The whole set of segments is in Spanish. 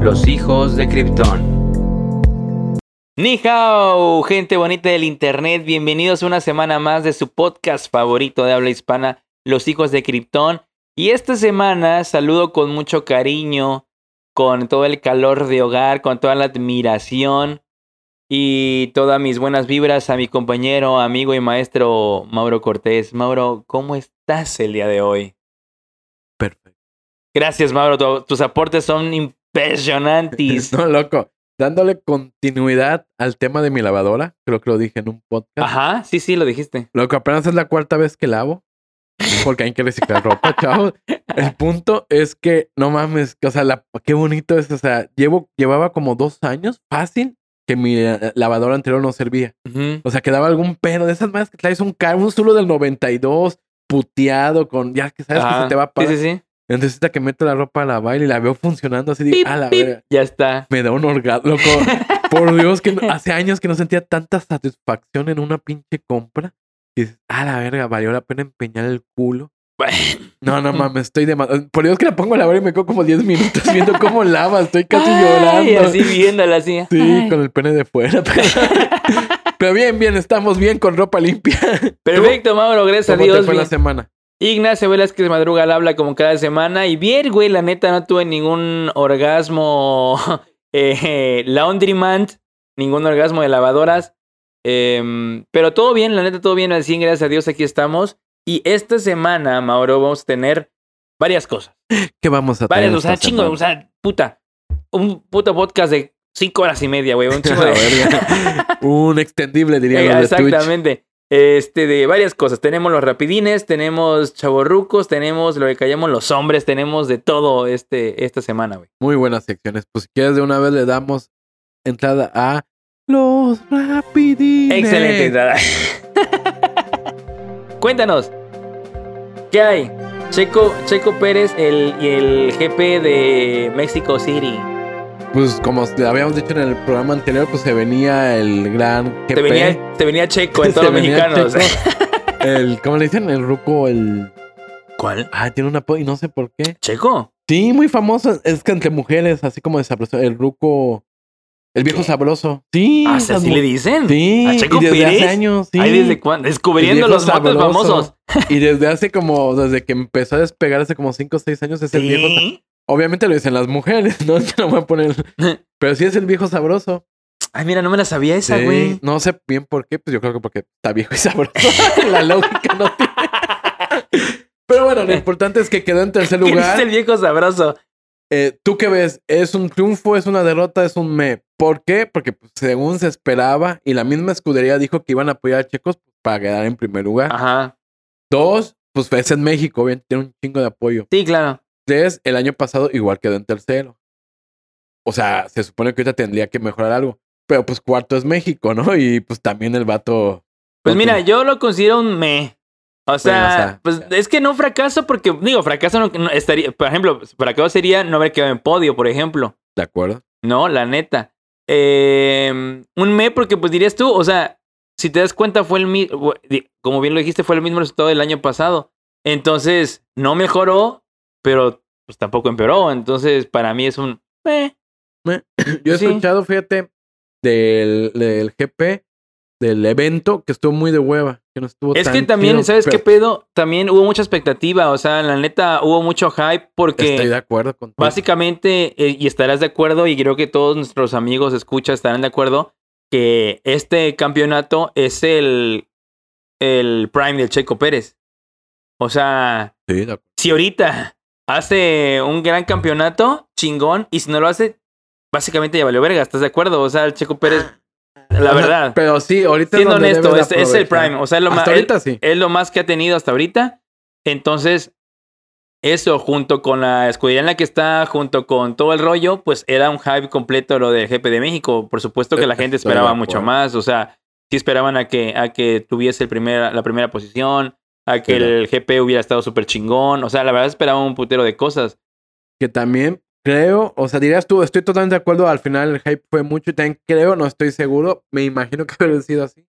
Los hijos de Krypton. Ni hao, gente bonita del internet, bienvenidos una semana más de su podcast favorito de habla hispana, Los hijos de Krypton. Y esta semana saludo con mucho cariño, con todo el calor de hogar, con toda la admiración y todas mis buenas vibras a mi compañero, amigo y maestro Mauro Cortés. Mauro, ¿cómo estás el día de hoy? Perfecto. Gracias, Mauro. tu- tus aportes son impresionantes. No, loco. Dándole continuidad al tema de mi lavadora, creo que lo dije en un podcast. Ajá, sí, sí, lo dijiste. Loco, apenas es la cuarta vez que lavo. Porque hay que reciclar ropa, chavos. El punto es que, no mames, o sea, la- qué bonito es. O sea, llevo, llevaba como dos años fácil que mi eh, lavadora anterior no servía. O sea, quedaba algún pedo de esas más que traes un carro, un zulo del 92, puteado, con ya que sabes que se te va a Sí, parar. sí, sí. Entonces, ahorita que meto la ropa a lavar y la veo funcionando así, digo, a la pip, verga. Ya está. Me da un orgasmo, loco. Por Dios, que no- hace años que no sentía tanta satisfacción en una pinche compra. Y dices, a la verga, valió la pena empeñar el culo. No, no mames, estoy de Por Dios que la pongo a lavar y me quedo como 10 minutos viendo cómo lava. Estoy casi ay, llorando. así viéndola así. Sí, Ay. con el pene de fuera. Pero, pero bien, bien, estamos bien con ropa limpia. Perfecto, Mauro, gracias a ¿Cómo te Dios. fue la semana? Ignacio Velázquez Madruga al habla como cada semana. Y bien, güey, la neta no tuve ningún orgasmo eh, laundryman, ningún orgasmo de lavadoras. Em, pero todo bien, la neta, todo bien al 100, gracias a Dios, aquí estamos. Y esta semana, Mauro, vamos a tener varias cosas. ¿Qué vamos a Varias, tener o sea, chingo, semana? o sea, puta. Un puto podcast de cinco horas y media, güey. Un de... Un extendible, diría Eh. Exactamente. Este, de varias cosas. Tenemos los rapidines, tenemos chavorrucos, tenemos lo que callamos los hombres, tenemos de todo este, esta semana, güey. Muy buenas secciones. Pues si quieres de una vez le damos entrada a los rapidines. Excelente entrada. Cuéntanos. ¿Qué hay? Checo, Checo Pérez el, y el GP de Mexico City. Pues como habíamos dicho en el programa anterior, pues se venía el gran GP. Te venía, te venía Checo en Se todos los mexicanos. Checo. El, ¿cómo le dicen? El ruco, el... ¿Cuál? Ah, tiene una... y no sé por qué. ¿Checo? Sí, muy famoso. Es que entre mujeres, así como de sabroso. El ruco... El viejo ¿Qué? sabroso. Sí. Ah, las ¿así le dicen? Sí. ¿A Checo y desde Pérez? hace años, sí. Ay, ¿desde cuándo? Descubriendo los sabroso. famosos. Y desde hace como... Desde que empezó a despegar hace como 5 o 6 años es el viejo... Obviamente lo dicen las mujeres, ¿no? Yo no voy a poner... Pero sí es el viejo sabroso. Ay, mira, no me la sabía esa, Sí, güey. No sé bien por qué, pues yo creo que porque está viejo y sabroso. La lógica no tiene. Pero bueno, lo importante es que quedó en tercer ¿Quién es lugar. el viejo sabroso? Eh, ¿Tú qué ves? ¿Es un triunfo? ¿Es una derrota? ¿Es un me? ¿Por qué? Porque pues, según se esperaba y la misma escudería dijo que iban a apoyar a Checos para quedar en primer lugar. Ajá. Dos, pues es en México, obviamente tiene un chingo de apoyo. Sí, claro. El año pasado igual quedó en tercero. O sea, se supone que ahorita tendría que mejorar algo. Pero pues cuarto es México, ¿no? Y pues también el vato... Pues mira, yo lo considero un me. O sea, Bueno, o sea, pues es que no fracaso porque, digo, fracaso no, no estaría, por ejemplo, fracaso sería no haber quedado en podio, por ejemplo. ¿De acuerdo? No, la neta. Eh, un me porque pues dirías tú, o sea, si te das cuenta fue el mismo, como bien lo dijiste, fue el mismo resultado del año pasado. Entonces, no mejoró, pero pues tampoco empeoró. Entonces, para mí es un me. Yo he Sí. escuchado, fíjate, del, del GP, del evento, que estuvo muy de hueva. Que no estuvo Es tan que también, ¿sabes qué pedo? También hubo mucha expectativa, o sea, la neta hubo mucho hype porque Estoy de acuerdo con básicamente, eh, y estarás de acuerdo, y creo que todos nuestros amigos escuchas estarán de acuerdo, que este campeonato es el, el prime del Checo Pérez. O sea, Sí, si ahorita hace un gran campeonato, chingón, y si no lo hace, básicamente ya valió verga, ¿estás de acuerdo? O sea, el Checo Pérez, la O sea, verdad, Pero sí, ahorita siendo honesto, es, el prime, o sea, es lo, Hasta más, ahorita sí. es lo más que ha tenido hasta ahorita. Entonces, eso junto con la escudería en la que está, junto con todo el rollo, pues era un hype completo lo del GP de México. Por supuesto que la gente esperaba mucho más, o sea, sí esperaban a que, a que tuviese el la primera posición, a que Sí, el GP hubiera estado súper chingón, o sea, la verdad esperaban un putero de cosas. Que también creo, o sea, dirías tú, estoy totalmente de acuerdo, al final el hype fue mucho y también creo, no estoy seguro, me imagino que hubiera sido así,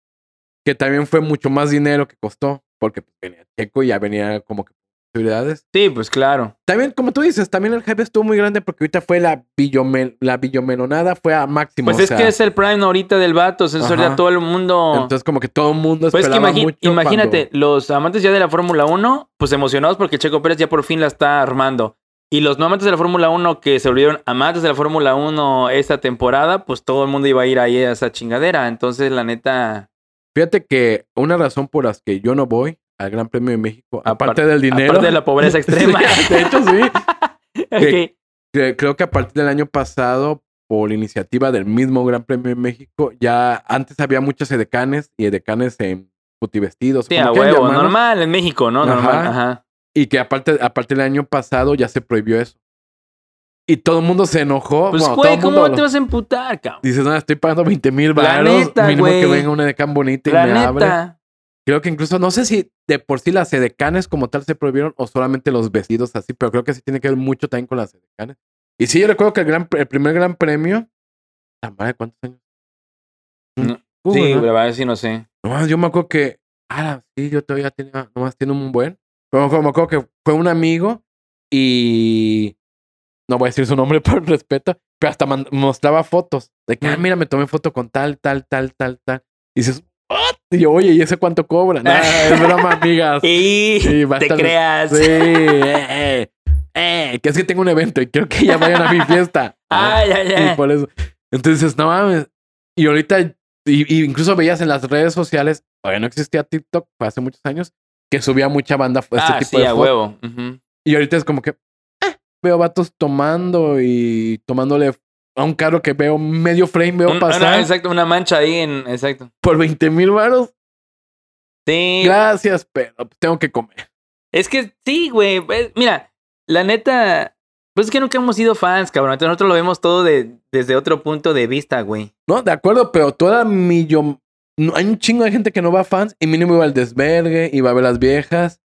que también fue mucho más dinero que costó, porque pues, venía Checo y ya venía como que posibilidades. Sí, pues claro. También, como tú dices, también el hype estuvo muy grande porque ahorita fue la, billomel, la billomelonada, fue a máximo. Pues o es sea, que es el prime ahorita del vato, o sea, ahorita todo el mundo... Entonces, como que todo el mundo Pues es que mucho imagínate, cuando- los amantes ya de la Fórmula 1, pues emocionados porque Checo Pérez ya por fin la está armando. Y los no amantes de la Fórmula 1 que se volvieron amantes de la Fórmula 1 esta temporada, pues todo el mundo iba a ir ahí a esa chingadera. Entonces, la neta, Fíjate que una razón por las que yo no voy al Gran Premio de México, aparte Apar- del dinero. aparte de la pobreza extrema. Sí, de hecho, sí. Ok. que creo que a partir del año pasado, por iniciativa del mismo Gran Premio de México, ya antes había muchos edecanes y edecanes en putivestidos. Sí, a huevo, normal en México, ¿no? Normal, Ajá. ajá. Y que aparte, aparte del año pasado ya se prohibió eso. Y todo el mundo se enojó. Pues, bueno, güey, ¿cómo te vas a emputar, cabrón? Dices, no, estoy pagando 20 mil baros. neta, Mínimo que venga una edecán bonita y La me abre. Creo que incluso, no sé si de por sí las edecanes como tal se prohibieron o solamente los vestidos así, pero creo que sí tiene que ver mucho también con las edecanes. Y sí, yo recuerdo que el, gran, el primer gran premio. ¿La madre cuántos años? No, Uh, sí, ¿verdad? la verdad sí no sé. Nomás yo me acuerdo que. Ah, sí, yo todavía tenía. Nomás tiene un buen. Pero me acuerdo que fue un amigo y. No voy a decir su nombre por respeto, pero hasta mostraba fotos de que, ah, Mm. mira, me tomé foto con tal, tal, tal, tal, tal. Y dices, ¿what? Y yo, oye, ¿y ese cuánto cobra? Nah, es broma, amigas. Y Sí, te creas. Sí, eh, eh, que es que tengo un evento y quiero que ya vayan a mi fiesta. Ay, ay, Y ay. por eso. Entonces, no mames. Y ahorita, y, y incluso veías en las redes sociales, todavía no existía TikTok, fue hace muchos años, que subía mucha banda este Ah, tipo sí, de a huevo. Y ahorita es como que eh, veo vatos tomando y tomándole a un carro que veo medio frame, veo Un- pasar una- exacto, una mancha ahí en. Exacto. por 20 mil baros. Sí. Gracias, pero tengo que comer. Es que sí, güey. pues, Mira, la neta. Pues es que nunca hemos sido fans, cabrón. Entonces nosotros lo vemos todo de, desde otro punto de vista, güey. No, de acuerdo, pero toda millón. no, hay un chingo de gente que no va a fans y mínimo iba al desvergue, iba a ver las viejas.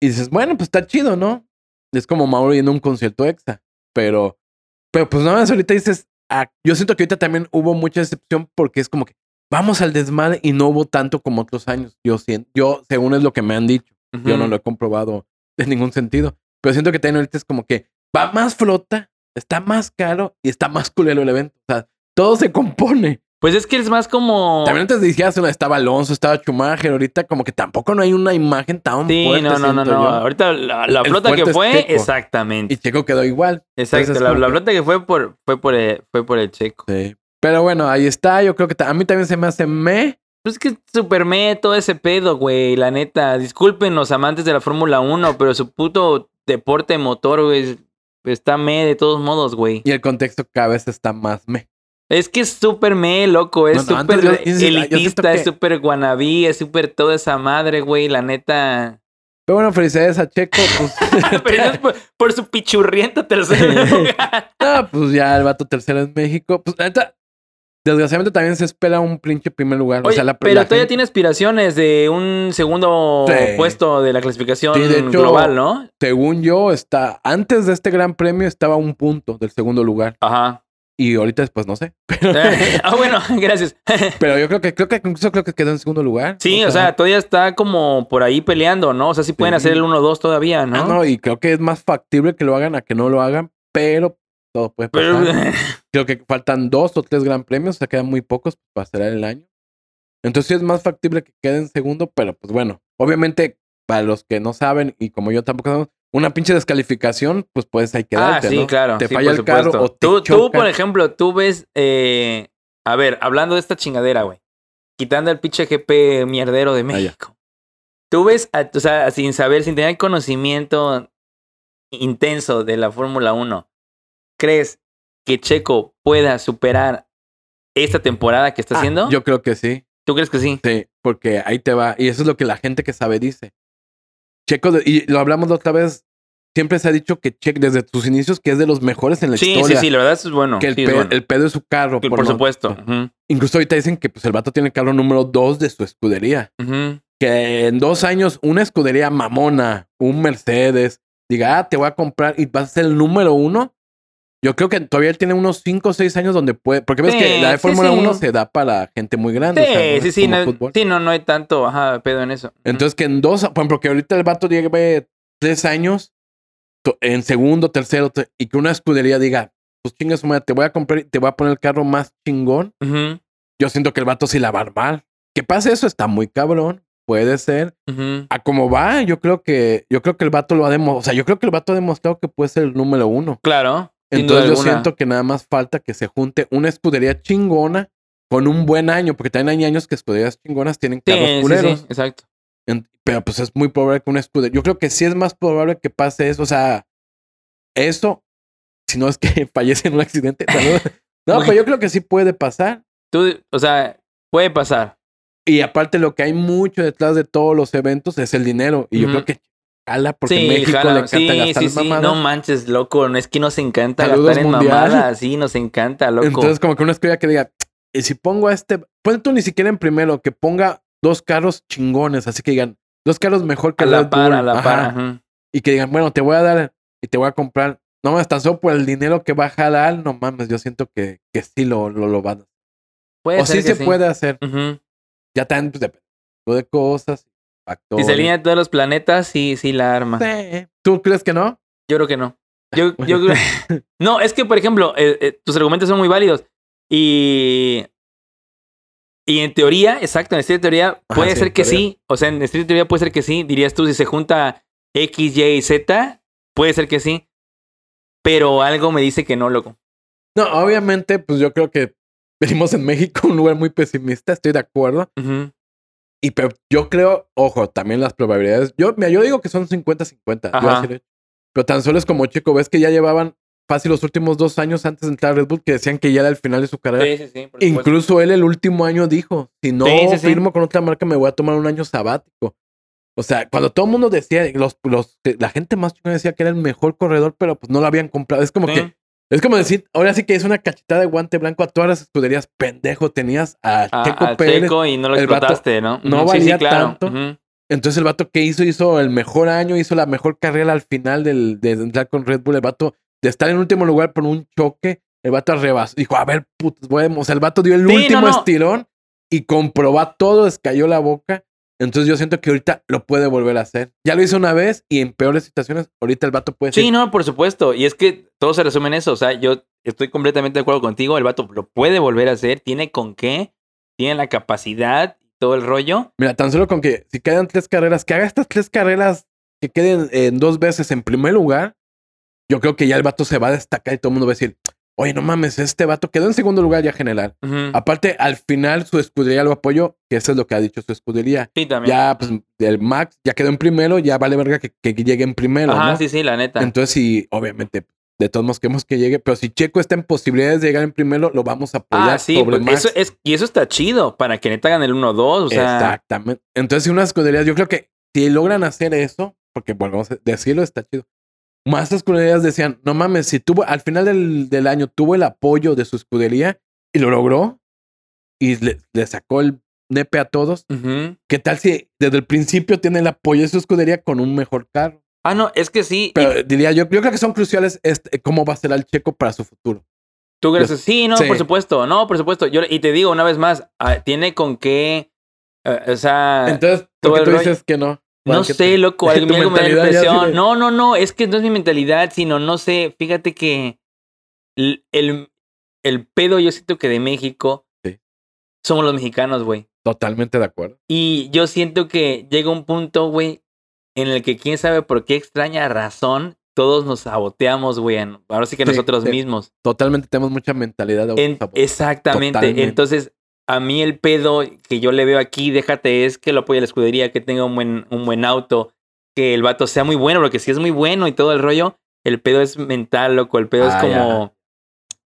Y dices, bueno, pues está chido, ¿no? Es como Mauro yendo a un concierto extra. Pero, pero pues nada más ahorita dices, ah, yo siento que ahorita también hubo mucha decepción porque es como que vamos al desmadre y no hubo tanto como otros años. Yo siento, yo, según es lo que me han dicho, yo no lo he comprobado en ningún sentido. Pero siento que también ahorita es como que va más flota, está más caro y está más culero el evento. O sea, todo se compone. Pues es que es más como. También antes decías, estaba Alonso, estaba Schumacher, ahorita como que tampoco no hay una imagen tan Sí, fuerte. no, no, no, no. yo. Ahorita la, flota que fue, exactamente. Y Checo quedó igual. Exacto, entonces la, como la que- flota que fue por, fue por el, fue por el checo. Sí. Pero bueno, ahí está. Yo creo que a mí también se me hace me. Pues es que super me todo ese pedo, güey, la neta. Disculpen los amantes de la Fórmula 1, pero su puto deporte motor, güey, está me de todos modos, güey. Y el contexto cada vez está más me. Es que es súper me, loco. Es No, no, súper yo- elitista, es súper guanabí, es súper toda esa madre, güey, la neta. Pero bueno, felicidades a Checo. Pues, Pero es por, por su pichurriento tercer lugar. no, pues ya el vato tercero en México. Pues la neta, desgraciadamente también se espera un pinche primer lugar. Oye, o sea, la, pero la todavía gente- tiene aspiraciones de un segundo Sí. puesto de la clasificación Sí, de hecho- global, ¿no? según yo, está antes de este gran premio estaba a un punto del segundo lugar. Ajá. Y ahorita después no sé. Ah, bueno, gracias. pero yo creo que, creo que incluso creo que quedó en segundo lugar. Sí, o sea, todavía está como por ahí peleando, ¿no? O sea, sí pueden Sí. hacer el 1-2 todavía, ¿no? Ah, no, y creo que es más factible que lo hagan a que no lo hagan, pero todo puede Pero, pasar. Creo que faltan dos o tres gran premios, o sea, quedan muy pocos para cerrar el año. Entonces sí es más factible que quede en segundo, pero pues bueno, obviamente para los que no saben y como yo tampoco sabemos, una pinche descalificación, pues puedes ahí ah, quedarte, sí, ¿no? claro. Te sí, falla el carro o te tú, tú, por ejemplo, tú ves, eh, a ver, hablando de esta chingadera, güey, quitando el pinche GP mierdero de Ah. México. Tú ves, a- o sea, sin saber, sin tener conocimiento intenso de la Fórmula 1, ¿crees que Checo pueda superar esta temporada que está Ah, haciendo? Yo creo que sí. ¿Tú crees que sí? Sí, porque ahí te va. Y eso es lo que la gente que sabe dice. Checo, de- y lo hablamos la otra vez, siempre se ha dicho que Checo desde sus inicios que es de los mejores en la Sí, sí, historia. sí, la verdad eso es bueno. Que el, sí, es bueno. el pedo es su carro. Por por no- supuesto. Incluso ahorita dicen que pues, el vato tiene el carro número dos de su escudería. Que en dos años una escudería mamona, un Mercedes, diga, ah, te voy a comprar y vas a ser el número uno. Yo creo que todavía él tiene unos cinco o seis años donde puede. Porque ves Sí, que la de Fórmula sí. 1 se da para gente muy grande. Sí, o sea, no sí, sí, no, sí, no, no hay tanto ajá, pedo en eso. Entonces que en dos, por ejemplo, que ahorita el vato lleve tres años to- en segundo, tercero, te- y que una escudería diga, pues chingas, madre, te voy a comprar y te voy a poner el carro más chingón. Yo siento que el vato sí la va a armar. Que pase eso está muy cabrón. Puede ser. ujú. A como va, yo creo que, yo creo que el vato lo ha demostrado. O sea, yo creo que el vato ha demostrado que puede ser el número uno. Claro. Entonces yo siento que nada más falta que se junte una escudería chingona con un buen año, porque también hay años que escuderías chingonas tienen Sí, carros sí, culeros. sí, exacto. En- pero pues es muy probable que una escudería. Yo creo que sí es más probable que pase eso. O sea, eso, si no es que fallece en un accidente. saludos. No, pues yo creo que sí puede pasar. Tú, o sea, puede pasar. Y aparte, lo que hay mucho detrás de todos los eventos es el dinero. Y yo creo que jala porque sí, en México jala. le encanta sí, gastar sí, sí. mamadas. No manches, loco. No es que nos encanta Saludos gastar en mundial. mamadas. Sí, nos encanta, loco. Entonces, como que una escudería que diga, y si pongo a este, pon tú ni siquiera en primero, que ponga dos carros chingones, así que digan, dos carros mejor que a la par, Bull, a la ajá, par. ajá. Y que digan, bueno, te voy a dar y te voy a comprar. No me tan solo por el dinero que va a jalar, no mames, yo siento que, que sí lo, lo, lo van a Puede O sí se puede hacer. Ya también pues, de cosas, Si se alinean todos los planetas, sí, sí la arma. Sí. ¿Tú crees que no? Yo creo que no. Yo, yo creo- No, es que, por ejemplo, eh, eh, tus argumentos son muy válidos. Y. Y en teoría, exacto, en estricta teoría, Ajá, puede sí, ser que teoría. sí. O sea, en estricta teoría puede ser que sí. Dirías tú, si se junta X, Y y Z, puede ser que sí. Pero algo me dice que no, loco. No, obviamente, pues yo creo que venimos en México un lugar muy pesimista, estoy de acuerdo. Y pero yo creo, ojo, también las probabilidades. Yo, mira, yo digo que son 50-50. yo Ajá. así le- Pero tan solo es como chico, ves que ya llevaban fácil los últimos dos años antes de entrar a Red Bull que decían que ya era el final de su carrera. Sí, sí, sí. Incluso él el último año dijo, si no firmo con otra marca me voy a tomar un año sabático. O sea, cuando todo el mundo decía, los, los, la gente más chingona decía que era el mejor corredor, pero pues no lo habían comprado. Es como que, es como decir, ahora sí que es una cachetada de guante blanco a todas las escuderías, pendejo, tenías a A- Checo Pérez. Checo y no lo explotaste, ¿no? no sí, valía claro. tanto. Entonces el vato que hizo, hizo el mejor año, hizo la mejor carrera al final del, de entrar con Red Bull. El vato de estar en último lugar por un choque, el vato arrebasó. Dijo, a ver, putos, voy a-". o sea, el vato dio el Sí, último no, no. estirón y comprobó todo, descayó la boca. Entonces yo siento que ahorita lo puede volver a hacer. Ya lo hizo una vez y en peores situaciones, ahorita el vato puede Sí, no, por supuesto. Y es que todo se resume en eso. O sea, yo estoy completamente de acuerdo contigo. El vato lo puede volver a hacer. Tiene con qué. Tiene la capacidad. Todo el rollo. Mira, tan solo con que si quedan tres carreras, que haga estas tres carreras que queden en dos veces en primer lugar, yo creo que ya el vato se va a destacar y todo el mundo va a decir, oye, no mames, este vato quedó en segundo lugar ya general. Aparte, al final su escudería lo apoyó, que eso es lo que ha dicho su escudería. Sí, también. Ya, pues, el Max ya quedó en primero, ya vale verga que, que llegue en primero, Ajá, ¿no? sí, sí, la neta. Entonces, sí, obviamente, de todos modos queremos que llegue, pero si Checo está en posibilidades de llegar en primero, lo vamos a apoyar ah, sí, sobre pues, Max. eso es, y eso está chido para que neta hagan el 1-2. O sea, Exactamente. Entonces, si unas escuderías, yo creo que si logran hacer eso, porque volvemos a decirlo, está chido. Más escuderías decían, no mames, si tuvo, al final del, del año tuvo el apoyo de su escudería y lo logró y le, le sacó el nepe a todos. ¿Qué tal si desde el principio tiene el apoyo de su escudería con un mejor carro? Ah, no, es que sí. y Pero diría yo, yo creo que son cruciales este, cómo va a ser el checo para su futuro. ¿Tú crees? los- Sí, no, sí. por supuesto. No, por supuesto. Yo, y te digo una vez más, ah, tiene con qué. eh, o sea, Entonces, ¿por qué tú rollo- dices que no? No sé, te- loco. Algo, me da impresión. No, no, no. Es que no es mi mentalidad, sino no sé. Fíjate que el, el, el pedo, yo siento que de México Sí. somos los mexicanos, güey. Totalmente de acuerdo. Y yo siento que llega un punto, güey, en el que quién sabe por qué extraña razón todos nos saboteamos, güey. Ahora sí que Sí, nosotros sí. mismos. Totalmente tenemos mucha mentalidad de En- exactamente. Totalmente. Entonces, a mí el pedo que yo le veo aquí, déjate, es que lo apoye la escudería, que tenga un buen, un buen auto, que el vato sea muy bueno, porque si es muy bueno y todo el rollo, el pedo es mental, loco. El pedo es Ah, como,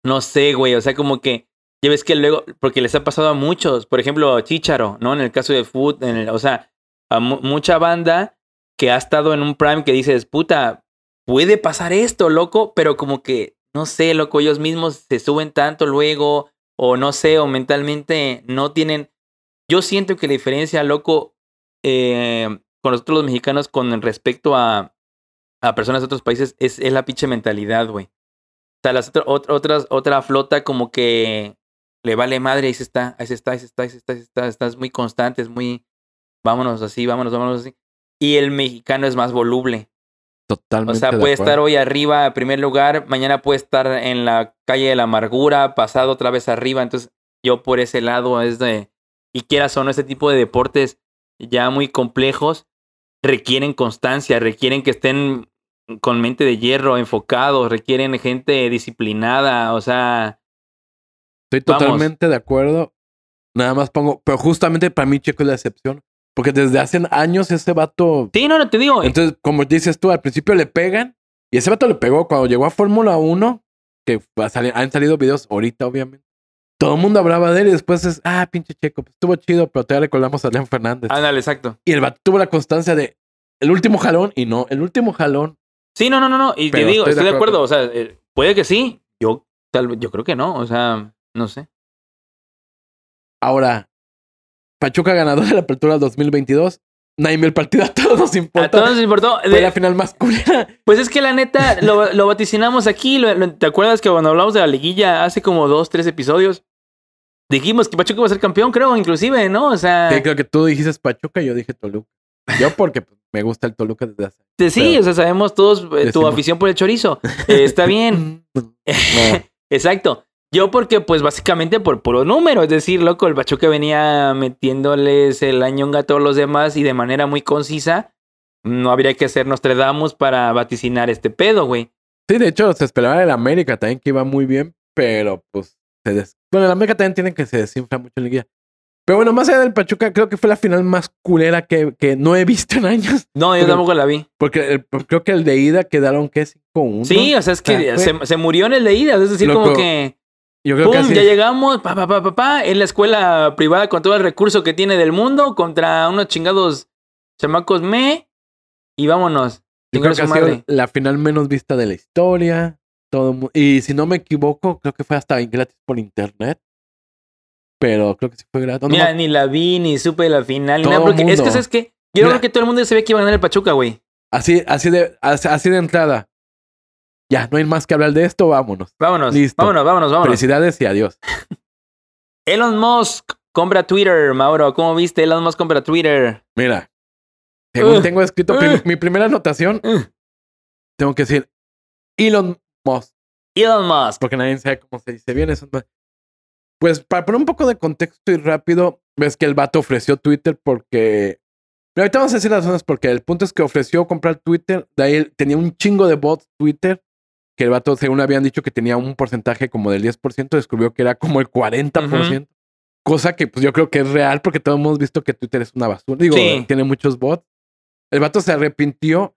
no sé, güey, o sea, como que, ya ves que luego, porque les ha pasado a muchos, por ejemplo, Chicharo, ¿no? En el caso de Food, en el- o sea, a mu- mucha banda que ha estado en un prime que dices, puta, puede pasar esto, loco, pero como que, no sé, loco, ellos mismos se suben tanto luego, o no sé, o mentalmente no tienen. Yo siento que la diferencia, loco, eh, con nosotros los mexicanos con respecto a, a personas de otros países es, es la pinche mentalidad, güey. O sea, las otras, otras, otra flota como que le vale madre, ahí se está, ahí se está, ahí se está, ahí se está, ahí se está, estás muy constante, es muy, vámonos así, vámonos, vámonos así. Y el mexicano es más voluble. Totalmente. O sea, de puede estar hoy arriba, en primer lugar, mañana puede estar en la calle de la amargura, pasado otra vez arriba. Entonces, yo por ese lado es de. Y quieras o no, este tipo de deportes ya muy complejos requieren constancia, requieren que estén con mente de hierro, enfocados, requieren gente disciplinada, o sea. Estoy Vamos. totalmente de acuerdo. Nada más pongo, pero justamente para mí Checo es la excepción. Porque desde hace años ese vato. Sí, no, no te digo. Entonces, como dices tú, al principio le pegan. Y ese vato le pegó cuando llegó a Fórmula 1. Que salir- han salido videos ahorita, obviamente. Todo el mundo hablaba de él y después es, ah, pinche Checo, pues estuvo chido, pero todavía recordamos a León Fernández. Ándale, exacto. Y el vato tuvo la constancia de el último jalón y no, el último jalón. Sí, no, no, no, no. Y te digo, estoy de de acuerdo. O sea, eh, puede que sí. Yo, tal vez, yo creo que no. O sea, no sé. Ahora, Pachuca ganador de la apertura 2022. Naime, el partido a todos nos A importa. todos nos importó. Fue De- la final más culera. Pues es que la neta, lo, lo vaticinamos aquí. lo- lo- ¿Te acuerdas que cuando hablamos de la liguilla hace como dos, tres episodios? Dijimos que Pachuca iba a ser campeón, creo, inclusive, ¿no? O sea, Sí, creo que tú dijiste Pachuca y yo dije Toluca. Yo porque me gusta el Toluca desde hace. sí, pero- o sea, sabemos todos eh, tu afición por el chorizo. Eh, está bien. No. Exacto. Yo porque, pues, básicamente por puro número. Es decir, loco, el Pachuca venía metiéndoles el añonga a todos los demás y de manera muy concisa. No habría que ser Nostradamus para vaticinar este pedo, güey. Sí, de hecho, se esperaba el América también que iba muy bien, pero pues se des... Bueno, el América también tiene que se desinfla mucho en la guía. Pero bueno, más allá del Pachuca, creo que fue la final más culera que, que no he visto en años. No, yo tampoco la vi. Porque el- creo que el de ida quedaron, ¿qué? 5-1. Sí, o sea, es que O sea, fue- se, se murió en el de ida. Es decir, Loco, como que, Yo creo que ¡pum! así Ya llegamos, pa, pa, pa, pa, pa, es la escuela privada con todo el recurso que tiene del mundo contra unos chingados chamacos me y vámonos. Yo creo que ha sido la final menos vista de la historia. Todo y si no me equivoco, creo que fue hasta gratis por internet. Pero creo que sí fue gratis. No Mira, ni la vi, ni supe la final, ni Todo nada. Porque es que. ¿sabes qué? Yo Mira. creo que todo el mundo sabía que iba a ganar el Pachuca, güey. así, así, de, así, así de entrada. Ya, no hay más que hablar de esto, vámonos. Vámonos, Listo. vámonos, vámonos, vámonos. Felicidades y adiós. Elon Musk compra Twitter, Mauro. ¿Cómo viste? Elon Musk compra Twitter. Mira, según Uh, tengo escrito prim- mi primera anotación, Uh. tengo que decir Elon Musk, Elon Musk. porque nadie sabe cómo se dice bien eso. Pues para poner un poco de contexto y rápido, ves que el vato ofreció Twitter porque... Pero ahorita vamos a decir las razones porque el punto es que ofreció comprar Twitter, de ahí él tenía un chingo de bots Twitter, que el vato según habían dicho que tenía un porcentaje como del 10%, descubrió que era como el 40%. Cosa que pues yo creo que es real porque todos hemos visto que Twitter es una basura. Digo, Sí. tiene muchos bots. El vato se arrepintió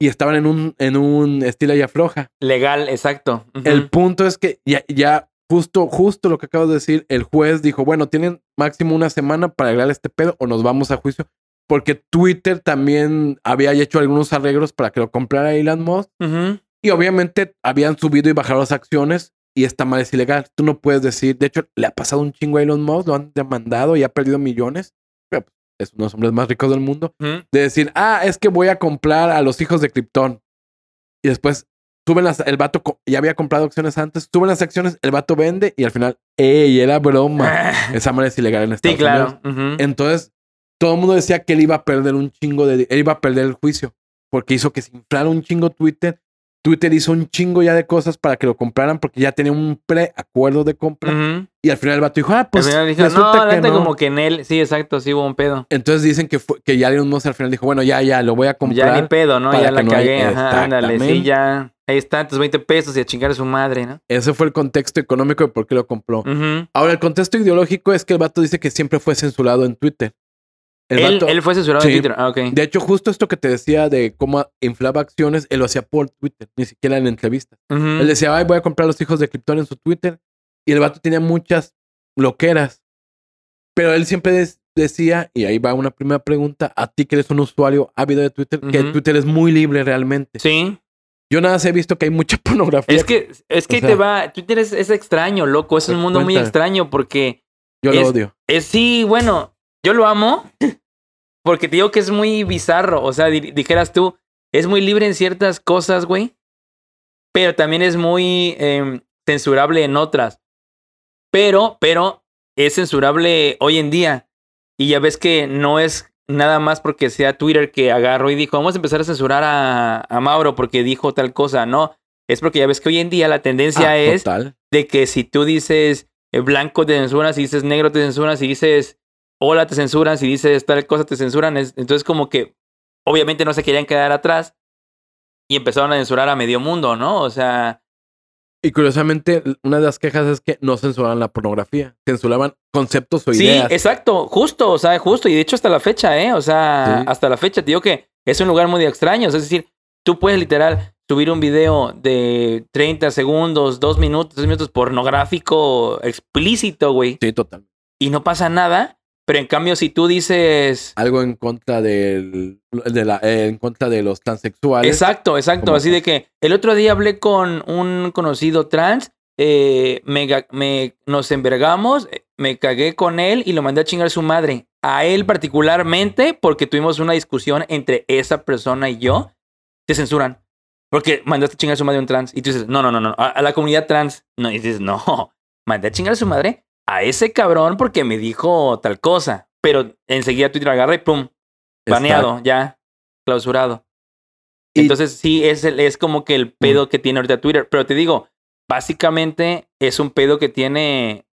y estaban en un, en un estilo y afloja. Legal, exacto. El punto es que ya, ya justo, justo lo que acabo de decir, el juez dijo, bueno, tienen máximo una semana para arreglar este pedo o nos vamos a juicio. Porque Twitter también había hecho algunos arreglos para que lo comprara Elon Musk. Ujú. Y obviamente habían subido y bajado las acciones y esta mal es ilegal. Tú no puedes decir, de hecho, le ha pasado un chingo a Elon Musk, lo han demandado y ha perdido millones. Pero pues, es uno de los hombres más ricos del mundo. De decir, ah, es que voy a comprar a los hijos de Krypton. Y después suben las, el vato ya había comprado acciones antes, suben las acciones, el vato vende y al final, ¡ey! Era broma. Esa manera es ilegal en Estados sí, claro. Unidos. Entonces, todo el mundo decía que él iba a perder un chingo de. Él iba a perder el juicio. Porque hizo que se inflara un chingo Twitter. Twitter hizo un chingo ya de cosas para que lo compraran porque ya tenía un preacuerdo de compra. Y al final el vato dijo, ah, pues. Al final dijo, no, que no". como que en él, sí, exacto, sí hubo un pedo. Entonces dicen que, fue, que ya Elon Musk al final dijo, bueno, ya, ya, lo voy a Ya comprar. ni pedo, ¿no? Ya la no cagué, ajá, ándale, sí, ya. Ahí están tus 20 pesos y a chingar a su madre, ¿no? Ese fue el contexto económico de por qué lo compró. Ahora, el contexto ideológico es que el vato dice que siempre fue censurado en Twitter. El Él, vato- él fue censurado Sí. en Twitter. Ah, ok. De hecho, justo esto que te decía de cómo inflaba acciones, él lo hacía por Twitter, ni siquiera en entrevistas. Ujú. Él decía, ay, voy a comprar los hijos de Krypton en su Twitter. Y el vato tenía muchas loqueras. Pero él siempre des- decía, y ahí va una primera pregunta, a ti que eres un usuario ávido de Twitter, que Ujú. Twitter es muy libre realmente. Sí. Yo nada más he visto que hay mucha pornografía. Es que, es que o sea- te va. Twitter es, es extraño, loco. Es un mundo muy extraño porque. Yo lo es- odio. Es, sí, bueno, yo lo amo. Porque te digo que es muy bizarro. O sea, di- dijeras tú, es muy libre en ciertas cosas, güey. Pero también es muy em, censurable en otras. Pero, pero es censurable hoy en día. Y ya ves que no es nada más porque sea Twitter que agarró y dijo, vamos a empezar a censurar a, a Mauro porque dijo tal cosa, no. Es porque ya ves que hoy en día la tendencia Ah, es total. de que si tú dices eh, blanco te censuran, si dices negro te censuran, si dices hola te censuran, si dices tal cosa te censuran. Es- entonces como que obviamente no se querían quedar atrás y empezaron a censurar a medio mundo, ¿no? O sea, Y curiosamente, una de las quejas es que no censuraban la pornografía. Censuraban conceptos o sí, ideas. exacto, justo, o sea, justo. Y de hecho hasta la fecha, ¿eh? O sea, Sí. hasta la fecha te digo que es un lugar muy extraño. Es decir, tú puedes literal subir un video de 30 segundos, 2 minutos, 3 minutos pornográfico explícito, güey. Sí, total. y no pasa nada. Pero en cambio, si tú dices. Algo en contra del, de la, eh, en contra de los transexuales. Exacto, exacto. ¿Cómo Así de que el otro día hablé con un conocido trans. eh, me, me- nos envergamos, eh, me cagué con él y lo mandé a chingar su madre. A él particularmente, porque tuvimos una discusión entre esa persona y yo, te censuran. Porque mandaste a chingar a su madre a un trans. Y tú dices, no, no, no, no. A, a la comunidad trans. No, y dices, no. Mandé a chingar a su madre a ese cabrón porque me dijo tal cosa. Pero enseguida Twitter agarra y pum, baneado, ya, clausurado. Y- Entonces sí, es, el- es como que el pedo que tiene ahorita Twitter. Pero te digo, básicamente es un pedo que tiene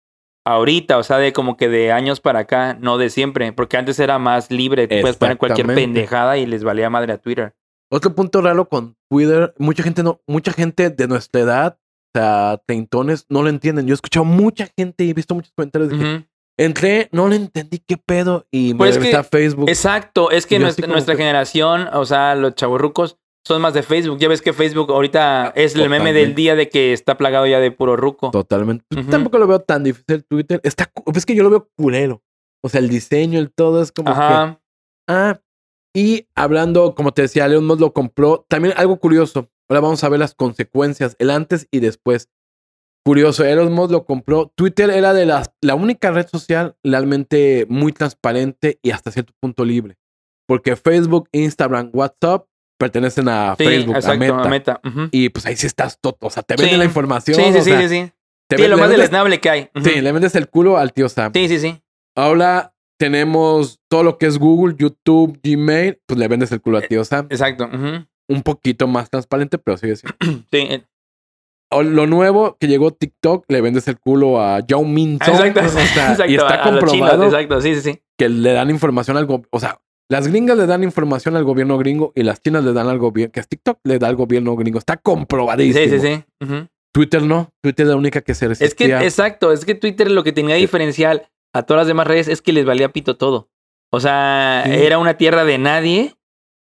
ahorita, o sea, de como que de años para acá, no de siempre. Porque antes era más libre, tú puedes poner cualquier pendejada y les valía madre a Twitter. Otro punto raro con Twitter, mucha gente no, mucha gente de nuestra edad, o sea, treintones, no lo entienden. Yo he escuchado mucha gente y he visto muchos comentarios de que entré, no le entendí qué pedo y me Pues es que a Facebook. Exacto, es que nuestra, como nuestra que- generación, o sea, los chavorrucos, son más de Facebook. Ya ves que Facebook ahorita es el meme del día de que está plagado ya de puro ruco. Totalmente. Pues. Tampoco lo veo tan difícil Twitter. Está, es que yo lo veo culero. O sea, el diseño, el todo es como que Ajá. Ah, y hablando, como te decía, Elon Musk lo compró. También algo curioso. Ahora vamos a ver las consecuencias, el antes y después. Curioso, Elon Musk lo compró. Twitter era de las, la única red social realmente muy transparente y hasta cierto punto libre. Porque Facebook, Instagram, WhatsApp pertenecen a Sí, Facebook, exacto, a Meta. a Meta. ujú. Y pues ahí sí estás todo. O sea, te venden Sí. la información. Sí, sí, o sí, sea, sí, sí. te ven- lo más deleznable que hay. Ujú. Sí, le vendes el culo al tío Sam. sí, sí, sí. Ahora tenemos todo lo que es Google, YouTube, Gmail, pues le vendes el culo al tío Sam. Exacto. ujú. Un poquito más transparente, pero sigue siendo. Sí, eh, lo nuevo que llegó TikTok, le vendes el culo a Yao Min Song, exacto. o sea, exacto, y está chinos, comprobado exacto, sí, sí, sí. que le dan información al gobierno. O sea, las gringas le dan información al gobierno gringo y las chinas le dan al gobierno, que es TikTok, le da al gobierno gringo. Está comprobadísimo. Sí, sí, sí. Twitter no. Twitter es la única que se Es que, resistía. exacto, es que Twitter lo que tenía diferencial a todas las demás redes es que les valía pito todo. O sea, Sí. era una tierra de nadie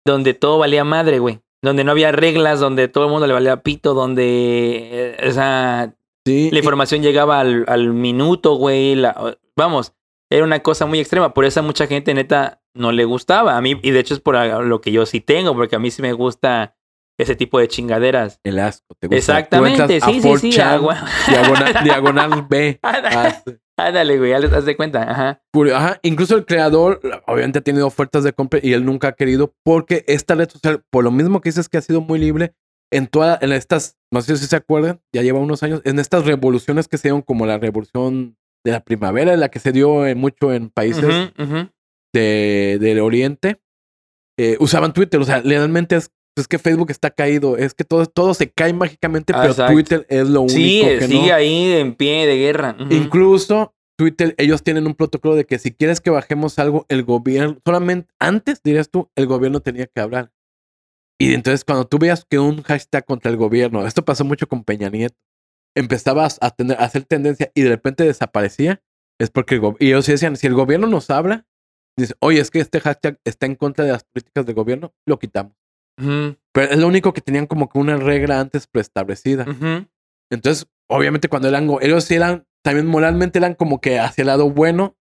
donde todo valía madre, güey. Donde no había reglas, donde todo el mundo le valía pito, donde, eh, sea, Sí, la y- información llegaba al, al minuto, güey. la- vamos, era una cosa muy extrema. Por eso a mucha gente, neta, no le gustaba. A mí, y de hecho es por lo que yo sí tengo, porque a mí sí me gusta ese tipo de chingaderas. el asco. ¿te gusta? Exactamente, sí, sí, sí. 4chan, güey. Diagonal, diagonal B. Ah. Ándale, güey, haz haz de cuenta. Ajá. Ajá, incluso el creador obviamente ha tenido ofertas de compra y él nunca ha querido porque esta red social, por lo mismo que dices que ha sido muy libre, en todas, en estas, no sé si se acuerdan, ya lleva unos años, en estas revoluciones que se dieron como la revolución de la primavera, la que se dio en- mucho en países de- del oriente, eh, usaban Twitter, o sea, realmente es, es que Facebook está caído, es que todo, todo se cae mágicamente, Ah, pero exacto. Twitter es lo único Sí, que sigue no. ahí en pie de guerra. Incluso Twitter, ellos tienen un protocolo de que si quieres que bajemos algo, el gobierno, solamente antes dirías tú, el gobierno tenía que hablar. Y entonces cuando tú veas que un hashtag contra el gobierno, esto pasó mucho con Peña Nieto, empezabas a, tener, a hacer tendencia y de repente desaparecía, es porque el gobierno, y ellos decían, si el gobierno nos habla, dice, oye, es que este hashtag está en contra de las políticas del gobierno, lo quitamos. Ujú, Pero es lo único que tenían como que una regla antes preestablecida. Entonces, obviamente, cuando eran, ellos sí eran, también moralmente eran como que hacia el lado bueno.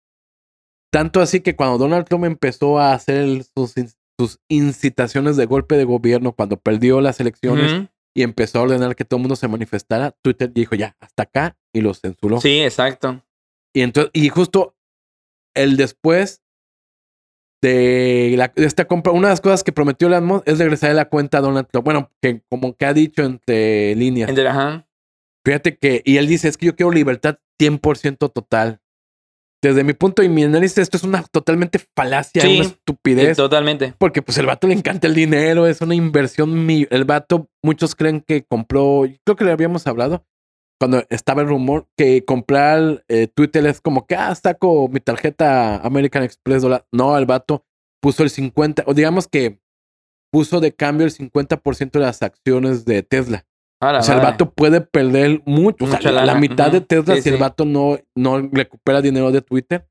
Tanto así que cuando Donald Trump empezó a hacer el- sus, sus incitaciones de golpe de gobierno, cuando perdió las elecciones y empezó a ordenar que todo el mundo se manifestara, Twitter dijo ya, hasta acá y los censuró. Sí, exacto. Y entonces, y justo el después de, la- de esta compra, una de las cosas que prometió Elon Musk es regresar la cuenta a Donald Trump. Bueno, que como que ha dicho entre líneas. Entre- Ajá. Fíjate que, y él dice, es que yo quiero libertad 100% total. desde mi punto y mi análisis, esto es una totalmente falacia, Sí, una estupidez. Totalmente. Porque pues el vato le encanta el dinero, es una inversión. El vato, muchos creen que compró, creo que le habíamos hablado cuando estaba el rumor que comprar eh, Twitter es como que, ah, saco mi tarjeta American Express dólar. No, el vato puso el 50, o digamos que puso de cambio el 50% de las acciones de Tesla. O sea, el vato puede perder mucho. O sea, la, mitad de. Tesla Sí, si el vato no, no recupera dinero de Twitter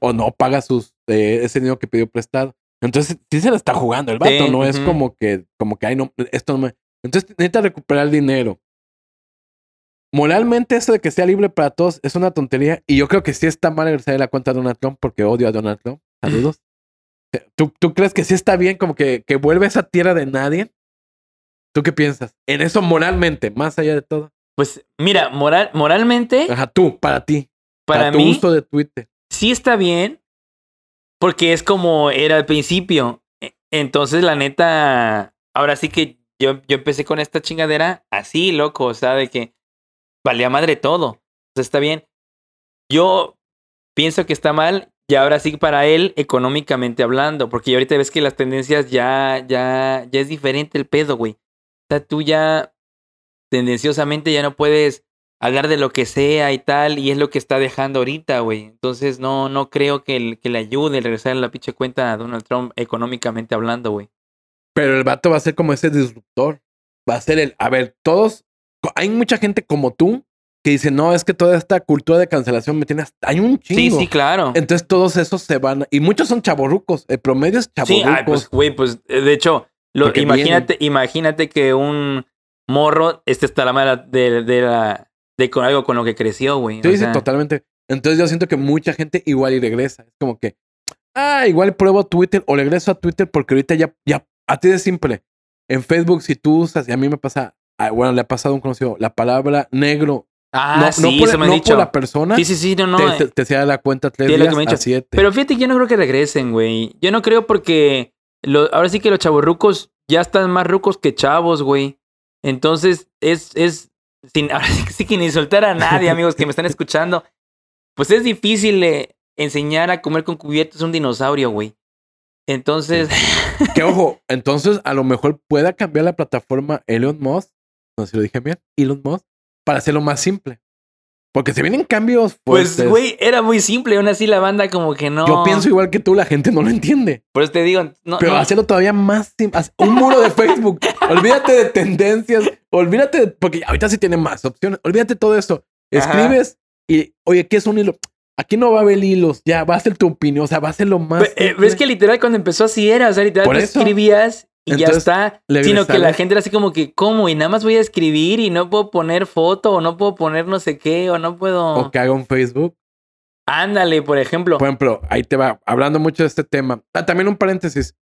o no paga sus eh, ese dinero que pidió prestado. Entonces, sí se la está jugando el vato, Sí, no es como que, como que, ay, no, esto no me. Entonces, necesita recuperar el dinero. Moralmente, eso de que sea libre para todos es una tontería. Y yo creo que sí está mal regresar a la cuenta de Donald Trump porque odio a Donald Trump. Saludos. ¿Tú, ¿Tú crees que sí está bien como que, que vuelve a esa tierra de nadie? ¿Tú qué piensas? En eso moralmente, más allá de todo. Pues mira, moral, moralmente, Ajá, tú, para ti. para tu mí, uso de Twitter. sí está bien, porque es como era al principio. E- Entonces, la neta, ahora sí que yo, yo empecé con esta chingadera así, loco, o sea, de que valía madre todo. Sea, está bien. Yo pienso que está mal, y ahora sí para él, económicamente hablando, porque ahorita ves que las tendencias ya, ya, ya es diferente el pedo, güey. O sea, tú ya tendenciosamente ya no puedes hablar de lo que sea y tal, y es lo que está dejando ahorita, güey. Entonces no, no creo que, el- que le ayude el regresar a la pinche cuenta a Donald Trump económicamente hablando, güey. Pero el vato va a ser como ese disruptor. Va a ser el. A ver, todos. Hay mucha gente como tú que dice, no, es que toda esta cultura de cancelación me tiene hasta. Hay un chingo. Sí, sí, claro. Entonces todos esos se van. Y muchos son chaborrucos. El promedio es Sí, chaborrucos. ay, pues, güey, pues, eh, de hecho, lo- imagínate, imagínate que un morro este está la mala de, de la de con algo con lo que creció, güey. sí, o sí, sea, totalmente. Entonces yo siento que mucha gente igual y regresa. Es como que, ah, igual pruebo Twitter o regreso a Twitter porque ahorita ya, ya, a ti es simple. En Facebook, si tú usas, y a mí me pasa, ah, bueno, le ha pasado a un conocido, la palabra negro, Ah, no, sí, no, por, eso me no dicho. por la persona, Sí, sí, sí, no, no. te, eh. te, te sea la cuenta tres Sí, días a siete. Pero fíjate, yo no creo que regresen, güey. Yo no creo porque lo- ahora sí que los chavorrucos ya están más rucos que chavos, güey. Entonces, es, es, sin, ahora sí que sí que ni insultar a nadie, amigos que me están escuchando. Pues es difícil eh, enseñar a comer con cubiertos a un dinosaurio, güey. Entonces, Que ojo, entonces a lo mejor pueda cambiar la plataforma Elon Musk, no sé si lo dije bien, Elon Musk, para hacerlo más simple. Porque se vienen cambios pues, güey, era muy simple. Aún así la banda como que no. Yo pienso igual que tú, la gente no lo entiende. Por eso te digo, no, Pero no. hacerlo todavía más simple. Un muro de Facebook. olvídate de tendencias. Olvídate, de- porque ahorita sí tiene más opciones. Olvídate todo eso. Ajá. Escribes y, oye, ¿qué es un hilo? Aquí no va a haber hilos. Ya, va a ser tu opinión. O sea, va a ser lo más. Ve- eh, ves que literal cuando empezó así era, o sea, literal tú escribías y ya está. Sino que la gente era así como que, ¿cómo? Y nada más voy a escribir y no puedo poner foto o no puedo poner no sé qué o no puedo... O que haga un Facebook. Ándale, por ejemplo. Por ejemplo, ahí te va, hablando mucho de este tema. Ah, también un paréntesis.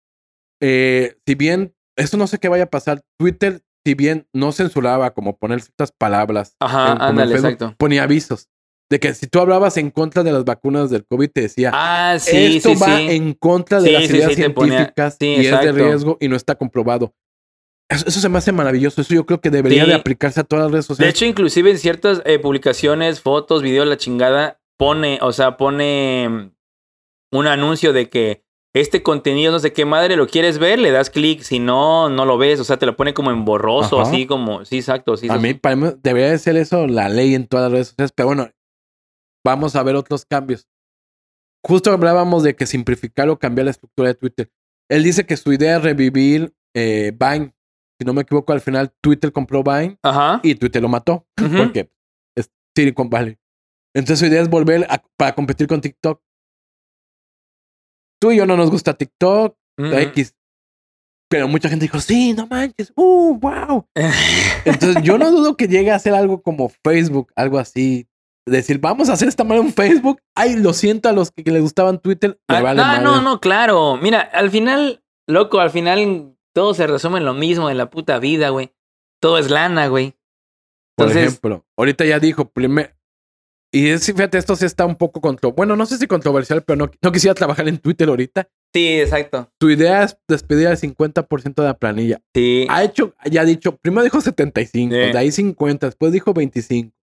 Eh, si bien, eso no sé qué vaya a pasar, Twitter, si bien no censuraba como poner ciertas palabras, Ajá, en ándale, Facebook, exacto. ponía avisos de que si tú hablabas en contra de las vacunas del COVID, te decía, Ah, sí, esto sí, va sí. en contra de las ideas ponía- científicas y es de exacto. riesgo y no está comprobado. Eso, eso se me hace maravilloso. Eso yo creo que debería de aplicarse a todas las redes De sociales. hecho, inclusive en ciertas eh, publicaciones, fotos, videos, la chingada, pone, o sea, pone mm, un anuncio de que este contenido, no sé qué madre, lo quieres ver, le das clic, si no, no lo ves, o sea, te lo pone como en borroso, Ajá. así como, sí, exacto, sí. a mí, para mí debería de ser eso la ley en todas las redes sociales. Pero bueno, vamos a ver otros cambios. Justo hablábamos de que simplificar o cambiar la estructura de Twitter. Él dice que su idea es revivir eh, Vine. Si no me equivoco, al final Twitter compró Vine Ajá. y Twitter lo mató. Porque es Silicon Valley. Entonces su idea es volver a- para competir con TikTok. Tú y yo no nos gusta TikTok, Ujú. X. Pero mucha gente dijo, sí, no manches, uh, wow. Entonces yo no dudo que llegue a hacer algo como Facebook, algo así. Decir, vamos a hacer esta manera en Facebook. Ay, lo siento a los que, que les gustaban Twitter. Ah, vale no, madre. no, no, claro. Mira, al final, loco, al final todo se resume en lo mismo en la puta vida, güey. Todo es lana, güey. Por ejemplo, ahorita ya dijo, primer... Y es, fíjate, esto sí está un poco contro... Bueno, no sé si controversial, pero no, no quisiera trabajar en Twitter ahorita. sí, exacto. Tu idea es despedir al 50% de la planilla. Sí. Ha hecho, ya ha dicho, primero dijo 75, Sí. de ahí 50, después dijo 25.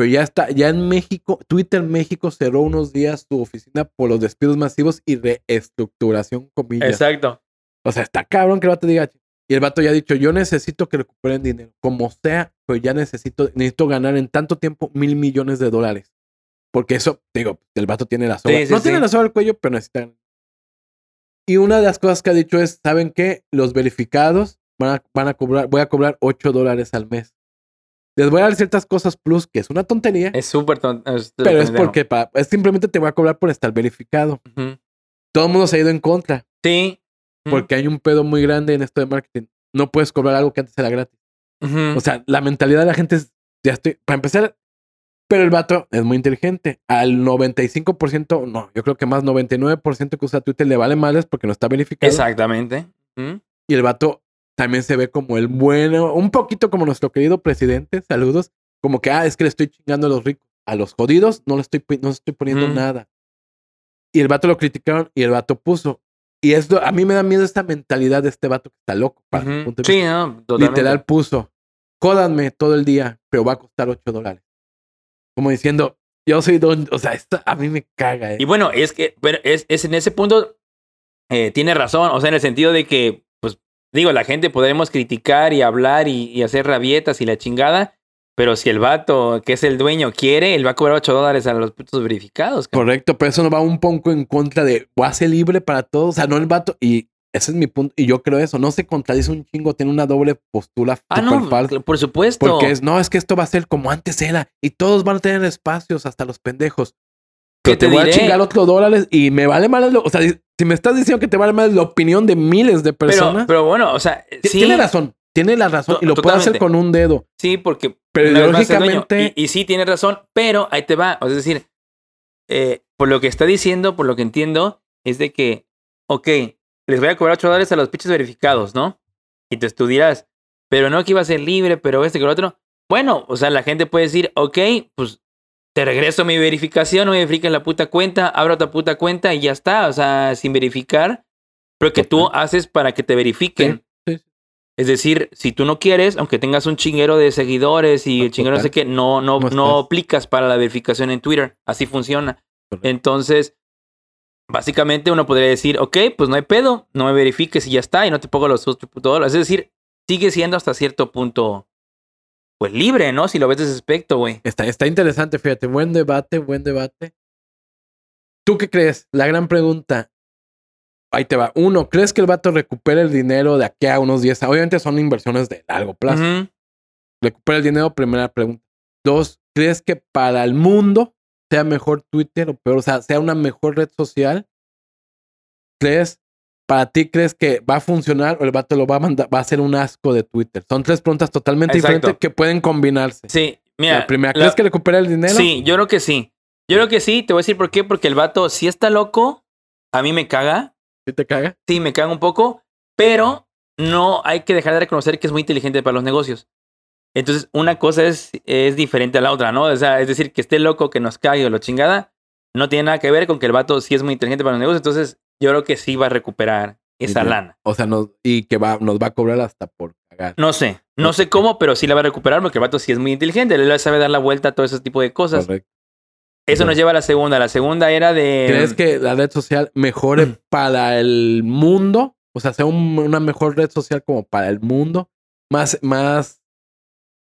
Pero ya está, ya en México, Twitter México cerró unos días su oficina por los despidos masivos y reestructuración, comillas. Exacto. O sea, está cabrón que el vato diga. Y el vato ya ha dicho, yo necesito que recuperen dinero, como sea, pero ya necesito, necesito ganar en tanto tiempo mil millones de dólares. Porque eso, digo, el vato tiene la soga. Sí, sí, no tiene la soga al cuello, pero necesita. Y una de las cosas que ha dicho es, ¿saben qué? Los verificados van a, van a cobrar, voy a cobrar 8 dólares al mes. Les voy a dar ciertas cosas plus, que es una tontería, Es súper tonto. es pero es porque pa- es simplemente te voy a cobrar por estar verificado. Todo el mundo se ha ido en contra, Sí. Porque hay un pedo muy grande en esto de marketing. No puedes cobrar algo que antes era gratis. O sea, la mentalidad de la gente es, ya estoy, para empezar, pero el vato es muy inteligente. Al 95%, no, yo creo que más 99% que usa Twitter le vale males porque no está verificado. Exactamente. Y el vato también se ve como el bueno, un poquito como nuestro querido presidente, saludos, como que, ah, es que le estoy chingando a los ricos. A los jodidos no le estoy, no estoy poniendo Mm. nada. Y el vato lo criticaron y el vato puso. Y esto, a mí me da miedo esta mentalidad de este vato que está loco. para mi Ujú. punto Sí, no. Literal puso, jódanme todo el día, pero va a costar 8 dólares. Como diciendo, yo soy don, o sea, a mí me caga. eh. Y bueno, es que pero es, es en ese punto eh, tiene razón, o sea, en el sentido de que, digo, la gente podremos criticar y hablar y, y hacer rabietas y la chingada, pero si el vato que es el dueño quiere, él va a cobrar 8 dólares a los putos verificados. cabrón. Correcto, pero eso no va un poco en contra de ser libre para todos. O sea, no el vato. Y ese es mi punto. Y yo creo eso. No se contradice un chingo. Tiene una doble postura Ah, no, falsa. por supuesto. Porque es, no, es que esto va a ser como antes era. Y todos van a tener espacios, hasta los pendejos. ¿Qué Pero te, te voy a chingar otros dólares y me vale mal. O sea, si me estás diciendo que te vale mal la opinión de miles de personas. pero bueno, o sea, sí, Tiene razón. Tiene la razón. Y lo puede hacer con un dedo. sí, porque Pero ideológicamente. Y, y sí, tiene razón, pero ahí te va. O sea, es decir, eh, por lo que está diciendo, por lo que entiendo, es de que, ok, les voy a cobrar 8 dólares a los pinches verificados, ¿no? Y te tú dirás, pero no que iba a ser libre, pero este que lo otro. Bueno, o sea, la gente puede decir, ok, pues te regreso mi verificación, no me verifiquen la puta cuenta, abro otra puta cuenta y ya está. O sea, sin verificar, pero que tú haces para que te verifiquen. Sí, sí. Es decir, si tú no quieres, aunque tengas un chinguero de seguidores y Ah, el chinguero no sé qué, no, no, No aplicas para la verificación en Twitter. Así funciona. Correcto. Entonces, básicamente uno podría decir, ok, pues no hay pedo, no me verifiques y ya está, y no te pongo los 8 dólares. Es decir, sigue siendo hasta cierto punto, pues libre, ¿no? Si lo ves de ese aspecto, güey. Está, está interesante, fíjate. Buen debate, buen debate. ¿Tú qué crees? La gran pregunta. Ahí te va. Uno, ¿crees que el vato recupere el dinero de aquí a unos 10 años? Obviamente son inversiones de largo plazo. Ujú. ¿Recupera el dinero? Primera pregunta. Dos, ¿crees que para el mundo sea mejor Twitter o peor? O sea, sea una mejor red social. ¿Crees? ¿Para ti crees que va a funcionar o el vato lo va a mandar, va a ser un asco de Twitter? Son tres preguntas totalmente Exacto. diferentes que pueden combinarse. Sí, mira. la primera, la- ¿crees que recupera el dinero? Sí, yo creo que sí. Yo creo que sí, te voy a decir por qué, porque el vato sí está loco, a mí me caga, ¿Sí te caga? sí, me caga un poco, pero no hay que dejar de reconocer que es muy inteligente para los negocios. Entonces, una cosa es, es diferente a la otra, ¿no? O sea, es decir, que esté loco, que nos caiga o lo chingada, no tiene nada que ver con que el vato sí es muy inteligente para los negocios, entonces yo creo que sí va a recuperar esa Bien. lana. O sea, nos, y que va, nos va a cobrar hasta por cagar. No sé, no sé cómo, pero sí la va a recuperar porque el vato sí es muy inteligente, él sabe dar la vuelta a todo ese tipo de cosas. Correcto. Eso nos lleva a la segunda. La segunda era de... ¿Crees que la red social mejore Mm. para el mundo? O sea, sea un- una mejor red social como para el mundo. Más, más.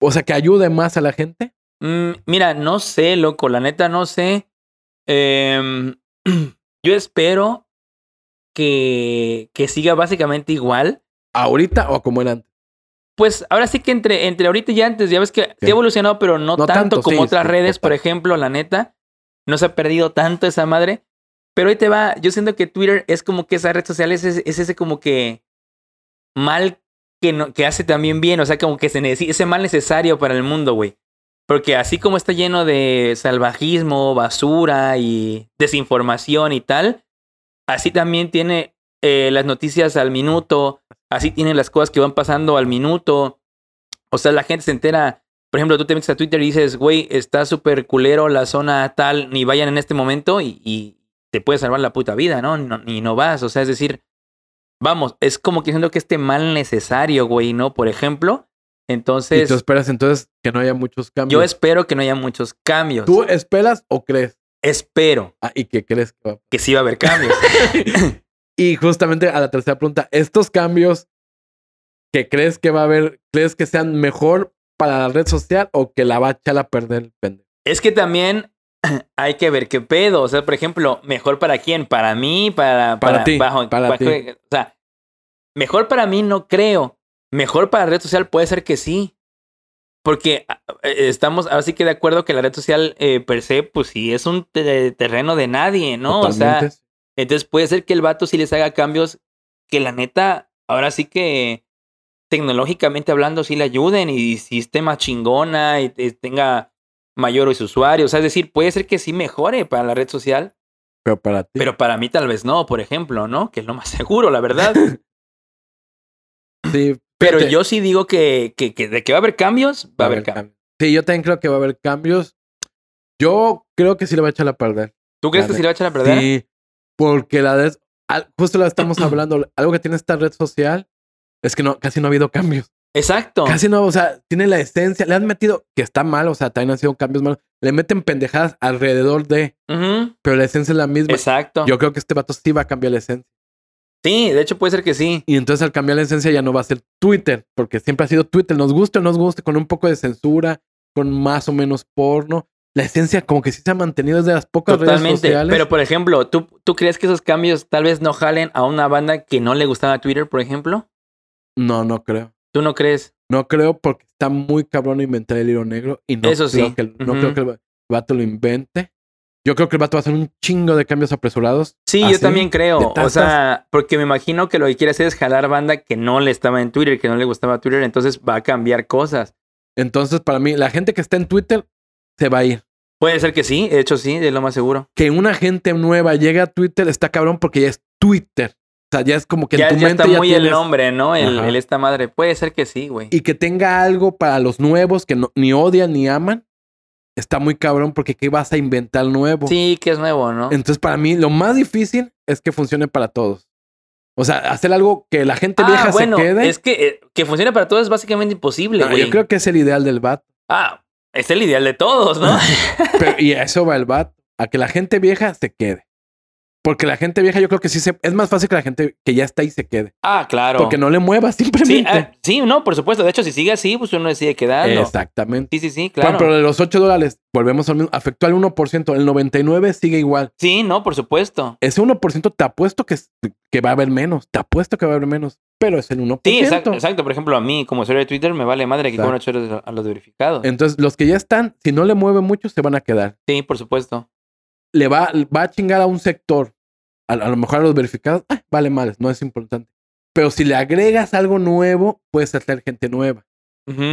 O sea, que ayude más a la gente. Mm, mira, no sé, loco, la neta no sé. Em, yo espero que, que siga básicamente igual. Ahorita o como era antes. Pues ahora sí que entre, entre ahorita y antes, ya ves que sí Sí. ha evolucionado, pero no, No tanto, tanto, como sí, otras sí, redes, por ejemplo, la neta. No se ha perdido tanto esa madre. Pero ahí te va, yo siento que Twitter es como que esa red social es, ese- es ese como que mal que, no, que hace también bien, o sea, como que se necesita, ese mal necesario para el mundo, güey. Porque así como está lleno de salvajismo, basura y desinformación y tal, así también tiene eh, las noticias al minuto, así tiene las cosas que van pasando al minuto. O sea, la gente se entera. Por ejemplo, tú te metes a Twitter y dices, güey, está súper culero la zona tal, ni vayan en este momento y, y te puede salvar la puta vida, ¿no? ¿no? Y no vas. O sea, es decir, vamos, es como que siento que este mal necesario, güey, ¿no? Por ejemplo, Y Entonces, tú esperas entonces que no haya muchos cambios. yo espero que no haya muchos cambios. ¿Tú esperas o crees? Espero Ah, ¿Y qué crees que va que sí va a haber cambios. Y justamente a la tercera pregunta, ¿estos cambios que crees que va a haber, crees que sean mejor para la red social o que la va a echar a perder el pendejo? es que también hay que ver qué pedo. O sea, por ejemplo, mejor para quién? Para mí, para, Para ti, bajo- para bajo- ti. O sea, mejor para mí no creo. Mejor para la red social puede ser que sí. Porque ah, eh, estamos ahora sí que de acuerdo que la red social eh, per se, pues sí, es un te- terreno de nadie, ¿no? O sea, entonces puede ser que el vato sí les haga cambios que la neta, ahora sí que tecnológicamente hablando, sí le ayuden y si esté más chingona y, y tenga mayores usuarios. O sea, es decir, puede ser que sí mejore para la red social, pero para ti. pero para mí tal vez no, por ejemplo, ¿no? Que es lo más seguro, la verdad. sí, Pero yo sí digo que, que, que de que va a haber cambios, va a haber cambios. Sí, yo también creo que va a haber cambios. Yo creo que sí le va a echar a perder. ¿Tú crees La que de- sí le va a echar a perder? Sí, porque la al- justo lo estamos hablando, algo que tiene esta red social es que no, casi no ha habido cambios. Exacto. Casi no, o sea, tiene la esencia, le han metido, que está mal, o sea, también han sido cambios malos, le meten pendejadas alrededor de, pero la esencia es la misma. Exacto. Yo creo que este vato sí va a cambiar la esencia. Sí, de hecho puede ser que sí. Y entonces al cambiar la esencia ya no va a ser Twitter, porque siempre ha sido Twitter, nos guste o no nos guste, con un poco de censura, con más o menos porno. La esencia como que sí se ha mantenido desde las pocas redes Totalmente. sociales. Pero, por ejemplo, ¿tú, ¿tú crees que esos cambios tal vez no jalen a una banda que no le gustaba Twitter, por ejemplo? No, no creo. ¿Tú no crees? No creo porque está muy cabrón inventar el hilo negro y no, Eso creo, sí. que, no creo que el vato lo invente. Yo creo que el vato va a hacer un chingo de cambios apresurados. Sí, yo también creo. O sea, porque me imagino que lo que quiere hacer es jalar banda que no le estaba en Twitter, que no le gustaba Twitter, entonces va a cambiar cosas. Entonces, para mí, la gente que está en Twitter se va a ir. Puede ser que sí, de hecho sí, es lo más seguro. Que una gente nueva llegue a Twitter está cabrón porque ya es Twitter. O sea, ya es como que Ya, en tu ya mente está ya muy el nombre, ¿no? El, el esta madre. Puede ser que sí, güey. Y que tenga algo para los nuevos que no- ni odian ni aman. Está muy cabrón porque ¿qué vas a inventar nuevo? Sí, que es nuevo, ¿no? Entonces, para mí, lo más difícil es que funcione para todos. O sea, hacer algo que la gente Ah, vieja bueno, se quede. es que eh, que funcione para todos es básicamente imposible, No, güey. yo creo que es el ideal del vato. Ah, es el ideal de todos, ¿no? Pero- y a eso va el vato. A que la gente vieja se quede. Porque la gente vieja, yo creo que sí se. Es más fácil que la gente que ya está ahí se quede. ah, claro. Porque no le mueva Sí, simplemente. ah, sí, no, por supuesto. De hecho, si sigue así, pues uno sigue quedando. Exactamente. Sí, sí, sí, Bueno, claro. pero de los 8 dólares, volvemos al mismo. Afectó al 1%. El 99% sigue igual. Sí, no, por supuesto. Ese 1% te apuesto que, que va a haber menos. Te apuesto que va a haber menos. Pero es el 1%. Sí, exacto, exacto. Por ejemplo, a mí, como usuario de Twitter, me vale madre que cobran 8 euros a los verificados. Entonces, los que ya están, si no le mueve mucho, se van a quedar. Sí, por supuesto. Le va, va a chingar a un sector. A, a lo mejor a los verificados, ah, vale mal, no es importante. Pero si le agregas algo nuevo, puedes hacer gente nueva.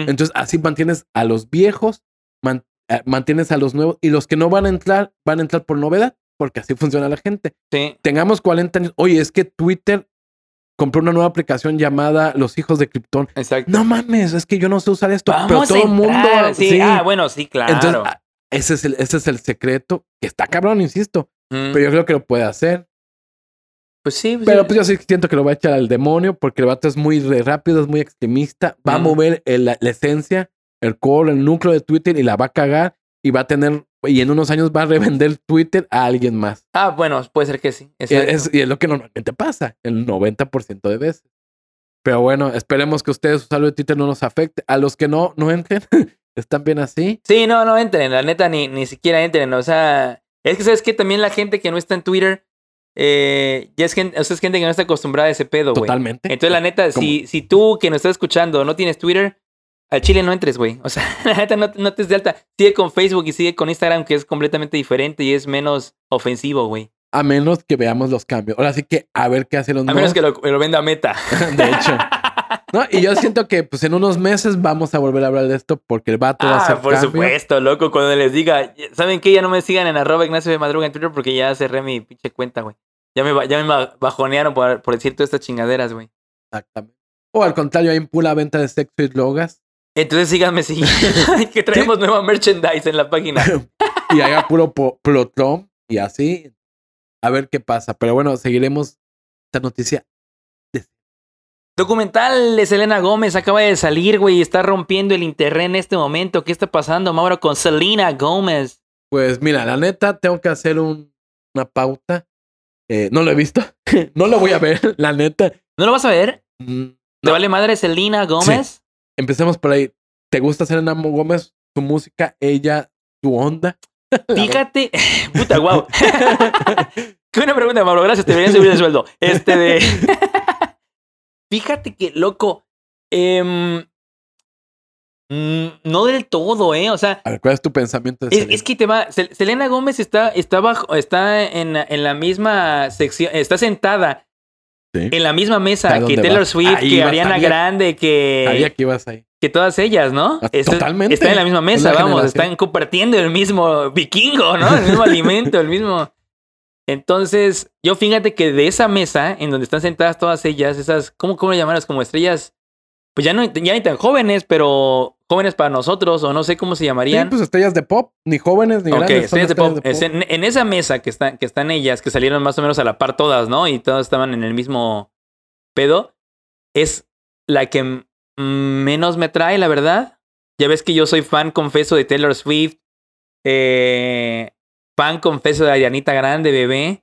Entonces, así mantienes a los viejos, man- eh, mantienes a los nuevos y los que no van a entrar, van a entrar por novedad, porque así funciona la gente. Sí. Tengamos 40 años. Oye, es que Twitter compró una nueva aplicación llamada Los Hijos de Krypton. Exacto. No mames, es que yo no sé usar esto, pero todo el mundo. entrar. Sí, sí. ah, bueno, sí, claro. Entonces, ah, ese es, el, ese es el secreto, que está cabrón, insisto, Mm, pero yo creo que lo puede hacer. pues sí, pues Pero sí. pues yo sí siento que lo va a echar al demonio, porque el vato es muy rápido, es muy extremista, va a mover el- la, la esencia, el core, el núcleo de Twitter y la va a cagar y va a tener, y en unos años va a revender Twitter a alguien más. Ah, bueno, puede ser que sí. Y es, y es lo que normalmente pasa, el 90% de veces. Pero bueno, esperemos que ustedes, su salud de Twitter no nos afecte. A los que no, no entren, están bien así. Sí, no, no entren, la neta, ni, ni siquiera entren. O sea, es que sabes que también la gente que no está en Twitter, eh, ya es gente, o sea, es gente que no está acostumbrada a ese pedo, güey. Totalmente. Entonces, la neta, ¿Cómo? si, si tú que nos estás escuchando no tienes Twitter, al chile no entres, güey. O sea, la neta, no, no te des de alta. Sigue con Facebook y sigue con Instagram, que es completamente diferente y es menos ofensivo, güey. A menos que veamos los cambios. Ahora sí que a ver qué hacen los A menos que lo, lo venda Meta. De hecho. No, y yo siento que pues en unos meses vamos a volver a hablar de esto porque el vato va a hacer Ah, por cambio. supuesto, loco. Cuando les diga, ¿saben qué? Ya no me sigan en arroba Ignacio de Madruga en Twitter porque ya cerré mi pinche cuenta, güey. Ya me, ya me ba- bajonearon por, por decir todas estas chingaderas, güey. Exactamente. O al contrario, hay pura venta de sexo y drogas. Entonces síganme siguiendo. que traemos nueva merchandise en la página. y haga puro plotón y así. A ver qué pasa. Pero bueno, seguiremos esta noticia. Documental de Selena Gómez acaba de salir, güey, y está rompiendo el internet en este momento. ¿Qué está pasando, Mauro, con Selena Gómez? Pues mira, la neta, tengo que hacer un- una pauta. Eh, no lo he visto. no lo voy a ver, la neta. ¿No lo vas a ver? Mm, ¿Te no. vale madre Selena Gómez? Empecemos por ahí. ¿Te gusta Selena Gómez? Su música, ella, su onda. Fíjate, puta, wow. Qué buena pregunta, Mauro. Gracias, te deberían subir el sueldo. Este de. Fíjate que, loco. em, no del todo, ¿eh? O sea, A ver, ¿cuál es tu pensamiento de es, es que te va. Sel- Selena Gómez está, está, bajo, está en, la- en la misma sección, está sentada Sí. en la misma ¿A mesa que Taylor vas? Swift, Ahí que Ariana sabía- Grande, que. Sabía que ibas ahí. que todas ellas, ¿no? Ah, Está- totalmente. Están en la misma mesa, la vamos, generación. están compartiendo el mismo vikingo, ¿no? El mismo alimento, el mismo. Entonces, yo fíjate que de esa mesa, en donde están sentadas todas ellas, esas, ¿cómo, cómo llamarlas? Como estrellas, pues ya no ya ni tan jóvenes, pero jóvenes para nosotros, o no sé cómo se Sí, llamarían. pues estrellas de pop, ni jóvenes ni Ok, grandes. estrellas de pop. estrellas Es en, en esa mesa que están, que están ellas, que salieron más o menos a la par todas, ¿no? Y todas estaban en el mismo pedo, es la que menos me trae, la verdad. Ya ves que yo soy fan confeso de Taylor Swift, eh, fan confeso de Arianita Grande, bebé,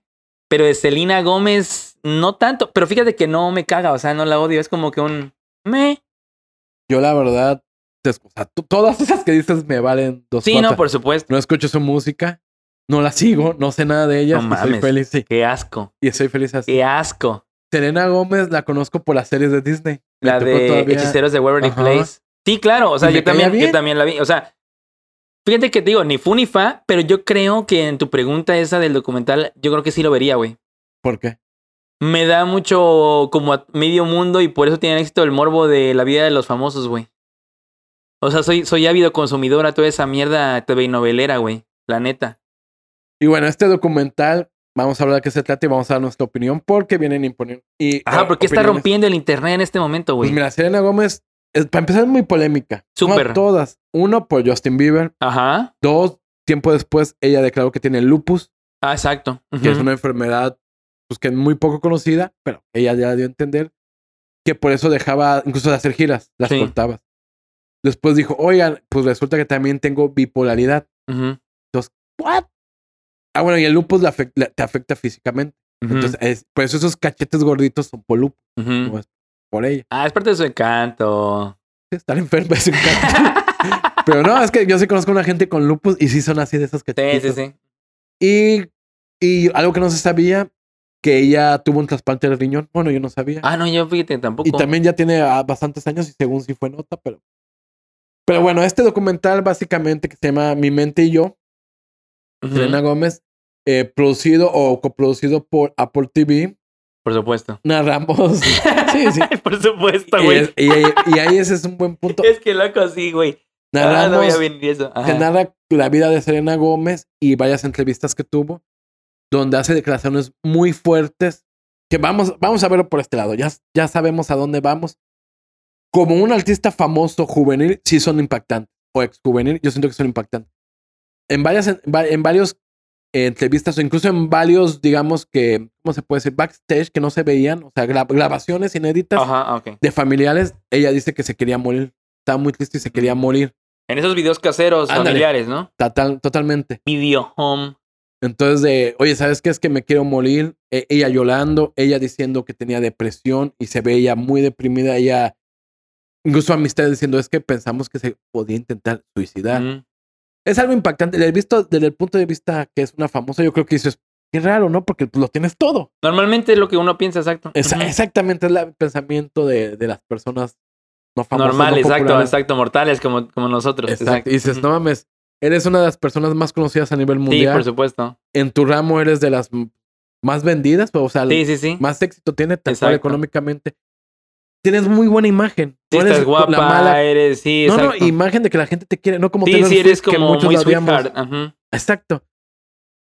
pero de Selena Gómez no tanto, pero fíjate que no me caga, o sea, no la odio, es como que un me. Yo la verdad, o sea, todas esas que dices me valen dos Sí, no, por supuesto. No escucho su música, no la sigo, no sé nada de ellas No y soy mames. feliz, sí. Qué asco, Y soy feliz así. qué asco. Selena Gómez la conozco por las series de Disney. Me La de todavía- Hechiceros de Waverly. Place. Sí, claro. O sea, yo también, yo también la vi. O sea, fíjate que te digo, ni fu ni fa, pero yo creo que en tu pregunta esa del documental, yo creo que sí lo vería, güey. ¿Por qué? Me da mucho como a medio mundo y por eso tiene éxito el morbo de la vida de los famosos, güey. O sea, soy, soy ávido consumidor a toda esa mierda TV novelera, güey. La neta. Y bueno, este documental, vamos a hablar de qué se trata y vamos a dar nuestra opinión porque vienen imponiendo. Y, Ajá, eh, ¿por qué está rompiendo el internet en este momento, Pues güey? mira, Selena Gómez, para empezar, es muy polémica. No Súper. todas. Uno, por Justin Bieber. Ajá. Dos, tiempo después, ella declaró que tiene lupus, Ah, exacto. que es una enfermedad pues, que es muy poco conocida, pero ella ya dio a entender que por eso dejaba incluso de hacer giras, las Sí. cortaba. Después dijo, oigan, pues resulta que también tengo bipolaridad. Ujú, ¿What? Ah, bueno, y el lupus te afecta físicamente. Entonces, es- por eso esos cachetes gorditos son por lupus, no por ella. Ah, es parte de su encanto. Estar enferma es un cacho. Pero no, es que yo sí conozco a una gente con lupus y sí son así de esos Sí, cachetitos. sí, sí. Y, y algo que no se sabía, que ella tuvo un trasplante de riñón. Bueno, yo no sabía. Ah, no, yo fíjate tampoco. y también ya tiene ah, bastantes años y según sí fue nota, pero... Pero bueno, este documental básicamente que se llama Mi mente y yo, Selena Gómez, eh, producido o coproducido por Apple TV, Por supuesto. narramos... sí, sí. Por supuesto, Y, güey. es- y, y ahí ese es un buen punto. Es que loco, sí, güey. Ah, no Narramos, voy a venir eso. Se narra la vida de Selena Gómez y varias entrevistas que tuvo, donde hace declaraciones muy fuertes, que vamos, vamos a verlo por este lado, ya, ya sabemos a dónde vamos. Como un artista famoso juvenil, sí son impactantes, o ex juvenil, yo siento que son impactantes. En varias, en, en varios entrevistas, o incluso en varios, digamos que, ¿cómo se puede decir? Backstage que no se veían, o sea, gra- grabaciones inéditas Ajá, ok. de familiares, ella dice que se quería morir, estaba muy triste y se quería morir, En esos videos caseros Ándale. familiares, ¿no? total, totalmente. Video home. Entonces, de, oye, ¿sabes qué? Es que me quiero morir. E- ella llorando, ella diciendo que tenía depresión y se veía muy deprimida. Ella, incluso amistades diciendo, es que pensamos que se podía intentar suicidar. Ujú. Es algo impactante. El, visto, desde el punto de vista que es una famosa, yo creo que dices, qué raro, ¿no? Porque pues, lo tienes todo. Normalmente es lo que uno piensa, exacto. Exactamente es el pensamiento de, de las personas no famosas. Normal, no exacto, populares. exacto, mortales como, como nosotros. Exacto. Exacto. Y dices, no mames, eres una de las personas más conocidas a nivel Sí, mundial. por supuesto. en tu ramo eres de las más vendidas, o sea, Sí, sí, sí. más éxito tiene tal cual económicamente. Tienes muy buena imagen. Sí, No eres estás guapa, la mala- eres, sí, No, no, imagen de que la gente te quiere, no como sí, Taylor sí, eres Swift, que como muchos muy. Ajá. Exacto.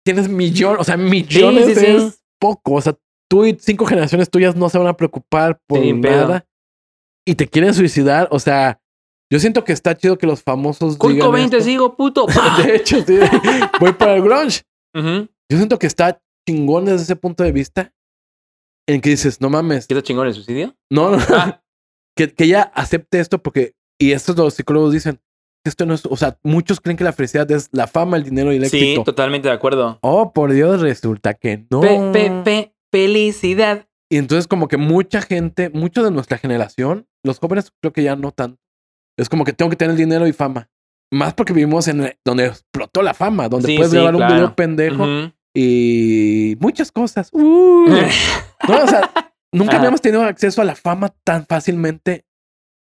Tienes millones, o sea, millones sí, es poco. O sea, tú y cinco generaciones tuyas no se van a preocupar por nada. Y te quieren suicidar. O sea, yo siento que está chido que los famosos te esto. sigo, puto. De hecho, sí. Voy para el grunge. Yo siento que está chingón desde ese punto de vista. En que dices, no mames, ¿Qué está chingón el suicidio? no, no, Ah, que, que ella acepte esto porque, y estos los psicólogos dicen, esto no es, o sea, muchos creen que la felicidad es la fama, el dinero y el sí, éxito. totalmente de acuerdo. Oh, por Dios, resulta que no. Pe- pe- pe- felicidad. Y entonces como que mucha gente, mucho de nuestra generación, los jóvenes creo que ya no tanto. Es como que tengo que tener dinero y fama. Más porque vivimos en el- donde explotó la fama, donde Sí, puedes sí, grabar un video pendejo. Y muchas cosas. Uh. No, o sea, nunca Ajá. habíamos tenido acceso a la fama tan fácilmente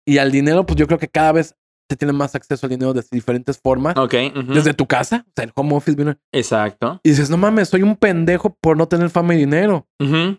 y al dinero, pues yo creo que cada vez se tiene más acceso al dinero de diferentes formas. ok. Desde tu casa, o sea, el home office vino. Exacto. Y dices, no mames, soy un pendejo por no tener fama y dinero.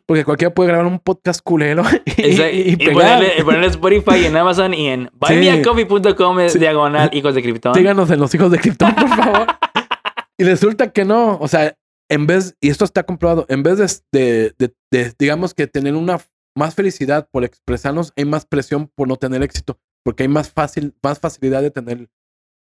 Porque cualquiera puede grabar un podcast culero y, y- y Y, pegar. ponerle, y ponerle Spotify en Amazon y en buymeacoffee.com Sí. diagonal hijos de Krypton. Síganos en los hijos de Krypton, por favor. y resulta que no. O sea, en vez, y esto está comprobado, en vez de, de- de- de, digamos que tener una más felicidad por expresarnos, hay más presión por no tener éxito. Porque hay más fácil, más facilidad de tener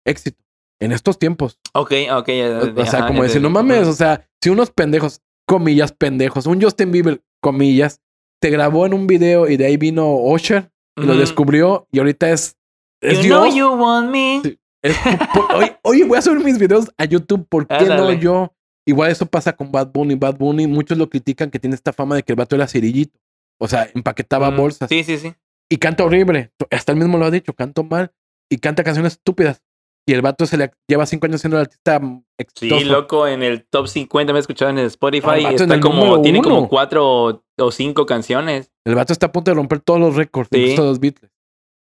éxito. En estos tiempos. Ok, ok. ya- O, o sea, como decir, no mames, o sea, si unos pendejos, comillas, pendejos, un Justin Bieber, comillas, te grabó en un video y de ahí vino Usher y lo descubrió y ahorita es, es You Dios. know you want me. Sí. Es por- por- oye, oye, voy a subir mis videos a YouTube, ¿por qué no Ándale. yo? Igual eso pasa con Bad Bunny. Bad Bunny, muchos lo critican que tiene esta fama de que el vato era cerillito. O sea, empaquetaba Mm, bolsas. Sí, sí, sí. Y canta horrible. Hasta él mismo lo ha dicho, canto mal. Y canta canciones estúpidas. Y el vato se le lleva cinco años siendo el artista mm, Sí, exitoso. loco, en el top 50 me he escuchado en el Ah, Spotify. el y vato en está el como, tiene uno. como cuatro o, cinco canciones. El vato está a punto de romper todos los récords, Sí. incluso los Beatles.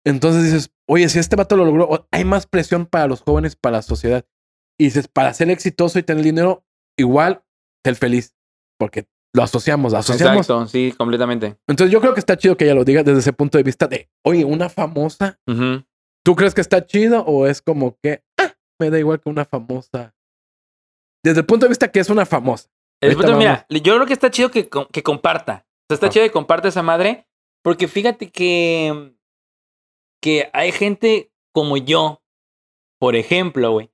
Entonces dices, oye, si este vato lo logró, hay más presión para los jóvenes, para la sociedad. Y dices, para ser exitoso y tener dinero, igual, ser feliz. Porque lo asociamos, asociamos. Exacto, sí, completamente. Entonces yo creo que está chido que ella lo diga desde ese punto de vista de, oye, una famosa. ¿tú crees que está chido o es como que, ah, me da igual que una famosa? Desde el punto de vista que es una famosa. El Ahorita punto, mira, yo creo que está chido que, que comparta. O sea, está Ah. chido que comparta esa madre. Porque fíjate que. Que hay gente como yo, por ejemplo, güey,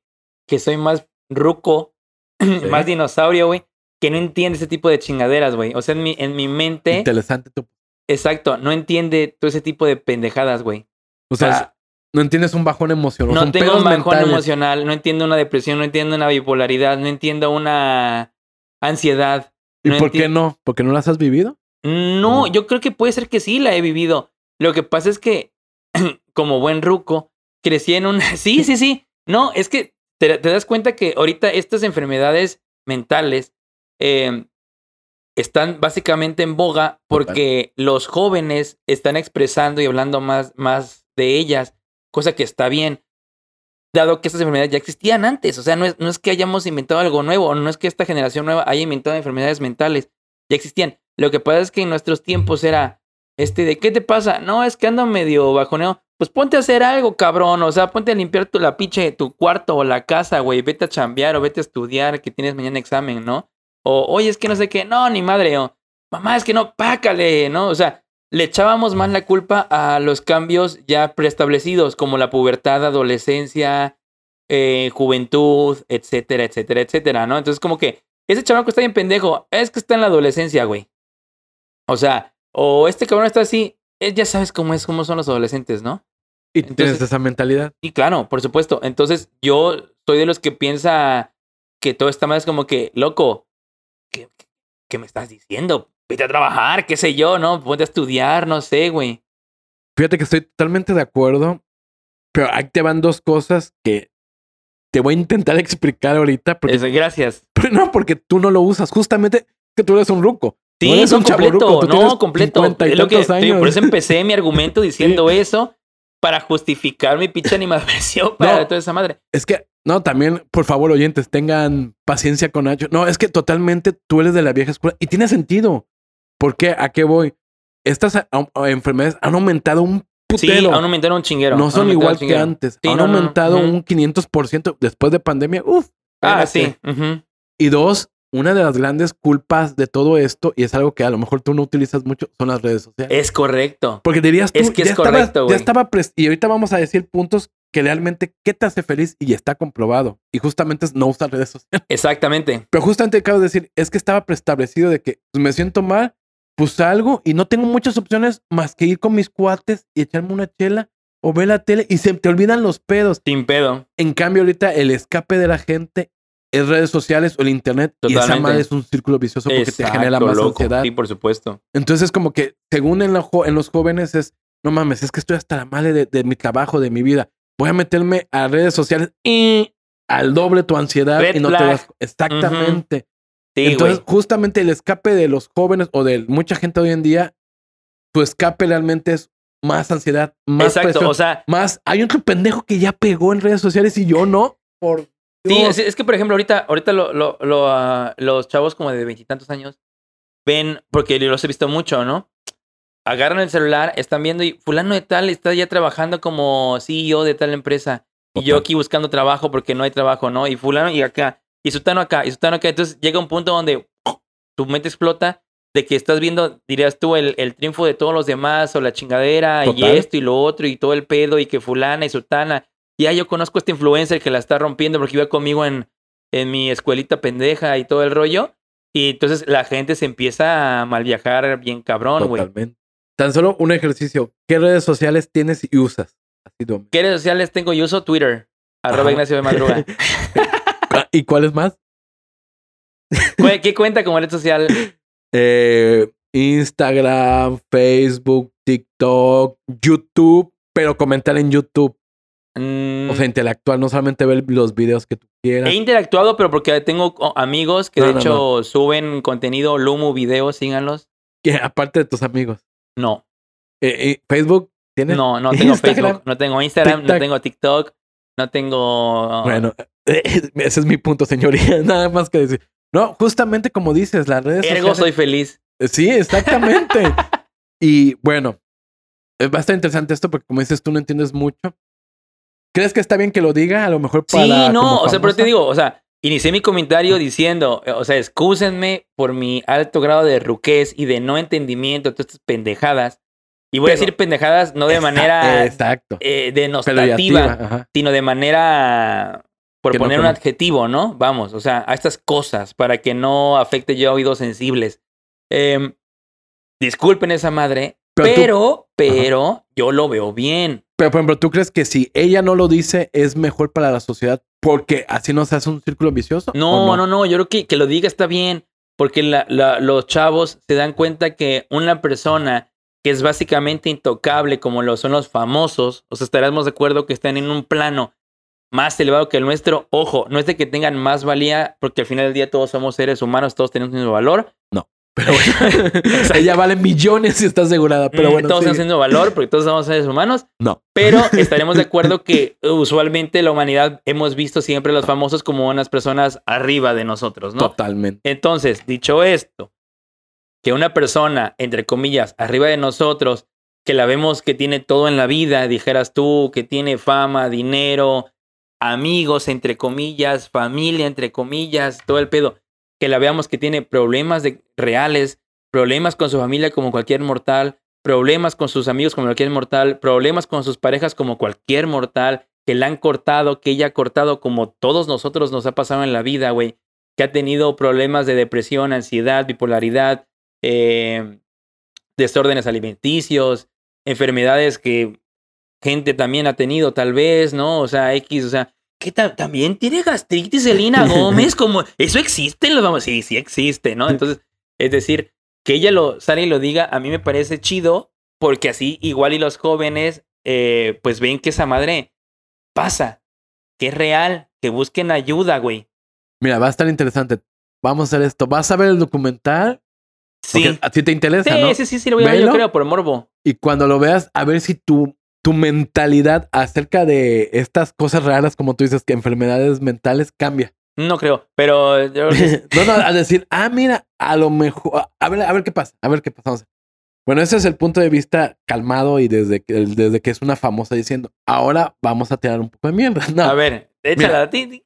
que soy más ruco, más dinosaurio, güey, que no entiende ese tipo de chingaderas, güey. O sea, en mi, en mi mente, Interesante. tú. exacto, no entiende todo ese tipo de pendejadas, güey. O sea, no entiendes un bajón emocional. no tengo un bajón mentales. emocional, no entiendo una depresión, no entiendo una bipolaridad, no entiendo una ansiedad. ¿Y no por qué no? ¿Porque no las has vivido? No, No. yo creo que puede ser que sí la he vivido. Lo que pasa es que, como buen ruco, crecí en una... Sí, sí, sí. No, es que te, te das cuenta que ahorita estas enfermedades mentales eh, están básicamente en boga porque los jóvenes están expresando y hablando más, más de ellas, cosa que está bien, dado que estas enfermedades ya existían antes. O sea, no es, no es que hayamos inventado algo nuevo, no es que esta generación nueva haya inventado enfermedades mentales, ya existían. Lo que pasa es que en nuestros tiempos era, este, ¿de qué te pasa? No, es que ando medio bajoneo. Pues ponte a hacer algo, cabrón. O sea, ponte a limpiar tu, la pinche, tu cuarto o la casa, güey. Vete a chambear o vete a estudiar que tienes mañana examen, ¿no? O, oye, es que no sé qué. No, ni madre. O, mamá, es que no, pácale, ¿no? O sea, le echábamos más la culpa a los cambios ya preestablecidos, como la pubertad, adolescencia, eh, juventud, etcétera, etcétera, etcétera, ¿no? Entonces, como que ese chamaco está bien pendejo. Es que está en la adolescencia, güey. O sea, o este cabrón está así. eh, ya sabes cómo es, cómo son los adolescentes, ¿no? Y tú tienes Entonces- esa mentalidad. Y claro, por supuesto. Entonces, yo soy de los que piensa que todo está mal. Es como que, loco, ¿qué, qué me estás diciendo? Vete a trabajar, qué sé yo, ¿no? Ponte a estudiar, no sé, güey. Fíjate que estoy totalmente de acuerdo, pero ahí te van dos cosas que te voy a intentar explicar ahorita. Porque, gracias. pero no, porque tú no lo usas. Justamente que tú eres un ruco. Sí, no eres un completo. tú tienes No, completo. 50 y Es lo que, te digo, por años. eso empecé mi argumento diciendo eso para justificar mi pinche animadversión para No. toda esa madre. Es que, no, también, por favor, oyentes, tengan paciencia con Nacho. No, es que totalmente tú eres de la vieja escuela y tiene sentido. ¿Por qué? ¿A qué voy? Estas a- a- enfermedades han aumentado un Sí, putero. aún aumentaron un chinguero. no son igual que antes. Sí, han no, no, no. aumentado Ujú. un 500% después de pandemia. Uf. Ah, sí. Y dos, una de las grandes culpas de todo esto, y es algo que a lo mejor tú no utilizas mucho, son las redes sociales. Es correcto. Porque dirías tú, es que ya es estaba- correcto, ya estaba y ahorita vamos a decir puntos que realmente qué te hace feliz y está comprobado. Y justamente es no usar redes sociales. Exactamente. Pero justamente acabo de decir, es que estaba preestablecido de que pues, me siento mal, pues salgo y no tengo muchas opciones más que ir con mis cuates y echarme una chela o ver la tele y se te olvidan los pedos. Sin pedo. En cambio, ahorita el escape de la gente es redes sociales o el internet y esa Totalmente. madre es un círculo vicioso porque te genera más loco. ansiedad. Sí, por supuesto. Entonces es como que, según en, lo jo- en los jóvenes, es, no mames, es que estoy hasta la madre de, de mi trabajo, de mi vida. Voy a meterme a redes sociales y al doble tu ansiedad Red y no te das. Exactamente. Sí, Entonces, güey. justamente el escape de los jóvenes o de mucha gente hoy en día, tu escape realmente es más ansiedad, más Exacto, presión, o sea, más. Hay otro pendejo que ya pegó en redes sociales y yo no. Por Sí, es, es que por ejemplo, ahorita, ahorita lo, lo- lo, ah, los chavos como de veintitantos años ven, porque los he visto mucho, ¿no? Agarran el celular, están viendo y fulano de tal está ya trabajando como CEO de tal empresa. Y yo aquí buscando trabajo porque no hay trabajo, ¿no? Y fulano y acá, y sutano acá, y sutano acá. Entonces llega un punto donde tu mente explota de que estás viendo, dirías tú, el, el triunfo de todos los demás o la chingadera y esto y lo otro y todo el pedo y que fulana y sutana. Ya yo conozco a este influencer que la está rompiendo porque iba conmigo en, en mi escuelita pendeja y todo el rollo. Y entonces la gente se empieza a mal viajar bien cabrón, güey. Totalmente. Tan solo un ejercicio. ¿Qué redes sociales tienes y usas? Así. ¿Qué redes sociales tengo? Yo uso Twitter. Arroba Ajá. Ignacio de Madruga. ¿Y cuáles más? ¿Cuál- ¿Qué cuenta como red social? Eh, Instagram, Facebook, TikTok, YouTube, pero comentar en YouTube. Mm, O sea, intelectual, no solamente ver los videos que tú quieras. he interactuado, pero porque tengo amigos que No, de no, hecho suben contenido, Lumu, videos, síganlos. Aparte de tus amigos. No, Eh, eh, Facebook, ¿tienes? no, no tengo Instagram, Facebook, no tengo Instagram, no TikTok. tengo TikTok, no tengo... Bueno, eh, ese es mi punto, señoría. Nada más que decir. No, justamente como dices, las redes Ergo sociales. soy feliz. Sí, exactamente. y bueno, es bastante interesante esto porque como dices, tú no entiendes mucho. ¿Crees que está bien que lo diga? A lo mejor para... Sí, no, o sea, pero te digo, o sea, inicié mi comentario diciendo, eh, o sea, excúsenme por mi alto grado de ruquez y de no entendimiento de todas estas pendejadas. Y voy a decir pendejadas no de manera Exacto. eh, denostativa, sino de manera, por Que no poner un adjetivo, ¿no? Vamos, o sea, a estas cosas para que no afecte yo a oídos sensibles. Em, disculpen esa madre, Pero pero, yo lo veo bien. Pero, por ejemplo, ¿tú crees que si ella no lo dice es mejor para la sociedad porque así no se hace un círculo vicioso? No, ¿O no, no, yo creo que que lo diga está bien, porque la- la- los chavos se dan cuenta que una persona que es básicamente intocable, como lo son los famosos, o sea, estaremos de acuerdo que están en un plano más elevado que el nuestro. Ojo, no es de que tengan más valía, porque al final del día todos somos seres humanos, todos tenemos el mismo valor. Pero bueno, ella vale millones y está asegurada. Pero Mm, bueno, el mismo valor, porque todos somos seres humanos. No. Pero estaremos de acuerdo que uh, usualmente la humanidad hemos visto siempre a los famosos como unas personas arriba de nosotros, ¿no? Totalmente. Entonces, dicho esto, que una persona, entre comillas, arriba de nosotros, que la vemos que tiene todo en la vida, dijeras tú, que tiene fama, dinero, amigos, entre comillas, familia, entre comillas, todo el pedo, que la veamos que tiene problemas de, reales, problemas con su familia como cualquier mortal, problemas con sus amigos como cualquier mortal, problemas con sus parejas como cualquier mortal, que la han cortado, que ella ha cortado como todos nosotros nos ha pasado en la vida, güey que ha tenido problemas de depresión, ansiedad, bipolaridad, eh, desórdenes alimenticios, enfermedades que gente también ha tenido tal vez, ¿no? O sea, X, o sea, que ta- también tiene gastritis Elina Gómez, como, ¿eso existe? Lo vamos, sí, sí existe, ¿no? Entonces, es decir, que ella lo sale y lo diga, a mí me parece chido, porque así igual y los jóvenes, eh, pues ven que esa madre pasa, que es real, que busquen ayuda, güey. Mira, va a estar interesante. Vamos a hacer esto. ¿Vas a ver el documental? Sí. Porque a ti te interesa, Sí, ¿no? sí, sí, sí, lo voy a ver, yo creo, por morbo. Y cuando lo veas, a ver si tu, tu mentalidad acerca de estas cosas raras, como tú dices, que enfermedades mentales, cambia. No creo, pero yo no, no, a decir, ah, mira, a lo mejor, a ver, a ver qué pasa, a ver qué pasa. vamos a- Bueno, ese es el punto de vista calmado y desde que, desde que es una famosa diciendo, ahora vamos a tirar un poco de mierda. No, a ver, échala. ti-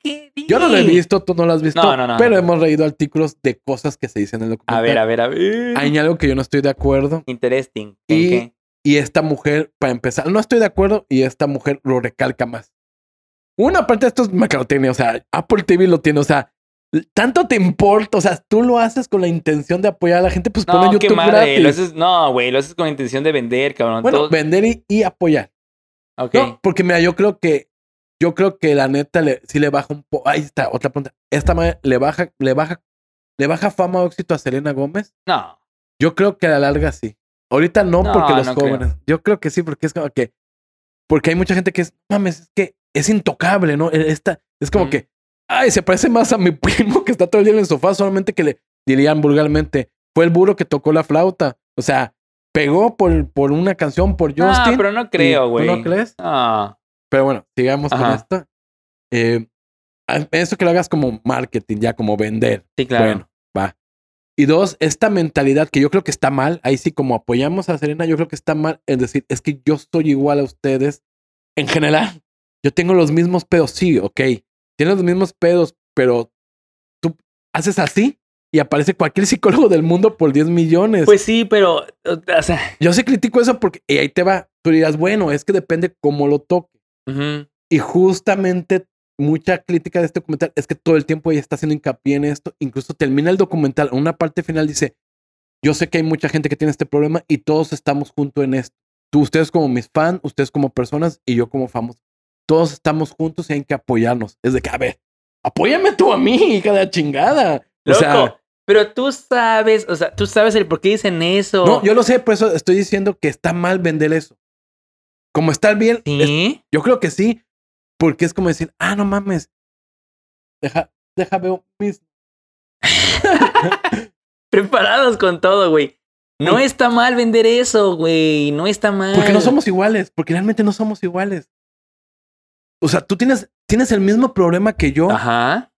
yo no lo he visto, tú no lo has visto, No, no, no, pero hemos leído artículos de cosas que se dicen en el documental. A ver, a ver, a ver. Hay algo que yo no estoy de acuerdo Interesting. ¿En Y- qué? Y esta mujer, para empezar, no estoy de acuerdo y esta mujer lo recalca más. Una parte de esto es mercadotecnia, o sea, Apple TV lo tiene, o sea, tanto te importa, o sea, tú lo haces con la intención de apoyar a la gente, pues No, YouTube qué madre. gratis. Lo haces, no, güey, lo haces con intención de vender, cabrón. bueno, Todo- vender y, y apoyar. ok. No, porque mira, yo creo que yo creo que la neta le, sí le baja un poco. Ahí está, otra pregunta. Esta madre le baja, le baja, le baja fama o éxito a Selena Gómez. No. Yo creo que a la larga sí. Ahorita no, No, porque los no creo. jóvenes. Yo creo que sí, porque es como que. Porque hay mucha gente que es, mames, es que es intocable, ¿no? E, Esta, es como que, ay, se parece más a mi primo que está todo el día en el sofá, solamente que le dirían vulgarmente, fue el burro que tocó la flauta. O sea, pegó por, por una canción, por Justin. pero no creo, ¿tú güey. no crees? No. Pero bueno, sigamos con esto. Eh, eso que lo hagas como marketing, ya como vender. Sí, claro. Bueno. Y dos, esta mentalidad que yo creo que está mal, ahí sí como apoyamos a Serena, yo creo que está mal, es decir, es que yo soy igual a ustedes en general. Yo tengo los mismos pedos, sí, ok. Tienes los mismos pedos, pero tú haces así y aparece cualquier psicólogo del mundo por 10 millones. Pues sí, pero, o sea, yo sí critico eso porque y ahí te va. Tú dirás, bueno, es que depende cómo lo toque. Y justamente mucha crítica de este documental es que todo el tiempo ella está haciendo hincapié en esto. Incluso termina el documental, en una parte final dice, yo sé que hay mucha gente que tiene este problema y todos estamos juntos en esto. Tú, ustedes como mis fans, ustedes como personas y yo como famoso. Todos estamos juntos y hay que apoyarnos. Es de que, a ver, apóyame tú a mí, hija de la chingada. O Loco, sea, pero tú sabes, o sea, tú sabes el por qué dicen eso. no, yo lo sé, por eso estoy diciendo que está mal vender eso. Como está bien. Yo creo que sí, porque es como decir, ah, no mames, deja, deja veo mis... Preparados con todo, güey. No está mal vender eso, güey. No está mal. Porque no somos iguales, porque realmente no somos iguales. O sea, tú tienes, tienes el mismo problema que yo, Ajá.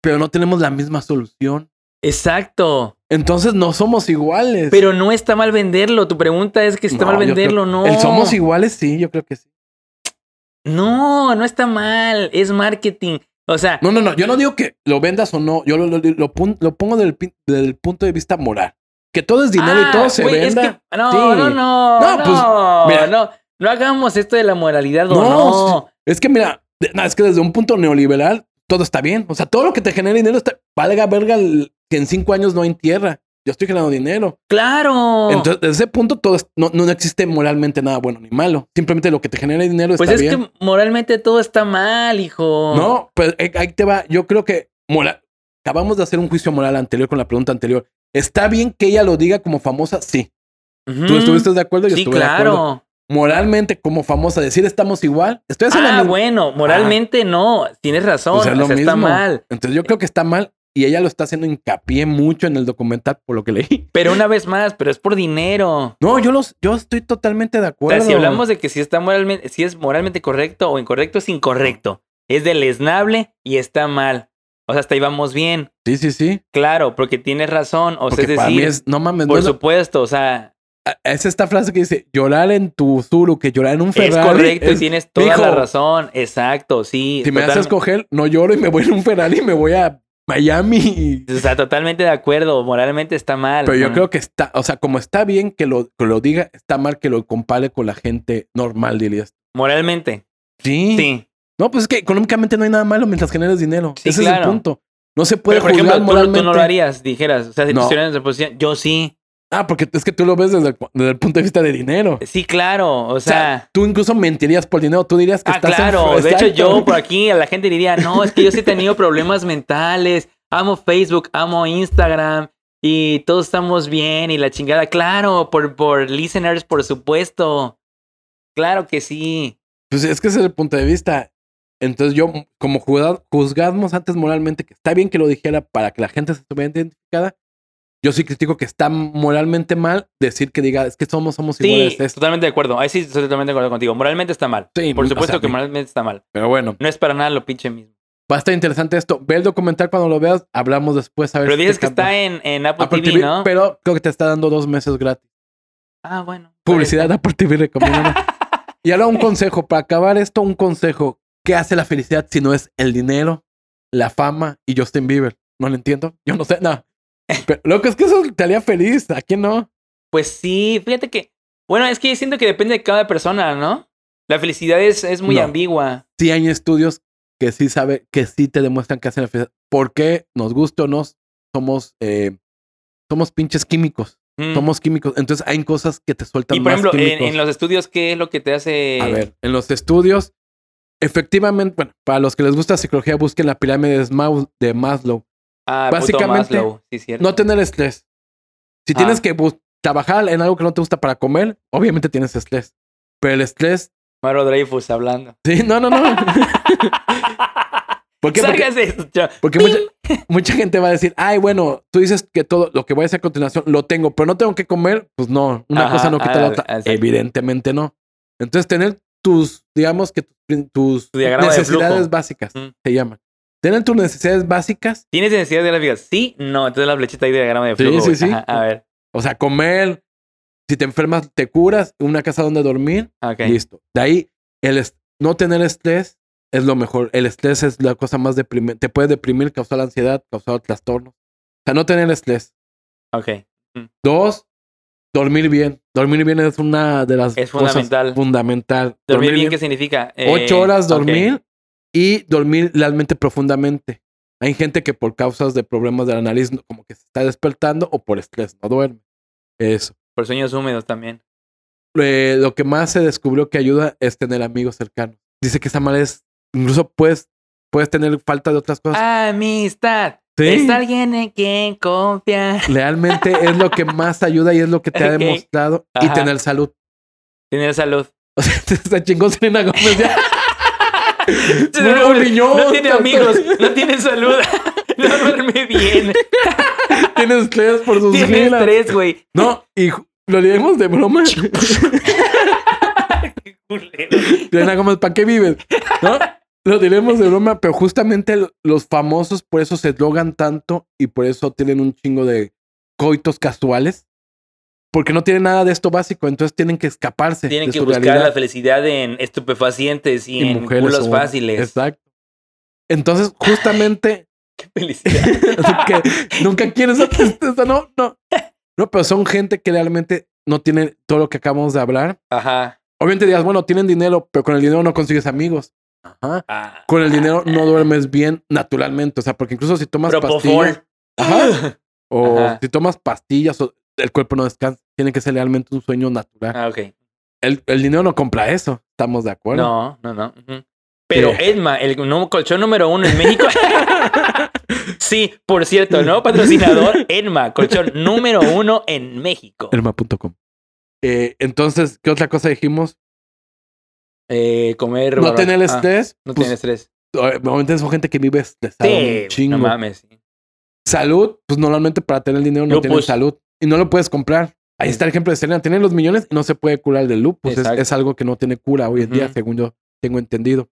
pero no tenemos la misma solución. Exacto. Entonces no somos iguales. Pero no está mal venderlo. Tu pregunta es que está No, mal venderlo, creo- no. El somos iguales, sí, yo creo que sí. No, no está mal. Es marketing. O sea, No, no, no, yo no digo que lo vendas o no, yo lo, lo, lo lo pongo del, del punto de vista moral. Que todo es dinero ah, y todo se güey, es venda. que- no, Sí. no, no, no. No, pues, mira. no. No hagamos esto de la moralidad No, no. Es que mira, es que desde un punto neoliberal todo está bien. O sea, todo lo que te genera dinero está. Valga verga el- que en cinco años no hay tierra. Yo estoy generando dinero. Claro. Entonces, desde ese punto todo es- no, no existe moralmente nada bueno ni malo. Simplemente lo que te genera dinero pues está es bien. que moralmente todo está mal, hijo. No, pues eh, ahí te va. Yo creo que moral. Acabamos de hacer un juicio moral anterior con la pregunta anterior. ¿Está bien que ella lo diga como famosa? Sí. ¿Tú estuviste de acuerdo? Yo Sí, estuve de acuerdo. claro. Moralmente, como famosa, decir estamos igual. Estoy haciendo Ah, bueno, moralmente no. Tienes razón. Pues es lo o sea, está mismo. mal. Entonces yo creo que está mal y ella lo está haciendo hincapié mucho en el documental por lo que leí. Pero una vez más, pero es por dinero. No, yo los, yo estoy totalmente de O acuerdo. sea, si hablamos de que si está moralmente, si es moralmente correcto o incorrecto, es incorrecto. Es deleznable y está mal. O sea, hasta ahí vamos bien. Sí, sí, sí. Claro, porque tienes razón. O Porque sea, es para mí decir, es, no mames, por supuesto, o sea, es esta frase que dice, llorar en tu Zuru, que llorar en un Ferrari. es correcto y es- tienes toda la razón. Exacto, sí. Si me haces escoger, no lloro y me voy en un Ferrari y me voy a Miami. O sea, totalmente de acuerdo. Moralmente está mal. Pero yo creo que está, o sea, como está bien que lo, que lo diga, está mal que lo compare con la gente normal, dirías. Moralmente. Sí. Sí. No, pues es que económicamente no hay nada malo mientras generes dinero. Sí, Ese es el punto. No se puede Pero, por ejemplo, juzgar tú, moralmente. tú no lo harías, dijeras. O sea, si No. tú estuvieras en esa posición, yo sí. Ah, porque es que tú lo ves desde el, desde el punto de vista de dinero. Sí, claro. O O sea, tú incluso mentirías por dinero. Tú dirías que Ah, estás claro. en... De hecho, yo por aquí a la gente diría, no, es que yo sí he tenido problemas mentales. Amo Facebook, amo Instagram y todos estamos bien y la chingada. Claro, por, por listeners, por supuesto. Claro que sí. Pues es que ese es el punto de vista. Entonces yo, como juzga- juzgamos antes moralmente que está bien que lo dijera para que la gente se estuviera identificada, yo sí critico que está moralmente mal decir que diga, es que somos, somos Sí, iguales. esto". totalmente de acuerdo. Ahí sí estoy totalmente de acuerdo contigo. Moralmente está mal. Sí, Por o supuesto sea, que moralmente está mal. Pero bueno, No es para nada lo pinche mismo. va a estar interesante esto. Ve el documental cuando lo veas, hablamos después a ver Pero si dices que está en, en Apple, Apple TV, TV, ¿no? pero creo que te está dando dos meses gratis. Ah, bueno. Publicidad de Apple TV recomiendo. y ahora un consejo, para acabar esto, un consejo. ¿Qué hace la felicidad si no es el dinero, la fama y Justin Bieber? No lo entiendo. Yo no sé, no. Pero, loco, es que eso te haría feliz. ¿A quién no? Pues sí, fíjate que. Bueno, es que siento que depende de cada persona, ¿no? La felicidad es, es muy No. ambigua. Sí hay estudios que sí sabe, que sí te demuestran que hacen la felicidad. porque nos guste o no, somos, eh, somos pinches químicos. Mm. Somos químicos. Entonces hay cosas que te sueltan Y por más ejemplo, en, en los estudios, ¿qué es lo que te hace...? A ver, en los estudios, efectivamente, bueno, para los que les gusta psicología, busquen la pirámide de Maslow. Ah, básicamente, sí. No tener estrés. Si Ah. tienes que bus- trabajar en algo que no te gusta para comer, obviamente tienes estrés. Pero el estrés, Mauro Dreyfus hablando. sí, no, no, no. ¿Por qué? Porque, porque mucha, mucha gente va a decir, ay, bueno, tú dices que todo lo que voy a hacer a continuación lo tengo, pero no tengo que comer. Pues no, una Ajá, cosa no quita ah, la otra. exacto. Evidentemente no. Entonces, tener tus, digamos que tus, necesidades básicas Mm. se llaman. Tener tus necesidades básicas, ¿Tienes necesidad de gráficas? Sí, no. Entonces la flechita ahí de diagrama de Sí, flujo. sí, sí. Ajá, a ver. o sea, comer, si te enfermas, te curas, una casa donde dormir, Ok. listo. De ahí, el no tener estrés es lo mejor. El estrés es la cosa más deprimente. Te puede deprimir, causar ansiedad, causar trastornos. O sea, no tener estrés. Ok. Dos, dormir bien. Dormir bien es una de las Es cosas fundamental. fundamental. ¿Dormir bien qué significa? Eh, Ocho horas ok. dormir y dormir realmente profundamente. Hay gente que por causas de problemas de la nariz como que se está despertando o por estrés no duerme. Eso. Por sueños húmedos también. Eh, lo que más se descubrió que ayuda es tener amigos cercanos. Dice que esa manera es, incluso puedes, puedes tener falta de otras cosas. Amistad. Sí. Es alguien en quien confía. Realmente es lo que más ayuda y es lo que te ha demostrado. Y tener salud. Tener salud. O sea, está chingón Selena Gómez ya. No, un riñón, no tiene amigos, no tiene salud, no duerme bien, Tiene estrés por sus tiene giras. estrés, güey. No, y lo diremos de broma. Qué culero. Selena Gómez, ¿para qué vives? ¿No? Lo diremos de broma, pero justamente lo- los famosos por eso se drogan tanto y por eso tienen un chingo de coitos casuales. Porque no tienen nada de esto básico, entonces tienen que escaparse Tienen de que su buscar realidad. la felicidad en estupefacientes y, Y en mujeres culos fáciles. Exacto. Entonces, justamente Qué felicidad. Que nunca quieres esa tristeza, no, no. No, pero son gente que realmente no tiene todo lo que acabamos de hablar. Ajá. Obviamente dirás, bueno, tienen dinero, pero con el dinero no consigues amigos. Ajá. Ah. Con el dinero no duermes bien naturalmente. O sea, porque incluso si tomas pastillas. Ajá. O Ajá. si tomas pastillas, o el cuerpo no descansa. Tiene que ser realmente un sueño natural. Ah, ok. El, el dinero no compra eso. Estamos de acuerdo. No, no, no. Pero Eh. Edma, el nu- colchón número uno en México. sí, por cierto, el nuevo patrocinador, Edma, colchón número uno en México. Elma.com. Eh, entonces, ¿qué otra cosa dijimos? Eh, comer. No tener ah, estrés. no pues, tener estrés. Normalmente son gente que vive estresada Sí, chingo. no mames. Salud, pues normalmente para tener dinero no tienes salud y no lo puedes comprar. Ahí está el ejemplo de Selena. Tiene los millones y no se puede curar del lupus. Es, es algo que no tiene cura hoy en día, según yo tengo entendido.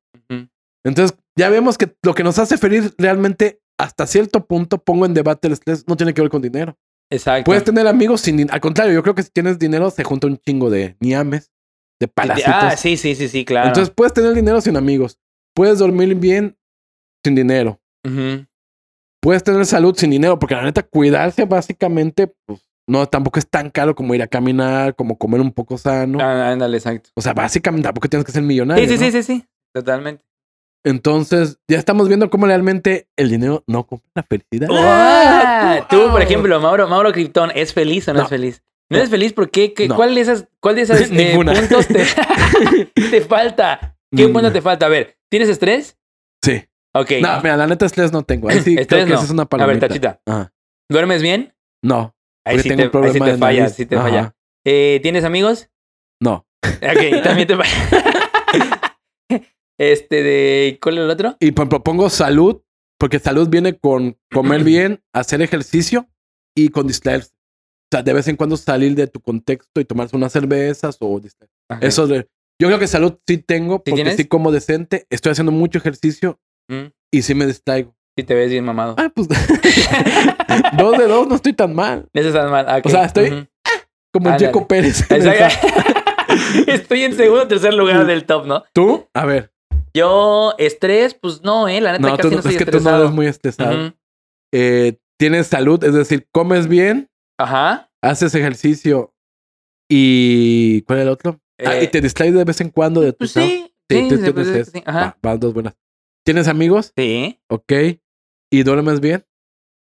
Entonces, ya vemos que lo que nos hace feliz realmente, hasta cierto punto, pongo en debate el estrés, no tiene que ver con dinero. Exacto. Puedes tener amigos sin dinero. Al contrario, yo creo que si tienes dinero, se junta un chingo de niames, de palacitos. Ah, sí, sí, sí, sí, claro. Entonces, puedes tener dinero sin amigos. Puedes dormir bien sin dinero. Puedes tener salud sin dinero, porque la neta, cuidarse básicamente, pues no, tampoco es tan caro como ir a caminar, como comer un poco sano. Ah, ándale, exacto. O sea, básicamente tampoco tienes que ser millonario. Sí, sí, ¿no? sí, sí, sí. Totalmente. Entonces, ya estamos viendo cómo realmente el dinero no compra la felicidad. Ah, Tú, por ejemplo, Mauro, Mauro Krypton, ¿es feliz o no, No. es feliz? ¿No, No. eres feliz? ¿Por qué? ¿Qué- No. ¿Cuál de esas, cuál de esas eh, puntos te, te falta? ¿Qué Mm. punto te falta? A ver, ¿tienes estrés? Sí. Ok. No, mira, la neta, estrés no tengo. Ahí sí, Estrés creo que no. esa es una A ver, tachita. Ajá. ¿Duermes bien? No, Ahí sí, tengo te, un ahí sí te falla, sí te Ajá. falla. Eh, ¿Tienes amigos? no. Ok, también te falla. este de... ¿Cuál es el otro? Y por ejemplo, pongo salud, porque salud viene con comer bien, hacer ejercicio y con distraerse. O sea, de vez en cuando salir de tu contexto y tomarse unas cervezas o distraer. Ajá. Eso de... Yo creo que salud sí tengo, porque tienes? sí como decente, estoy haciendo mucho ejercicio Mm, y sí me distraigo. Sí te ves bien mamado. Ah, pues dos de dos, no estoy tan mal. Eso está mal. Ah. O sea, estoy- Ujú. Como Ándale. Checo Pérez. Exacto. Estoy en segundo o tercer lugar del top, ¿no? ¿Tú? A ver. Yo, estrés, pues no, eh. La neta No, casi tú, no estoy es que tú no estresado. eres muy estresado. Eh, tienes salud, es decir, comes bien, Ajá. haces ejercicio y... ¿Cuál es el otro? Ah, Eh, y te distraes de vez en cuando de tu Pues sí. Sí, sí. Ajá. Va, van dos buenas. ¿Tienes amigos? Sí. Ok. ¿Y duermes bien?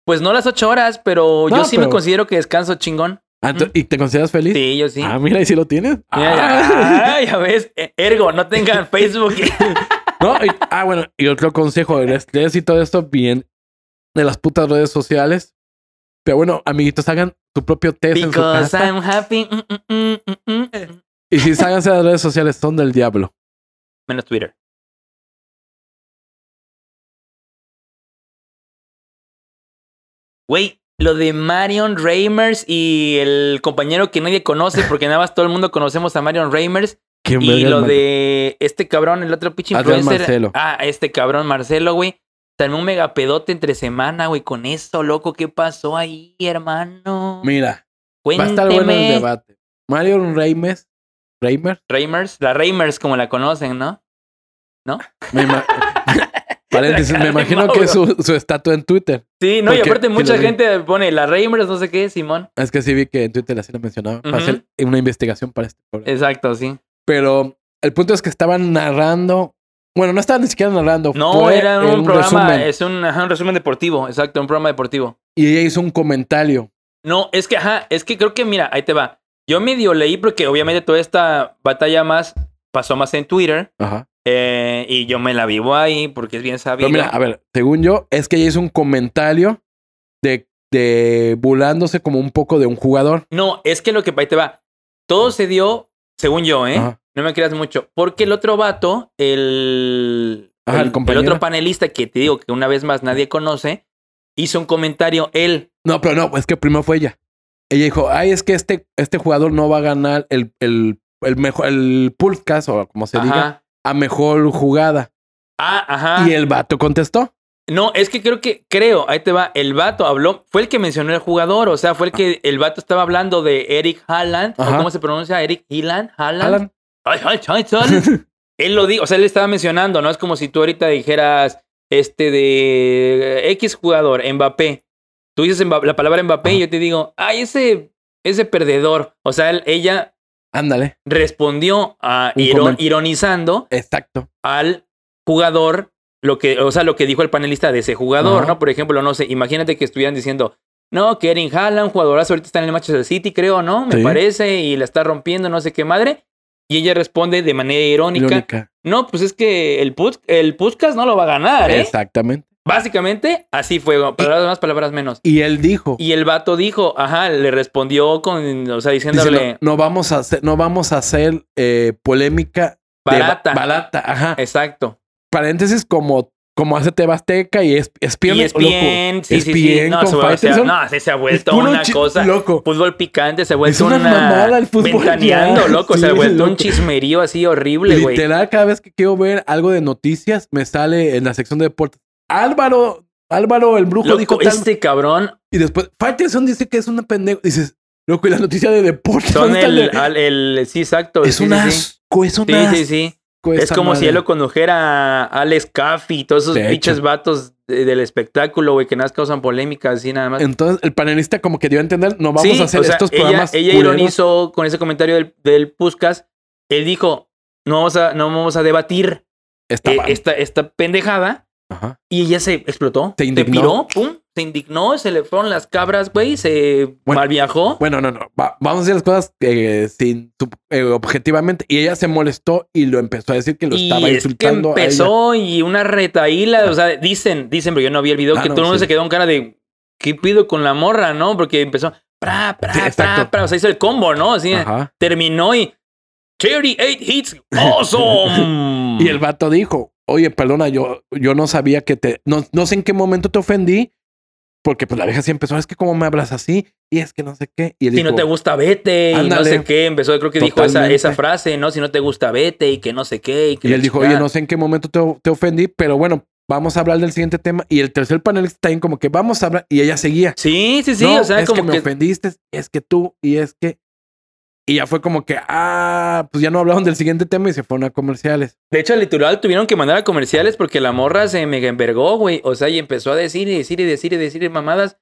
Pues no las ocho horas, pero yo sí me considero que descanso chingón. Ah, ¿Y te consideras feliz? Sí, yo sí. Ah, mira, ¿y si lo tienes? Mira, Ah. ya, ya ves, eh, ergo, no tengan Facebook. No, y- ah, bueno, y otro consejo, el estrés y todo esto bien de las putas redes sociales. Pero bueno, amiguitos, hagan su propio test en su Because casa. I'm happy. mm, mm, mm. Y si háganse las redes sociales, son del diablo. Menos Twitter. Güey, lo de Marion Reimers y el compañero que nadie conoce, porque nada más todo el mundo conocemos a Marion Reimers. ¿Quién Y lo Mar- de este cabrón, el otro pinche influencer. Marcelo. Ah, este cabrón Marcelo, güey. También un megapedote entre semana, güey, con eso, loco. ¿Qué pasó ahí, hermano? Mira, va a Cuénteme. estar bueno el debate. Mario Reimes, Reimer, Reimers, la Reimers, como la conocen, ¿no? me, ima- Paréntesis, me imagino que es su, su estatua en Twitter. Sí, no, y aparte mucha gente pone la Reimers, no sé qué, Simón. Es que sí vi que en Twitter así lo mencionaba. Para hacer una investigación para este programa. Exacto, sí. Pero el punto es que estaban narrando. Bueno, no estaban ni siquiera narrando. No, era un, programa, resumen. es un, ajá, un resumen deportivo, exacto, un programa deportivo. Y ella hizo un comentario. No, es que, ajá, es que creo que, mira, ahí te va. Yo medio leí porque obviamente toda esta batalla más pasó más en Twitter Ajá. Eh, y yo me la vivo ahí porque es bien sabido. Pero mira, a ver, según yo, es que ella hizo un comentario de, de burlándose como un poco de un jugador. No, es que lo que ahí te va. Todo se dio, según yo, ¿eh? Ajá. No me creas mucho. Porque el otro vato, el, Ajá, el compañero. otro panelista que te digo que una vez más nadie conoce, hizo un comentario él. No, pero no, es que primero fue ella. Ella dijo, ay, es que este, este jugador no va a ganar el, el, el mejor, el pulcas, o como se diga, Ajá. A mejor jugada. Ah, ajá. Y el vato contestó. No, es que creo que, creo, ahí te va, el vato habló, fue el que mencionó el jugador, o sea, fue el que el vato estaba hablando de Eric Haaland, ¿o. ¿cómo se pronuncia? Eric Haaland, Haaland. Ay. él lo dijo, o sea, él estaba mencionando, ¿no? Es como si tú ahorita dijeras, este de X jugador, Mbappé. Tú dices la palabra Mbappé y yo te digo, ay, ese, ese perdedor. O sea, él- ella Ándale. respondió a ironizando Exacto. al jugador, lo que, o sea, lo que dijo el panelista de ese jugador, Ajá. ¿no? Por ejemplo, no sé, imagínate que estuvieran diciendo, no, que Erin Haaland, jugadorazo, ahorita está en el Manchester City, creo, ¿no? Me Sí. parece, y la está rompiendo, no sé qué madre. Y ella responde de manera irónica, Irónica. no, pues es que el, put, el podcast no lo va a ganar, ¿eh? Exactamente. Básicamente, así fue, palabras más, palabras menos. Y él dijo. Y el vato dijo, ajá, le respondió con, o sea, diciéndole, no, no vamos a hacer, no vamos a hacer eh, polémica de ba- barata. barata. Ajá. Exacto. Paréntesis como, como hace Tebasteca y es, ESPN. Y es bien, sí, sí, sí. ESPN No, con se, sea, no, se, ha Es vuelto una cosa. Loco. Fútbol picante se ha Es vuelto una una. mamada el fútbol Ventaneando, ya. loco. se ha Sí, vuelto un chismerío así horrible, güey. Literal, cada vez que quiero ver algo de noticias, me sale en la sección de deportes. Álvaro, Álvaro, el brujo dijo Loco, tal. este cabrón Y después, Faitelson dice que es una pendejo. Dices, loco, y la noticia de deportes. son ¿dónde está el, al- el. Sí, exacto. es sí, un sí, asco, es un Sí, sí, sí. Es como si madre. él lo condujera a Alex Caffey y todos esos pinches vatos de- del espectáculo, güey, que nada más causan polémicas así nada más. Entonces, el panelista como que dio a entender, no vamos Sí, a hacer o sea, estos ella, programas. Ella culeros. ironizó con ese comentario del, del Puskas. Él dijo: No vamos a, no vamos a debatir eh, mal. esta, esta pendejada. Ajá. Y ella se explotó. Se indignó. piró, pum, se indignó, se le fueron las cabras, güey, se Bueno, mal viajó. Bueno, no, no. va- vamos a decir las cosas eh, sin eh, objetivamente. Y ella se molestó y lo empezó a decir que lo y estaba es que insultando. a ella. empezó y una retaíla, o sea, dicen, dicen, pero yo no vi el video, Ah, que no, todo el mundo se quedó en cara de, ¿qué pido con la morra, no? Porque empezó, pra, pra, Sí, pra, o sea, hizo el combo, ¿no? Así, Ajá. terminó y 38 hits, awesome. Y el vato dijo, oye, perdona, yo, yo no sabía que te... No, no sé en qué momento te ofendí. Porque pues la vieja sí empezó, es que cómo me hablas así. Y es que no sé qué. Y él si dijo, no te gusta, vete. Y no Ándale. sé qué. Empezó, creo que dijo esa, Totalmente. esa frase, ¿no? Si no te gusta, vete. Y que no sé qué. Y, que Y él dijo, chingada. oye, no sé en qué momento te, te ofendí, pero bueno, vamos a hablar del siguiente tema. Y el tercer panelista también como que vamos a hablar. Y ella seguía. Sí, sí, sí. no, o sea, es como que me que. ofendiste, es que tú, y es que... Y ya fue como que, ah, pues ya no hablaron del siguiente tema y se fueron a comerciales. De hecho, literal tuvieron que mandar a comerciales porque la morra se mega envergó, güey. O sea, y empezó a decir y decir y decir y decir mamadas.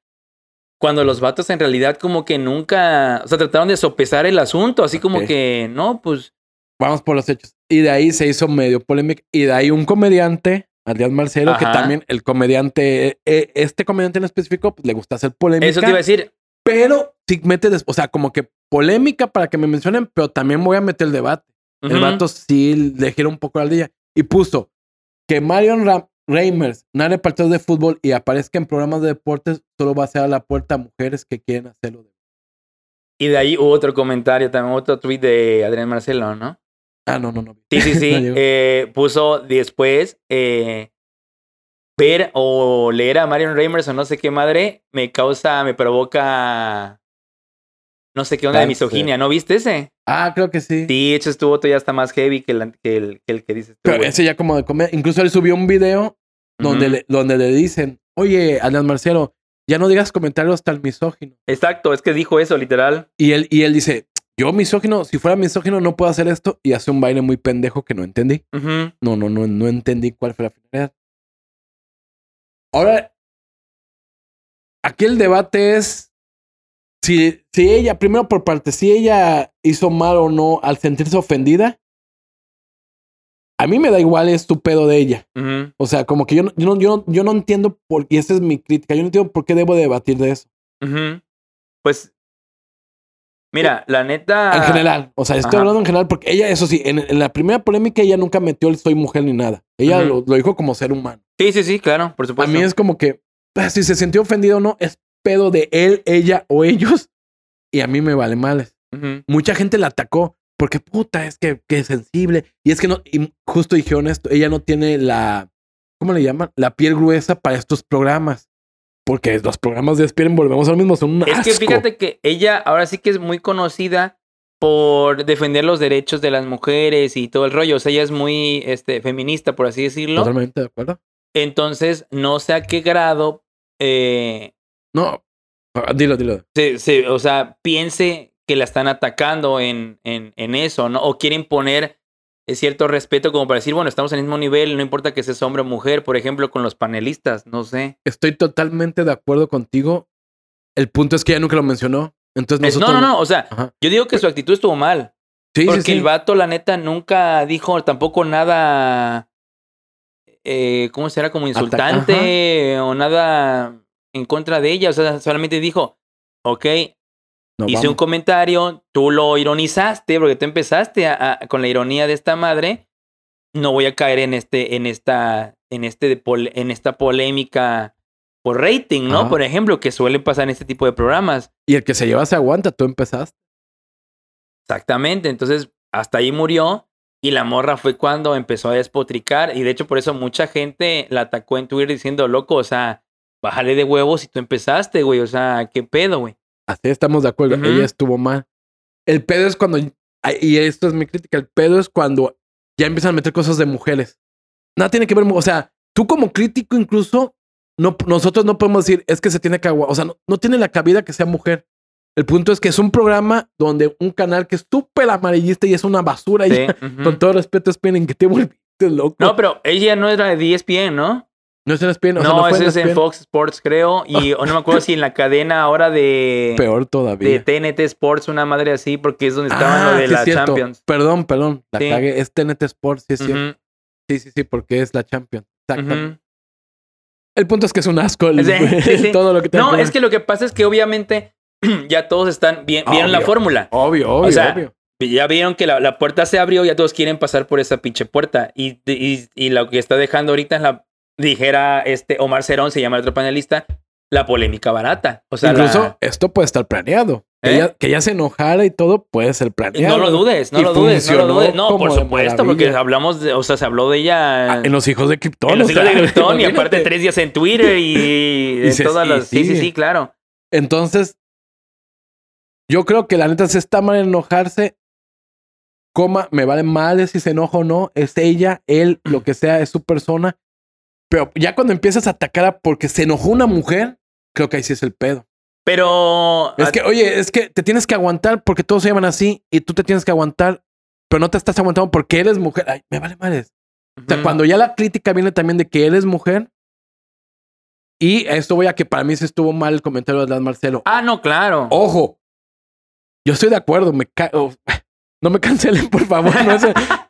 Cuando los vatos en realidad como que nunca, o sea, trataron de sopesar el asunto, así como que, no, pues, Vamos por los hechos. Y de ahí se hizo medio polémica. Y de ahí un comediante Adrián Marcelo, que Ajá. también el comediante, eh, este comediante en específico, pues, le gusta hacer polémica. Eso te iba a decir. Pero sí mete, o sea, como que polémica para que me mencionen, pero también voy a meter el debate. El vato sí le gira un poco al día y puso que Marion Ra- Reimers narre partidos de fútbol y aparezca en programas de deportes, solo va a ser a la puerta a mujeres que quieren hacerlo. Y de ahí hubo otro comentario, también otro tweet de Adrián Marcelo, ¿no? Ah, no, no, no. Sí, sí, sí. No eh, puso después eh, ver o leer a Marion Reimers o no sé qué madre me causa, me provoca no sé qué onda de misoginia. ¿No viste ese? Ah, creo que sí. Sí, hecho estuvo todavía hasta más heavy que el que, el, que, el que dices tú, Pero güey. ese ya como de comer. Incluso él subió un video donde, le, donde le dicen, oye, Adrián Marcelo, ya no digas comentarios tan misóginos. Exacto, es que dijo eso, literal. Y él, y él dice, yo misógino, si fuera misógino no puedo hacer esto. Y hace un baile muy pendejo que no entendí. No, no, no, no entendí cuál fue la finalidad. Ahora, aquí el debate es si, si ella, primero por parte, si ella hizo mal o no al sentirse ofendida. A mí me da igual, es tu pedo de ella. O sea, como que yo no, yo no, yo no, yo no entiendo por y esa es mi crítica. Yo no entiendo por qué debo debatir de eso. Pues, mira, la neta. En general. O sea, estoy Ajá. hablando en general porque ella, eso sí, en, en la primera polémica ella nunca metió el soy mujer ni nada. Ella lo, lo dijo como ser humano. Sí, sí, sí, claro, por A supuesto. mí es como que pues, si se sintió ofendido o no, es pedo de él, ella o ellos. Y a mí me vale males. Mucha gente la atacó porque puta, es que, que es sensible. Y es que no, y justo dijeron esto, ella no tiene la, ¿cómo le llaman? La piel gruesa para estos programas. Porque los programas de Despierten, volvemos al mismo, son un Es que fíjate que ella ahora sí que es muy conocida por defender los derechos de las mujeres y todo el rollo. O sea, ella es muy este, feminista, por así decirlo. Totalmente de acuerdo. Entonces, no sé a qué grado, eh, No, dilo, dilo. se, se- o sea, piense que la están atacando en, en, en eso, ¿no? O quieren poner eh, cierto respeto como para decir, bueno, estamos en el mismo nivel, no importa que seas hombre o mujer, por ejemplo, con los panelistas, no sé. Estoy totalmente de acuerdo contigo. El punto es que ella nunca lo mencionó. Entonces Es- nosotros... no, no, no, o sea, Ajá. yo digo que su actitud estuvo mal. Sí, sí, Porque sí. el vato, la neta, nunca dijo tampoco nada, eh, ¿cómo será? Como insultante o nada en contra de ella. O sea, solamente dijo, ok, No, hice un comentario, tú lo ironizaste, porque tú empezaste a- a- con la ironía de esta madre. No voy a caer en este, en esta, en este, de pol- en esta polémica por rating, ¿no? Ajá. Por ejemplo, que suele pasar en este tipo de programas. Y el que se lleva se aguanta, tú empezaste. Exactamente. Entonces, hasta ahí murió. Y la morra fue cuando empezó a despotricar. Y de hecho, por eso mucha gente la atacó en Twitter diciendo, loco, o sea, bájale de huevos si tú empezaste, güey. O sea, ¿qué pedo, güey? Así estamos de acuerdo. Ujú. Ella estuvo mal. El pedo es cuando, y esto es mi crítica, el pedo es cuando ya empiezan a meter cosas de mujeres. Nada tiene que ver, o sea, tú como crítico incluso, no, nosotros no podemos decir, es que se tiene que aguantar, o sea, no, no tiene la cabida que sea mujer. El punto es que es un programa donde un canal que es súper amarillista y es una basura. Sí, y, ujú. Con todo respeto, esperen que te volviste loco. No, pero ella no era de ESPN, ¿no? No es en ESPN, o sea, no, ese es en. Fox Sports, creo. Y no me acuerdo si en la cadena ahora de, Peor de todavía. TNT Sports, una madre así, porque es donde estaban Ah, lo de sí, la cierto. Champions. Perdón, perdón, la Sí. cagué. Es TNT Sports, sí, es cierto. Sí, sí, sí, porque es la Champions. Exactamente. El punto es que es un asco el- Sí, todo lo que tenga No, es que lo que pasa es que obviamente ya todos están, bien, vieron la fórmula. Obvio, obvio, O sea, obvio. Ya vieron que la, la puerta se abrió, ya todos quieren pasar por esa pinche puerta. Y, y, y lo que está dejando ahorita es la, dijera este Omar Cerón, se llama el otro panelista, la polémica barata. O sea, Incluso la- esto puede estar planeado. Que, ¿Eh? ella, que ella se enojara y todo puede ser planeado. no lo dudes, no Y lo dudes, no lo dudes. No, por supuesto, porque hablamos de, o sea, se habló de ella Ah, en los hijos de Krypton. en los hijos sea, de Krypton y aparte tres días en Twitter y, Y en se- todas las. Sí, sí, sí, claro. Entonces, yo creo que la neta se está mal enojarse. Coma, me vale mal si se enoja o no. Es ella, él, lo que sea, es su persona. Pero ya cuando empiezas a atacar a porque se enojó una mujer, creo que ahí sí es el pedo. Pero. Es que, oye, es que te tienes que aguantar porque todos se llaman así y tú te tienes que aguantar, pero no te estás aguantando porque eres mujer. Ay, me vale madres. O sea, cuando ya la crítica viene también de que eres mujer. Y esto voy a que para mí se estuvo mal el comentario de Adán Marcelo. Ah, no, claro. Ojo, yo estoy de acuerdo. Me ca- oh, no me cancelen, por favor. No, sé.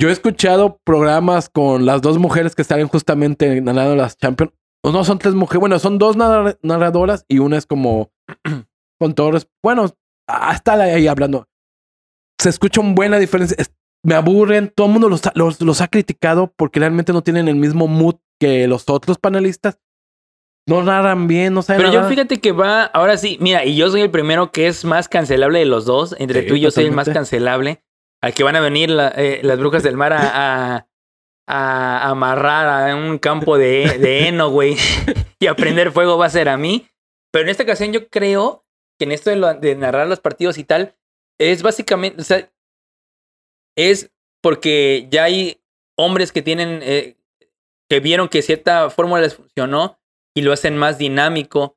Yo he escuchado programas con las dos mujeres que están justamente narrando las Champions. O no, son tres mujeres. Bueno, son dos narra- narradoras y una es como con todos. Bueno, hasta ahí hablando. Se escucha una buena diferencia. Es- me aburren. Todo el mundo los, ha- los, los ha criticado porque realmente no tienen el mismo mood que los otros panelistas. No narran bien, no saben Pero yo nada. fíjate que va, ahora sí, mira, y yo soy el primero que es más cancelable de los dos. Entre Sí, tú y yo soy el más totalmente. cancelable. Al que van a venir la- eh, las brujas del mar a, a, a amarrar a un campo de, de heno, güey. y a prender fuego va a ser a mí. Pero en esta ocasión yo creo que en esto de, lo- de narrar los partidos y tal, es básicamente, o sea, es porque ya hay hombres que tienen, eh, que vieron que cierta fórmula les funcionó y lo hacen más dinámico,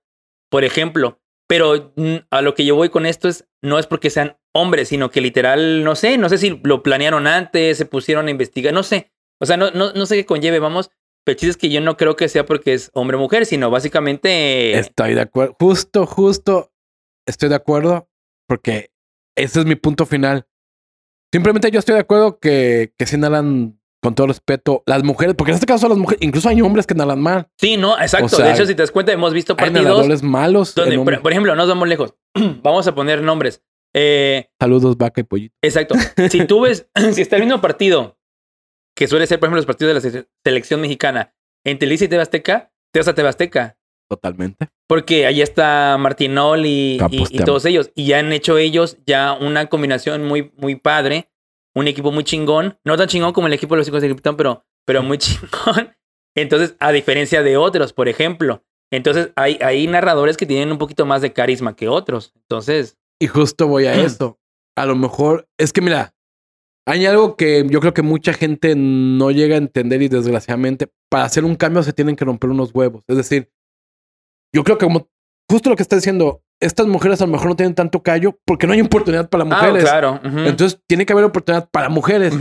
por ejemplo. Pero a lo que yo voy con esto es, no es porque sean hombres, sino que literal, no sé, no sé si lo planearon antes, se pusieron a investigar, no sé. O sea, no, no, no sé qué conlleve, vamos. Pero el chiste es que yo no creo que sea porque es hombre o mujer, sino básicamente... Estoy de acuerdo. Justo, justo. Estoy de acuerdo. Porque ese es mi punto final. Simplemente yo estoy de acuerdo que, que sí narran con todo respeto las mujeres. Porque en este caso las mujeres, incluso hay hombres que narran mal. Sí, no, exacto. O sea, de hecho, si te das cuenta, hemos visto Hay partidos narradores malos. donde, por, por ejemplo, nos vamos lejos. vamos a poner nombres. Eh, Saludos, vaca y pollito. Exacto. Si tú ves, si está el mismo partido, que suele ser, por ejemplo, los partidos de la se- selección mexicana, en Televisa y TV Azteca, te vas a TV Azteca. Totalmente. Porque ahí está Martinol y, y te todos ellos. Y ya han hecho ellos ya una combinación muy, muy padre. Un equipo muy chingón. No tan chingón como el equipo de los hijos de Krypton, pero, pero muy chingón. Entonces, a diferencia de otros, por ejemplo. Entonces, hay, hay narradores que tienen un poquito más de carisma que otros. Entonces, Y justo voy a eso. A lo mejor, es que mira, hay algo que yo creo que mucha gente no llega a entender y desgraciadamente, para hacer un cambio se tienen que romper unos huevos. Es decir, yo creo que como justo lo que está diciendo, estas mujeres a lo mejor no tienen tanto callo porque no hay oportunidad para ah, mujeres. claro. ujú, Entonces tiene que haber oportunidad para mujeres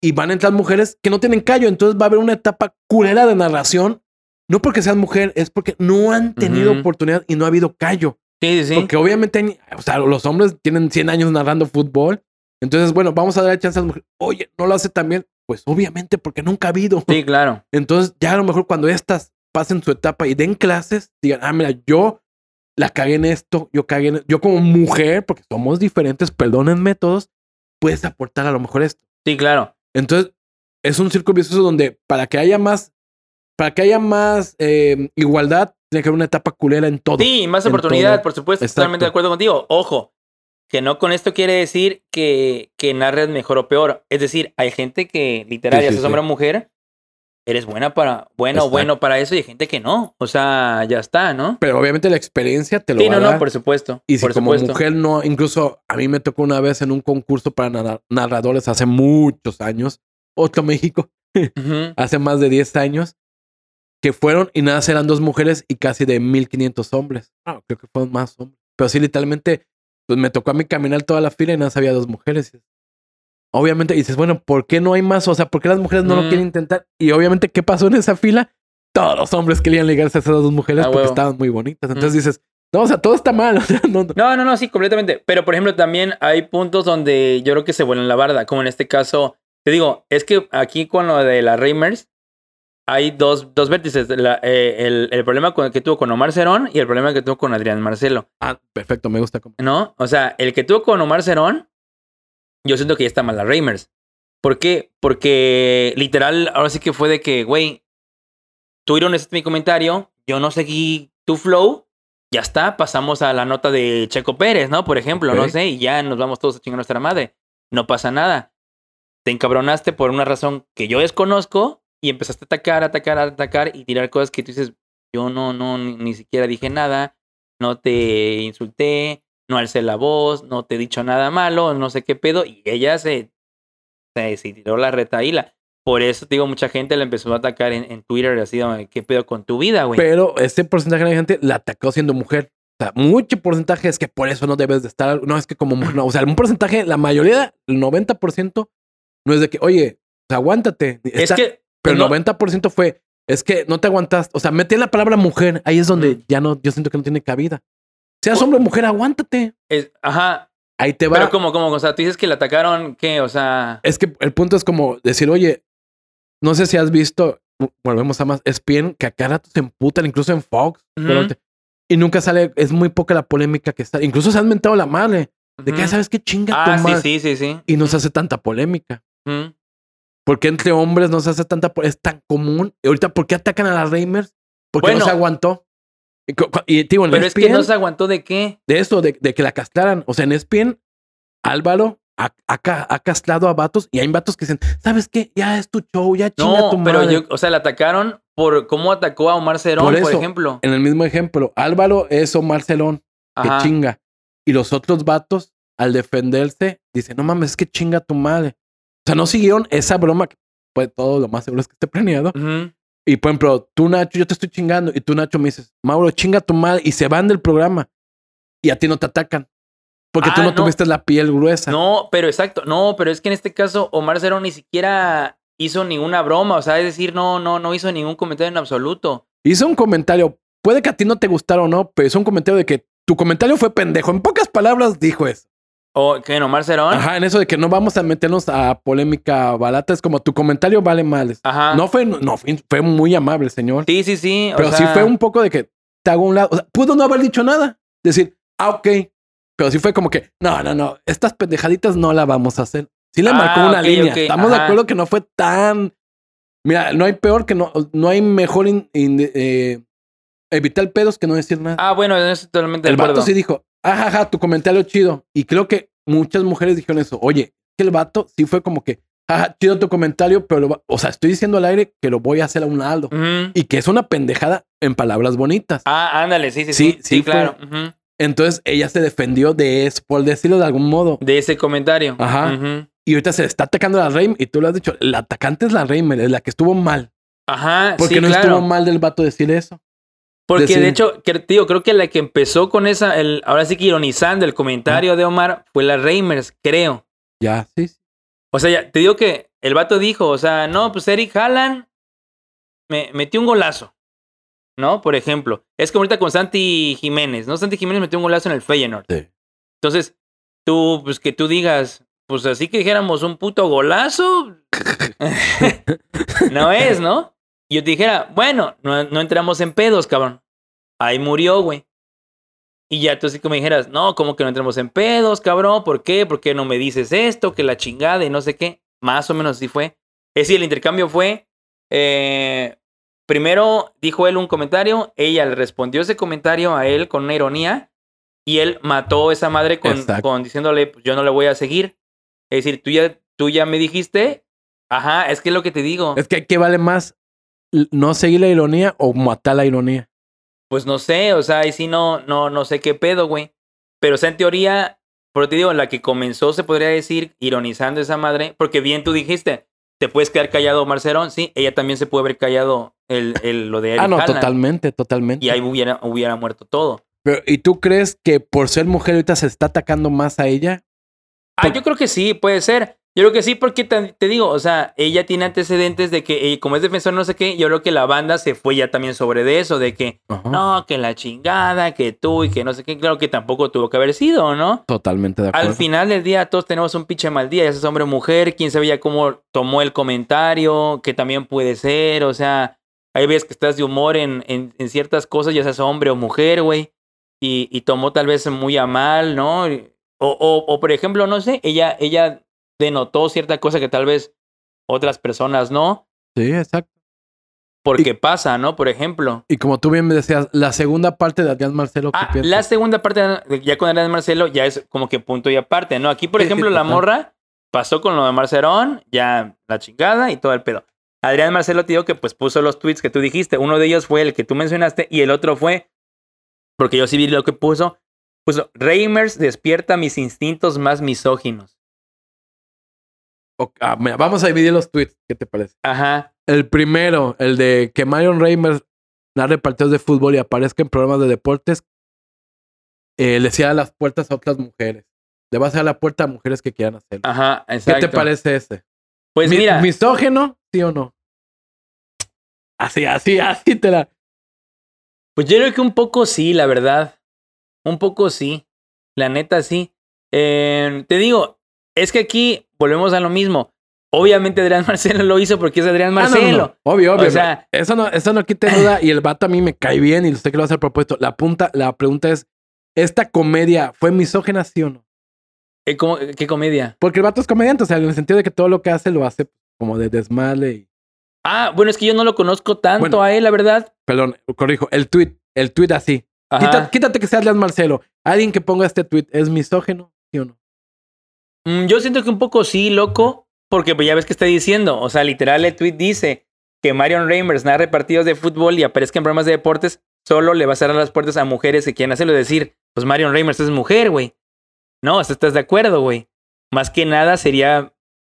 y van a entrar mujeres que no tienen callo. Entonces va a haber una etapa culera de narración. No porque sean mujer, es porque no han tenido oportunidad y no ha habido callo. Sí, sí, sí. Porque obviamente, hay- o sea, los hombres tienen 100 años narrando fútbol. Entonces, bueno, vamos a dar chance a las mujeres. Oye, ¿no lo hace también? Pues obviamente, porque nunca ha habido. Sí, claro. Entonces, ya a lo mejor cuando estas pasen su etapa y den clases, digan, ah, mira, yo la cagué en esto, yo cagué en e-". Yo como mujer, porque somos diferentes, perdónenme todos, puedes aportar a lo mejor esto. Sí, claro. Entonces, es un círculo vicioso donde para que haya más, para que haya más eh, igualdad, tiene que haber una etapa culera en todo. Sí, más oportunidad, todo. por supuesto. Exacto. Totalmente de acuerdo contigo. Ojo, que no con esto quiere decir que, que narres mejor o peor. Es decir, hay gente que literal, Sí, ya sí, seas sí. hombre o mujer, eres buena para, bueno o bueno para eso, y hay gente que no. O sea, ya está, ¿no? Pero obviamente la experiencia te lo Sí, va no, a no, por supuesto. Y si por como supuesto. mujer no, incluso a mí me tocó una vez en un concurso para narra- narradores hace muchos años, otro México, hace más de 10 años, que fueron y nada, más eran dos mujeres y casi de 1500 hombres. Ah, creo que fueron más hombres. Pero sí, literalmente, pues me tocó a mí caminar toda la fila y nada, había dos mujeres. Obviamente, y dices, bueno, ¿por qué no hay más? O sea, ¿por qué las mujeres no lo Mm. quieren intentar? Y obviamente, ¿qué pasó en esa fila? Todos los hombres querían ligarse a esas dos mujeres Ah, porque huevo. estaban muy bonitas. Entonces Mm. dices, no, o sea, todo está mal. No. No, no, no, sí, completamente. Pero, por ejemplo, también hay puntos donde yo creo que se vuelan la barda, como en este caso. Te digo, es que aquí con lo de las Reimers hay dos, dos vértices. La- eh, el, el problema con, que tuvo con Omar Cerón y el problema que tuvo con Adrián Marcelo, Ah, perfecto, me gusta. ¿no? O sea, el que tuvo con Omar Cerón, yo siento que ya está mal las Reimers. ¿Por qué? Porque literal, ahora sí que fue de que, güey, tú este mi comentario, yo no seguí tu flow, ya está, pasamos a la nota de Checo Pérez, ¿no? Por ejemplo, no sé, y ya nos vamos todos a chingar a nuestra madre. No pasa nada. Te encabronaste por una razón que yo desconozco y empezaste a atacar, atacar, atacar y tirar cosas que tú dices, yo no, no, ni, ni siquiera dije nada, no te insulté, no alcé la voz, no te he dicho nada malo, no sé qué pedo, y ella se, se, se tiró la retaíla. Por eso, digo, mucha gente la empezó a atacar en, en Twitter, así, ¿qué pedo con tu vida, güey? Pero ese porcentaje de gente la atacó siendo mujer. O sea, mucho porcentaje es que por eso no debes de estar. No es que como mujer, no. O sea, un porcentaje, la mayoría, el 90%, no es de que, oye, sea, aguántate. es Está- que... Pero no- el 90% fue, es que no te aguantaste. O sea, metí la palabra mujer. Ahí es donde Mm. ya no, yo siento que no tiene cabida. Seas hombre o mujer, aguántate. es- ajá, ahí te va. Pero como, como, o sea, tú dices que le atacaron, ¿qué? O sea. Es que el punto es como decir, oye, no sé si has visto, volvemos a más, ESPN, que a cada rato se emputan, incluso en Fox. te- y nunca sale, es muy poca la polémica que está. Incluso se han mentado la madre. De que, ujú. ¿sabes qué chinga Ah, tu sí, madre? sí, sí, sí. Y no se hace tanta polémica. Ujú. Porque entre hombres no se hace tanta es tan común. Y ahorita, ¿por qué atacan a las Reimers? Porque Bueno. no se aguantó. Y, y, digo, Pero es que ESPN, no se aguantó de qué. de eso, de, de que la castraran. O sea, en ESPN, Álvaro ha, ha ca- ha castrado a vatos y hay vatos que dicen, ¿sabes qué? Ya es tu show, ya chinga tu madre. pero yo, o sea, le atacaron por cómo atacó a Omar Cerón, Por por, ejemplo. En el mismo ejemplo, Álvaro es Omar Celón, que chinga. Y los otros vatos, al defenderse, dicen, no mames, es que chinga tu madre. O sea, no siguieron esa broma, que pues todo lo más seguro es que esté planeado. Y por ejemplo, tú Nacho, yo te estoy chingando. Y tú Nacho me dices, Mauro, chinga tu madre. Y se van del programa. Y a ti no te atacan. Porque tú Ah, no, no. tuviste la piel gruesa. No, pero exacto. No, pero es que en este caso Omar Cerón ni siquiera hizo ninguna broma. O sea, es decir, no, no, no hizo ningún comentario en absoluto. Hizo un comentario. Puede que a ti no te gustara o no, pero hizo un comentario de que tu comentario fue pendejo. En pocas palabras dijo eso. O que en Omar Cerón. Ajá, en eso de que no vamos a meternos a polémica barata. Es como tu comentario vale mal. Ajá. No fue, no, fue, fue muy amable, señor. Sí, sí, sí. o pero sí fue un poco de que te hago un lado. O sea, pudo no haber dicho nada. Decir, ah, ok. Pero sí fue como que, no, no, no, estas pendejaditas no la vamos a hacer. Sí le Ah, marcó una ok, línea. Estamos de acuerdo que no fue tan. Mira, no hay peor que no, no hay mejor in- in- eh, evitar pedos que no decir nada. Ah, bueno, eso totalmente de el acuerdo. vato sí dijo, ajaja, tu comentario chido. Y creo que muchas mujeres dijeron eso. Oye, que el vato sí fue como que, ajá, chido tu comentario, pero, lo va- o sea, estoy diciendo al aire que lo voy a hacer a un. Ujú. Y que es una pendejada en palabras bonitas. Ah, ándale, sí, sí, Sí, sí. Sí, sí fue- claro. Entonces ella se defendió de eso, por decirlo de algún modo. De ese comentario. Ajá. Ujú. Y ahorita se está atacando a la Reimer. Y tú lo has dicho, la atacante es la Reimer, es la que estuvo mal. Ajá, Porque sí, no claro. estuvo mal del vato decir eso. Porque de hecho, que, tío, creo que la que empezó con esa, el, ahora sí que ironizando el comentario de Omar fue la Reimers, creo. Ya, sí. sí. O sea, ya, te digo que el vato dijo, o sea, no, pues Eric Haaland me metió un golazo. ¿No? Por ejemplo. Es como ahorita con Santi Jiménez, ¿no? Santi Jiménez metió un golazo en el Feyenoord. Sí. Entonces, tú, pues que tú digas, pues así que dijéramos un puto golazo. no es, ¿no? Y yo te dijera, bueno, no, no entramos en pedos, cabrón. Ahí murió, güey. Y ya tú así como dijeras, no, como que no entramos en pedos, cabrón? ¿Por qué? ¿Por qué no me dices esto? Que la chingada y no sé qué. Más o menos así fue. Es decir, el intercambio fue, eh, primero dijo él un comentario, ella le respondió ese comentario a él con una ironía y él mató a esa madre con diciéndole, pues yo no le voy a seguir. Es decir, tú ya, tú ya me dijiste, ajá, es que es lo que te digo. Es que ¿qué vale más? ¿No seguir la ironía o matar la ironía? Pues no sé, o sea, ahí sí no, no, no sé qué pedo, güey. Pero o sea, en teoría, pero te digo, la que comenzó, se podría decir, ironizando a esa madre, porque bien tú dijiste, te puedes quedar callado, Marcerón, sí, ella también se puede haber callado el, el- lo de Eric ah, no, totalmente, totalmente. Y ahí hubiera, hubiera muerto todo. Pero, ¿Y tú crees que por ser mujer ahorita se está atacando más a ella? Ah, Por- yo creo que sí, puede ser. Yo creo que sí, porque te, te digo, o sea, ella tiene antecedentes de que, eh, como es defensor, no sé qué, yo creo que la banda se fue ya también sobre de eso, de que, Ajá. no, que la chingada, que tú y que no sé qué, claro que tampoco tuvo que haber sido, ¿no? Totalmente de acuerdo. Al final del día todos tenemos un pinche mal día, ya seas hombre o mujer, quién sabe ya cómo tomó el comentario, que también puede ser, o sea, hay veces que estás de humor en, en, en ciertas cosas, ya seas hombre o mujer, güey, y, y tomó tal vez muy a mal, ¿no? O, o, o, por ejemplo, no sé, ella, ella denotó cierta cosa que tal vez otras personas no, Sí, exacto. porque pasa, ¿no? Por ejemplo. Y como tú bien me decías, la segunda parte de Adrián Marcelo, ¿qué Ah, la segunda parte, de- ya con Adrián Marcelo, ya es como que punto y aparte, ¿no? Aquí, por Sí, sí, ejemplo, la total. morra pasó con lo de Marcerón, ya la chingada y todo el pedo. Adrián Marcelo te digo que pues puso los tweets que tú dijiste. Uno de ellos fue el que tú mencionaste y el otro fue, porque yo sí vi lo que puso, puso, Reimers despierta mis instintos más misóginos. Ah, mira, vamos a dividir los tweets. ¿Qué te parece? Ajá. El primero, el de que Marion Reimers narre partidos de fútbol y aparezca en programas de deportes, eh, le cierra las puertas a otras mujeres. Le va a cerrar la puerta a mujeres que quieran hacerlo. Ajá, ¿Qué exacto. te parece ese? Pues Mi- mira, ¿Misógeno? ¿Sí o no? Así, así, así te la. pues yo creo que un poco sí, la verdad. Un poco sí. La neta sí. Eh, te digo, es que aquí volvemos a lo mismo. Obviamente Adrián Marcelo lo hizo porque es Adrián Ah, no, no, no. Marcelo. Obvio, obvio. O sea- eso no, eso no quita duda. Y el vato a mí me cae bien y sé que lo va a hacer propuesto. La punta, la pregunta es: ¿esta comedia fue misógena, sí o no? Eh, ¿cómo- ¿Qué comedia? Porque el vato es comediante, o sea, en el sentido de que todo lo que hace lo hace como de desmadre y. Ah, bueno, es que yo no lo conozco tanto Bueno. a él, la verdad. Perdón, corrijo. El tweet, el tweet así. Quita- quítate que sea Adrián Marcelo. Alguien que ponga este tweet, ¿es misógeno, sí o no? Mm, yo siento que un poco sí, loco, porque pues ya ves que está diciendo. O sea, literal, el tweet dice que Marion Reimers narre partidos de fútbol y aparezca en programas de deportes, solo le va a cerrar las puertas a mujeres que quieran hacerlo. Decir, pues Marion Reimers es mujer, güey. No, estás de acuerdo, güey. Más que nada sería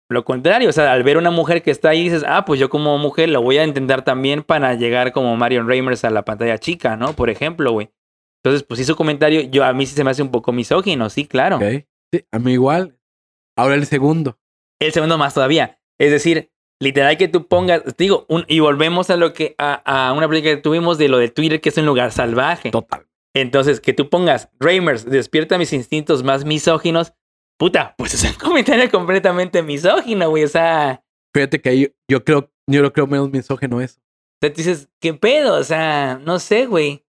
lo contrario. O sea, al ver una mujer que está ahí, dices, ah, pues yo como mujer lo voy a intentar también para llegar como Marion Reimers a la pantalla chica, ¿no? Por ejemplo, güey. Entonces, pues hizo comentario. Yo a mí sí se me hace un poco misógino, sí, claro. Sí, a mí igual. Ahora el segundo. El segundo más todavía. Es decir, literal que tú pongas, te digo, un- y volvemos a lo que, a, a una plática que tuvimos de lo de Twitter, que es un lugar salvaje. Total. Entonces, que tú pongas, Reimers, despierta mis instintos más misóginos, puta, pues es un comentario completamente misógino, güey. O sea, Fíjate que ahí yo creo, yo lo creo menos misógeno eso. te dices, ¿qué pedo? O sea, no sé, güey.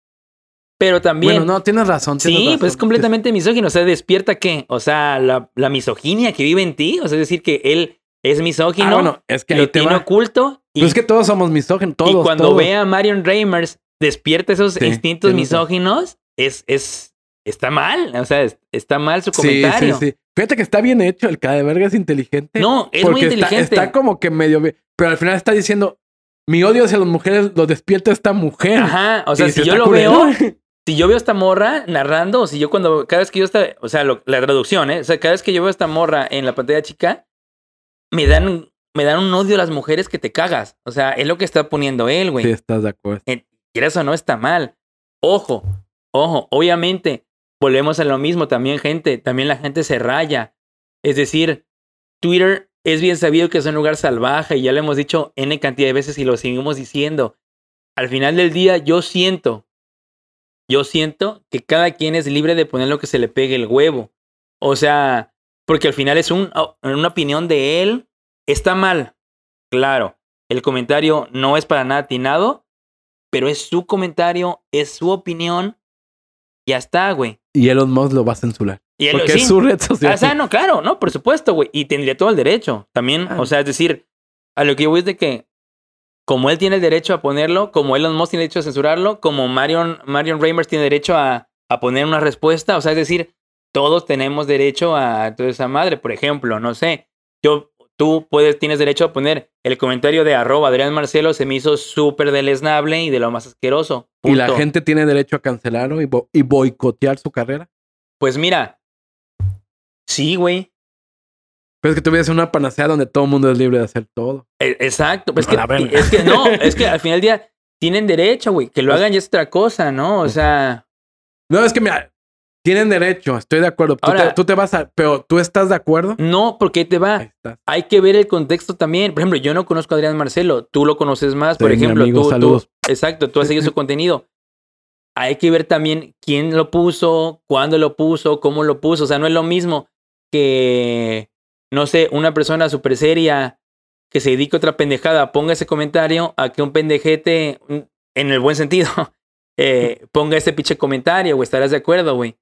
Pero también. Bueno, no, tienes razón. tienes Sí, razón. pues es completamente misógino. O sea, despierta qué? O sea, la, la misoginia que vive en ti. O sea, es decir, que él es misógino. Ah, bueno, es que ahí lo te tiene va. oculto. Y, Pues es que todos somos misógenos, todos. y cuando todos. ve a Marion Reimers despierta esos Sí, instintos misóginos, es, es, está mal. O sea, es- está mal su Sí, comentario. sí, sí. Fíjate que está bien hecho, el cara de verga es inteligente. No, es muy está- inteligente. Está, como que medio. Pero al final está diciendo: Mi odio hacia las mujeres lo despierta esta mujer. Ajá, o sea, si yo "Está lo culero". veo, si yo veo a esta morra narrando, o si yo cuando, cada vez que yo está, o sea, lo- la traducción, ¿eh? O sea, cada vez que yo veo a esta morra en la pantalla chica, me dan, me dan un odio a las mujeres que te cagas. O sea, es lo que está poniendo él, güey. Sí, estás de acuerdo. quieras o no, está mal. Ojo, ojo, obviamente, volvemos a lo mismo también, gente. También la gente se raya. Es decir, Twitter es bien sabido que es un lugar salvaje y ya lo hemos dicho N cantidad de veces y lo seguimos diciendo. Al final del día, yo siento, yo siento que cada quien es libre de poner lo que se le pegue el huevo. O sea, porque al final es un, una opinión de él. Está mal, claro. El comentario no es para nada atinado, pero es su comentario, es su opinión. Ya está, güey. Y Elon Musk lo va a censurar. Y él- Porque sí. es su red social. Ah, o sea, no, claro, no, por supuesto, güey. Y tendría todo el derecho también. Ah. O sea, es decir, a lo que yo voy es de que, como él tiene el derecho a ponerlo, como Elon Musk tiene derecho a censurarlo, como Marion, Marion Reimers tiene derecho a, a poner una respuesta. O sea, es decir, todos tenemos derecho a toda esa madre. Por ejemplo, no sé, yo, tú puedes, tienes derecho a poner el comentario de arroba Adrián Marcelo, se me hizo súper deleznable y de lo más asqueroso. Y la gente tiene derecho a cancelarlo y, bo- y boicotear su carrera. Pues mira, sí, güey. Pero es que tuviese una panacea donde todo el mundo es libre de hacer todo. E- Exacto, pues A es la que, verga. es que no, es que al final del día tienen derecho, güey, que lo hagan ya es otra cosa, ¿no? O sea, No, es que mira, tienen derecho, estoy de acuerdo. Tú, Ahora- te, tú te vas a. Pero tú estás de acuerdo. no, porque ahí te Ahí va. estás. Hay que ver el contexto también. Por ejemplo, yo no conozco a Adrián Marcelo, tú lo conoces más, por Sí, ejemplo, amigo, tú, tú- exacto, tú has seguido su contenido. Hay que ver también quién lo puso, cuándo lo puso, cómo lo puso. O sea, no es lo mismo que, no sé, una persona súper seria que se dedica a otra pendejada ponga ese comentario a que un pendejete, un- en el buen sentido, eh, ponga ese pinche comentario, güey. ¿Estarás de acuerdo, güey?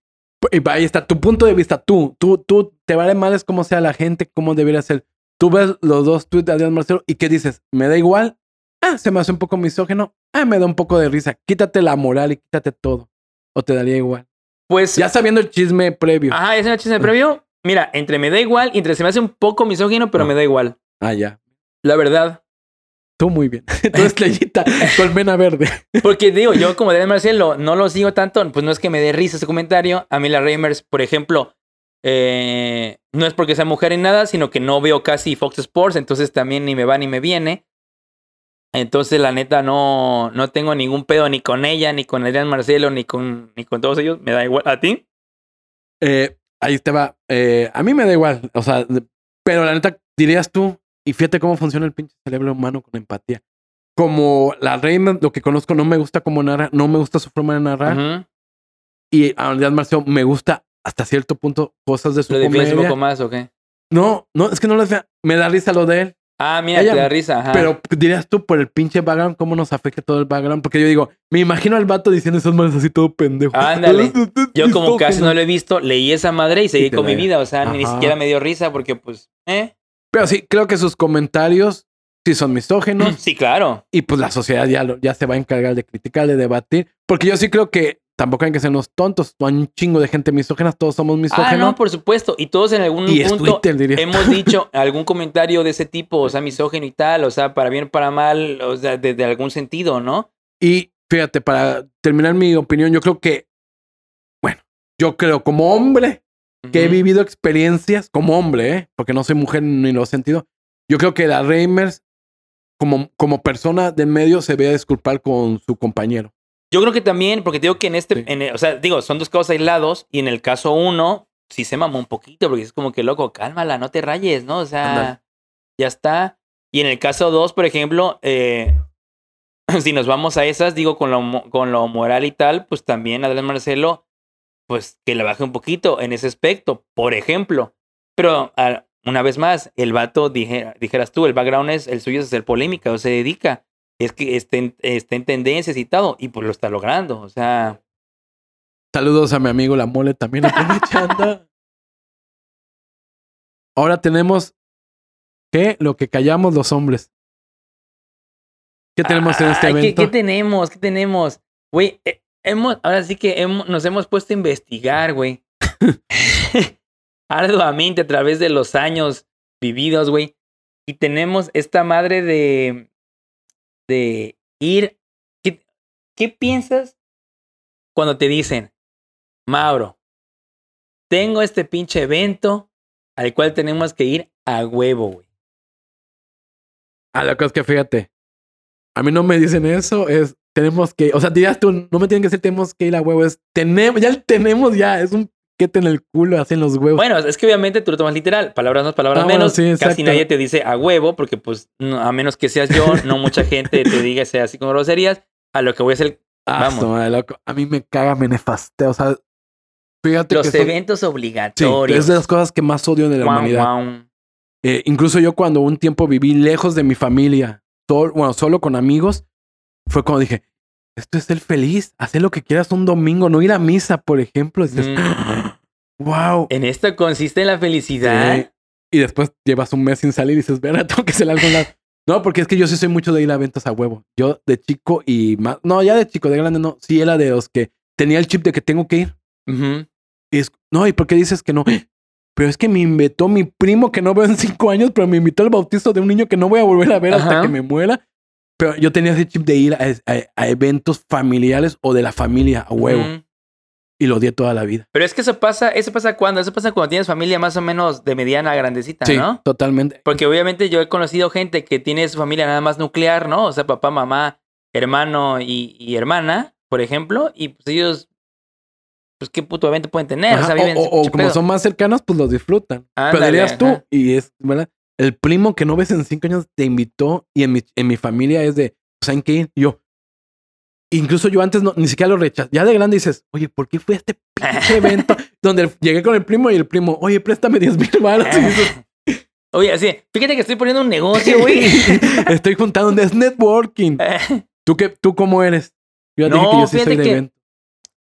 Y ahí está tu punto de vista. Tú, tú, tú, te vale madres cómo sea la gente, cómo debería ser. Tú ves los dos tweets de Adrián Marcelo y ¿qué dices? ¿Me da igual? Ah, se me hace un poco misógeno. Ah, me da un poco de risa. Quítate la moral y quítate todo. ¿O te daría igual? Pues, Ya sabiendo el chisme previo. ajá, ese es el chisme previo. Mira, entre me da igual, entre se me hace un poco misógino, pero No. me da igual. Ah, ya. La verdad. Tú muy bien. Tú estrellita, colmena verde. Porque digo, yo como Adrián Marcelo no lo sigo tanto, pues no es que me dé risa ese comentario. A mí la Reimers, por ejemplo, eh, no es porque sea mujer en nada, sino que no veo casi Fox Sports, entonces también ni me va ni me viene. Entonces, la neta, no, no tengo ningún pedo ni con ella, ni con Adrián Marcelo, ni con, ni con todos ellos. Me da igual. ¿A ti? Eh, ahí te va. Eh, a mí me da igual. O sea, pero la neta, dirías tú, y fíjate cómo funciona el pinche cerebro humano con empatía. Como la reina, lo que conozco, no me gusta cómo narra, no me gusta su forma de narrar. Ujú. Y a Adrián Marcelo me gusta hasta cierto punto cosas de su ¿Lo defiendes un comedia. poco más o qué? No, no, es que no lo defía- Me da risa lo de él. Ah, mira, Ella- te da risa. Ajá. Pero dirías tú, por el pinche background, ¿cómo nos afecta todo el background? Porque yo digo, me imagino al vato diciendo esas manos así todo pendejo. Ándale. Yo como casi no lo he visto, leí esa madre y seguí con mi vida. O sea, ni siquiera me dio risa porque pues, ¿eh? Pero sí, creo que sus comentarios sí son misóginos. Sí, claro. y pues la sociedad ya, lo- ya se va a encargar de criticar, de debatir. Porque yo sí creo que tampoco hay que ser unos tontos. Hay un chingo de gente misógena, todos somos Ah, misógenos. no, por supuesto. Y todos en algún y punto Twitter, hemos dicho algún comentario de ese tipo, o sea, misógino y tal, o sea, para bien o para mal, o sea, desde algún sentido, ¿no? Y fíjate, para terminar mi opinión, yo creo que, bueno, yo creo como hombre que he vivido experiencias, como hombre, ¿eh? porque no soy mujer ni lo he sentido, yo creo que la Reimers, como, como persona del medio, se ve a disculpar con su compañero. Yo creo que también, porque digo que en este, Sí. en el- o sea, digo, son dos casos aislados y en el caso uno, sí se mamó un poquito, porque es como que, loco, cálmala, no te rayes, ¿no? O sea, ya está. Y en el caso dos, por ejemplo, eh, si nos vamos a esas, digo, con lo, con lo moral y tal, pues también Adrián Marcelo, pues que le baje un poquito en ese aspecto, por ejemplo. Pero ah, una vez más, el vato, dije- dijeras tú, el background es, el suyo es hacer polémica, o se dedica, es que esté en, esté en tendencias y todo, y pues lo está logrando, o sea, Saludos a mi amigo La Mole también aprovechando. Ahora tenemos que lo que callamos los hombres. ¿Qué tenemos en este Ay, ¿qué- evento? ¿qué, tenemos? ¿Qué tenemos? Güey, eh, hemos, ahora sí que hemos- nos hemos puesto a investigar, güey. Arduamente a través de los años vividos, güey. Y tenemos esta madre de, de ir. ¿Qué, piensas cuando te dicen, Mauro, tengo este pinche evento al cual tenemos que ir a huevo, güey? Ah, la cosa es que fíjate. A mí no me dicen eso, es tenemos que, o sea, dirías tú, no me tienen que decir tenemos que ir a huevo, es tenemos, ya tenemos ya, es un en el culo, hacen los huevos. Bueno, es que obviamente tú lo tomas literal, palabras más, palabras Ah, bueno, menos. sí, Casi nadie te dice a huevo, porque pues no- a menos que seas yo, no mucha gente te diga sea así con groserías. A lo que voy a hacer Ah, vamos. su madre, loco. A mí me caga, me nefastea, o sea, fíjate los que son- eventos sí, obligatorios. es de las cosas que más odio de la Guau, humanidad. Eh, incluso yo cuando un tiempo viví lejos de mi familia, bueno, solo con amigos, fue cuando dije, esto es ser feliz, hacer lo que quieras un domingo, no ir a misa, por ejemplo. Dices, Mm. wow. En esto consiste la felicidad. Sí. Y después llevas un mes sin salir y dices, verá, tengo que hacer algo. en la-". No, porque es que yo sí soy mucho de ir a eventos a huevo. Yo de chico y más, no, ya de chico, de grande no, sí era de los que tenía el chip de que tengo que ir. Y es, no, ¿y por qué dices que no? Pero es que me invitó mi primo que no veo en cinco años, pero me invitó al bautizo de un niño que no voy a volver a ver hasta que me muera. Pero yo tenía ese chip de ir a, a- a eventos familiares o de la familia a huevo. Y lo odié toda la vida. Pero es que eso pasa, eso pasa cuando, eso pasa cuando tienes familia más o menos de mediana a grandecita, Sí, ¿no? totalmente. Porque obviamente yo he conocido gente que tiene su familia nada más nuclear, ¿no? O sea, papá, mamá, hermano y, y hermana, por ejemplo, y pues ellos, pues qué puto evento pueden tener, o sea, viven o- como son más cercanos, pues los disfrutan. Pero Ándale, dirías tú, ajá. y es, ¿verdad? El primo que no ves en cinco años te invitó y en mi, en mi familia es de, ¿saben qué? ir?". Y yo, incluso yo antes no, ni siquiera lo rechazé. Ya de grande dices, oye, ¿por qué fue a este pinche evento donde llegué con el primo y el primo, oye, préstame 10 mil dices, Oye, así, fíjate que estoy poniendo un negocio, güey. Estoy juntando, es networking. ¿Tú, qué, ¿Tú cómo eres? Yo ya te dije No, que yo sí soy fíjate de que- evento.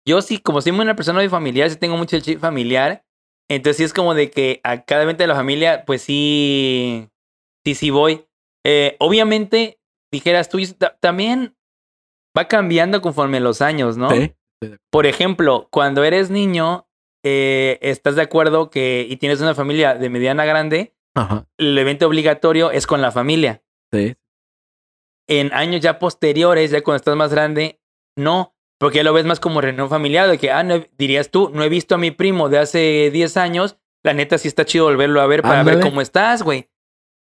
Yo sí, como soy una persona muy familiar, sí tengo mucho el chip familiar. Entonces sí es como de que a cada evento de la familia, pues sí, sí, sí voy. Eh, obviamente, dijeras tú, ta- también va cambiando conforme los años, ¿no? Sí. Por ejemplo, cuando eres niño, eh, estás de acuerdo que y tienes una familia de mediana a grande, Ajá. el evento obligatorio es con la familia. Sí. En años ya posteriores, ya cuando estás más grande, no, porque ya lo ves más como reunión familiar, de que, ah, no dirías tú, no he visto a mi primo de hace 10 años, la neta sí está chido volverlo a ver para ver cómo estás, güey.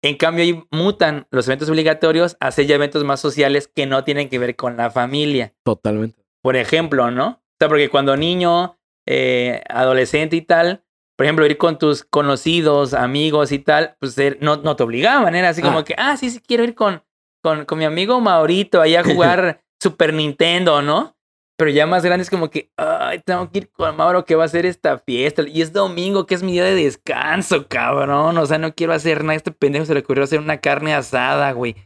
En cambio, ahí mutan los eventos obligatorios a hacer ya eventos más sociales que no tienen que ver con la familia. Totalmente. Por ejemplo, ¿no? O sea, porque cuando niño, eh, adolescente y tal, por ejemplo, ir con tus conocidos, amigos y tal, pues er- no, no te obligaban, era así como Ah. que, ah, sí, sí, quiero ir con, con, con mi amigo Maurito ahí a jugar Super Nintendo, ¿no? Pero ya más grande es como que, ay, tengo que ir con Mauro que va a hacer esta fiesta. Y es domingo, que es mi día de descanso, cabrón. O sea, no quiero hacer nada. Este pendejo se le ocurrió hacer una carne asada, güey.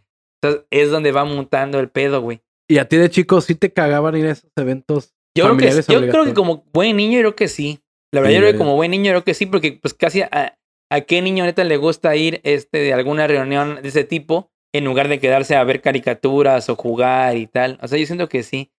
Entonces es donde va montando el pedo, güey. ¿Y a ti de chico sí te cagaban ir a esos eventos? Yo creo que, yo creo que como buen niño, yo creo que sí. La verdad, Sí, yo creo que como buen niño, yo creo que sí, porque pues casi a, a qué niño neta le gusta ir este, de alguna reunión de ese tipo en lugar de quedarse a ver caricaturas o jugar y tal. O sea, yo siento que sí.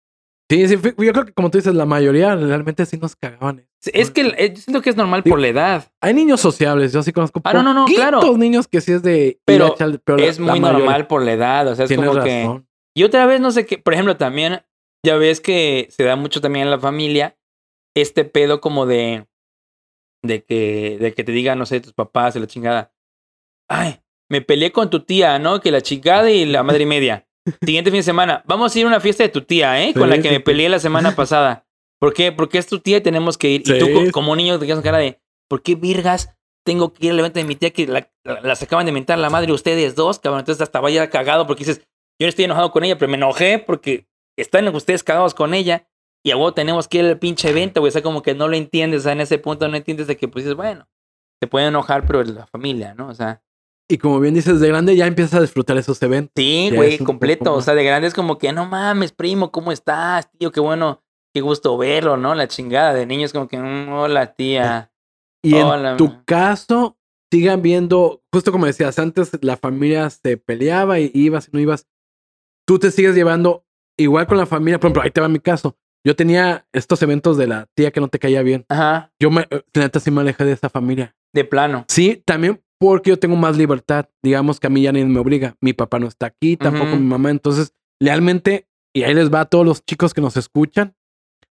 Sí, sí, yo creo que como tú dices, la mayoría realmente sí nos cagaban. Sí, Es que eh, yo siento que es normal Digo, por la edad. Hay niños sociables, yo sí conozco Ah, no, no, no, claro. niños que sí es de... Pero Es la muy normal por la edad. O sea, es Tienes como que. razón. Y otra vez, no sé qué, por ejemplo, también, ya ves que se da mucho también en la familia este pedo como de, de que, de que te digan, no sé, tus papás y la chingada. Ay, me peleé con tu tía, ¿no? Que la chingada y la madre y media. Siguiente fin de semana, vamos a ir a una fiesta de tu tía, ¿eh? Con la que sí, me peleé la semana pasada. ¿Por qué? Porque es tu tía y tenemos que ir. Y tú, como niño, te quedas cara de, ¿por qué virgas tengo que ir al evento de mi tía que la, la- las acaban de mentar la madre ustedes dos, cabrón? Entonces hasta vaya cagado porque dices, yo no estoy enojado con ella, pero me enojé porque están ustedes cagados con ella y a vos tenemos que ir al pinche evento, güey. O sea, como que no lo entiendes, o sea, en ese punto no entiendes de que, pues dices, bueno, se puede enojar, pero es la familia, ¿no? O sea, Y como bien dices, de grande ya empiezas a disfrutar esos eventos. sí, güey, completo. O sea, de grande es como que, no mames, primo, ¿cómo estás, tío? Qué bueno, qué gusto verlo, ¿no? La chingada de niños, como que, "Mm, hola, tía. Y Hola, en tu caso, sigan viendo, justo como decías antes, la familia se peleaba y ibas y no ibas. Tú te sigues llevando igual con la familia. Por ejemplo, ahí te va mi caso. Yo tenía estos eventos de la tía que no te caía bien. Ajá, Yo, me, eh, neta, sí me alejé de esa familia. de plano. Sí, también porque yo tengo más libertad. Digamos que a mí ya nadie me obliga. Mi papá no está aquí, tampoco mi mamá. Entonces, realmente, y ahí les va a todos los chicos que nos escuchan,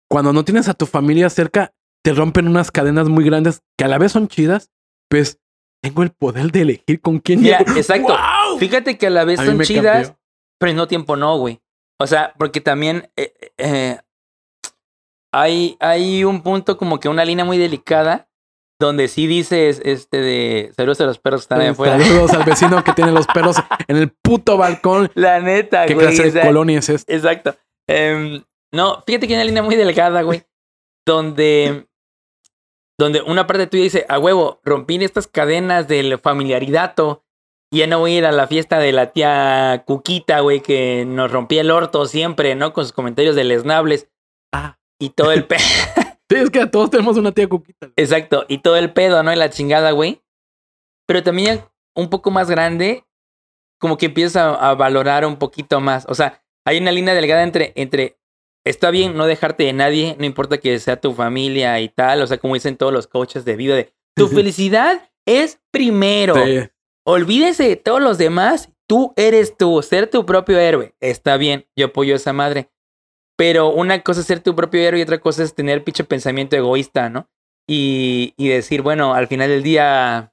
cuando no tienes a tu familia cerca, te rompen unas cadenas muy grandes que a la vez son chidas, pues tengo el poder de elegir con quién llego. exacto. ¡Guau! Fíjate que a la vez A son chidas, cambió. pero al mismo tiempo no, güey. O sea, porque también eh, eh, hay, hay un punto como que una línea muy delicada donde sí dices, este de saludos a los perros que están ahí afuera. Saludos al vecino que tiene los perros en el puto balcón. La neta, ¿Qué güey. clase o de colonia es esta? Exacto. Em, no, fíjate que hay una línea muy delgada, güey. Donde, donde una parte tuya dice, a huevo, rompí estas cadenas del familiaridato. Y ya no voy a ir a la fiesta de la tía Cuquita, güey, que nos rompía el orto siempre, ¿no? Con sus comentarios deleznables. Ah. Y todo el pedo. Sí, es que todos tenemos una tía cuquita. Exacto. Y todo el pedo, ¿no? Y la chingada, güey. Pero también un poco más grande, como que empiezas a, a valorar un poquito más. O sea, hay una línea delgada entre, entre, está bien no dejarte de nadie, no importa que sea tu familia y tal. O sea, como dicen todos los coaches de vida, de tu felicidad es primero. Sí. Olvídese de todos los demás. Tú eres tú, ser tu propio héroe. Está bien, yo apoyo a esa madre. Pero una cosa es ser tu propio héroe y otra cosa es tener pinche pensamiento egoísta, ¿no? Y, y decir, bueno, al final del día,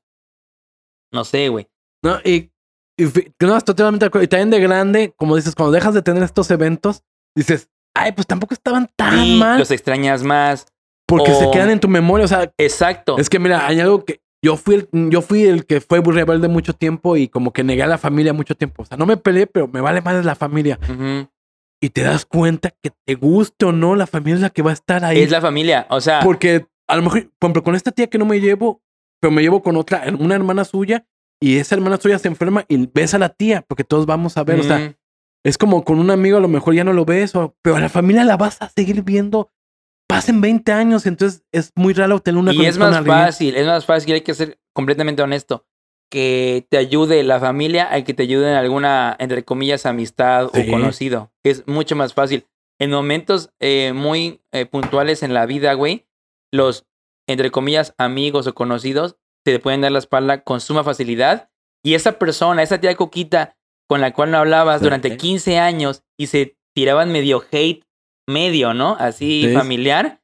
no sé, güey. No, y, y no, estoy totalmente de acuerdo. Y también de grande, como dices, cuando dejas de tener estos eventos, dices, ay, pues tampoco estaban tan mal. los extrañas más. Porque se quedan en tu memoria. O sea, Exacto. es que mira, hay algo que yo fui el, yo fui el que fue rebelde mucho tiempo y como que negué a la familia mucho tiempo. O sea, no me peleé, pero me vale más la familia. Ujú. Y te das cuenta que te guste o no, la familia es la que va a estar ahí. Es la familia. O sea, Porque a lo mejor, por ejemplo, con esta tía que no me llevo, pero me llevo con otra, una hermana suya, y esa hermana suya se enferma y ves a la tía, porque todos vamos a ver, o sea, ujú. es como con un amigo, a lo mejor ya no lo ves, o- pero a la familia la vas a seguir viendo. Pasen 20 años, entonces es muy raro tener una y es más fácil, es más fácil, hay que ser completamente honesto. Que te ayude la familia a que te ayude en alguna, entre comillas, amistad Sí. o conocido. Es mucho más fácil. En momentos eh, muy eh, puntuales en la vida, güey, los, entre comillas, amigos o conocidos te pueden dar la espalda con suma facilidad. Y esa persona, esa tía Coquita con la cual no hablabas durante 15 años y se tiraban medio hate, medio, ¿no? Así Sí. familiar,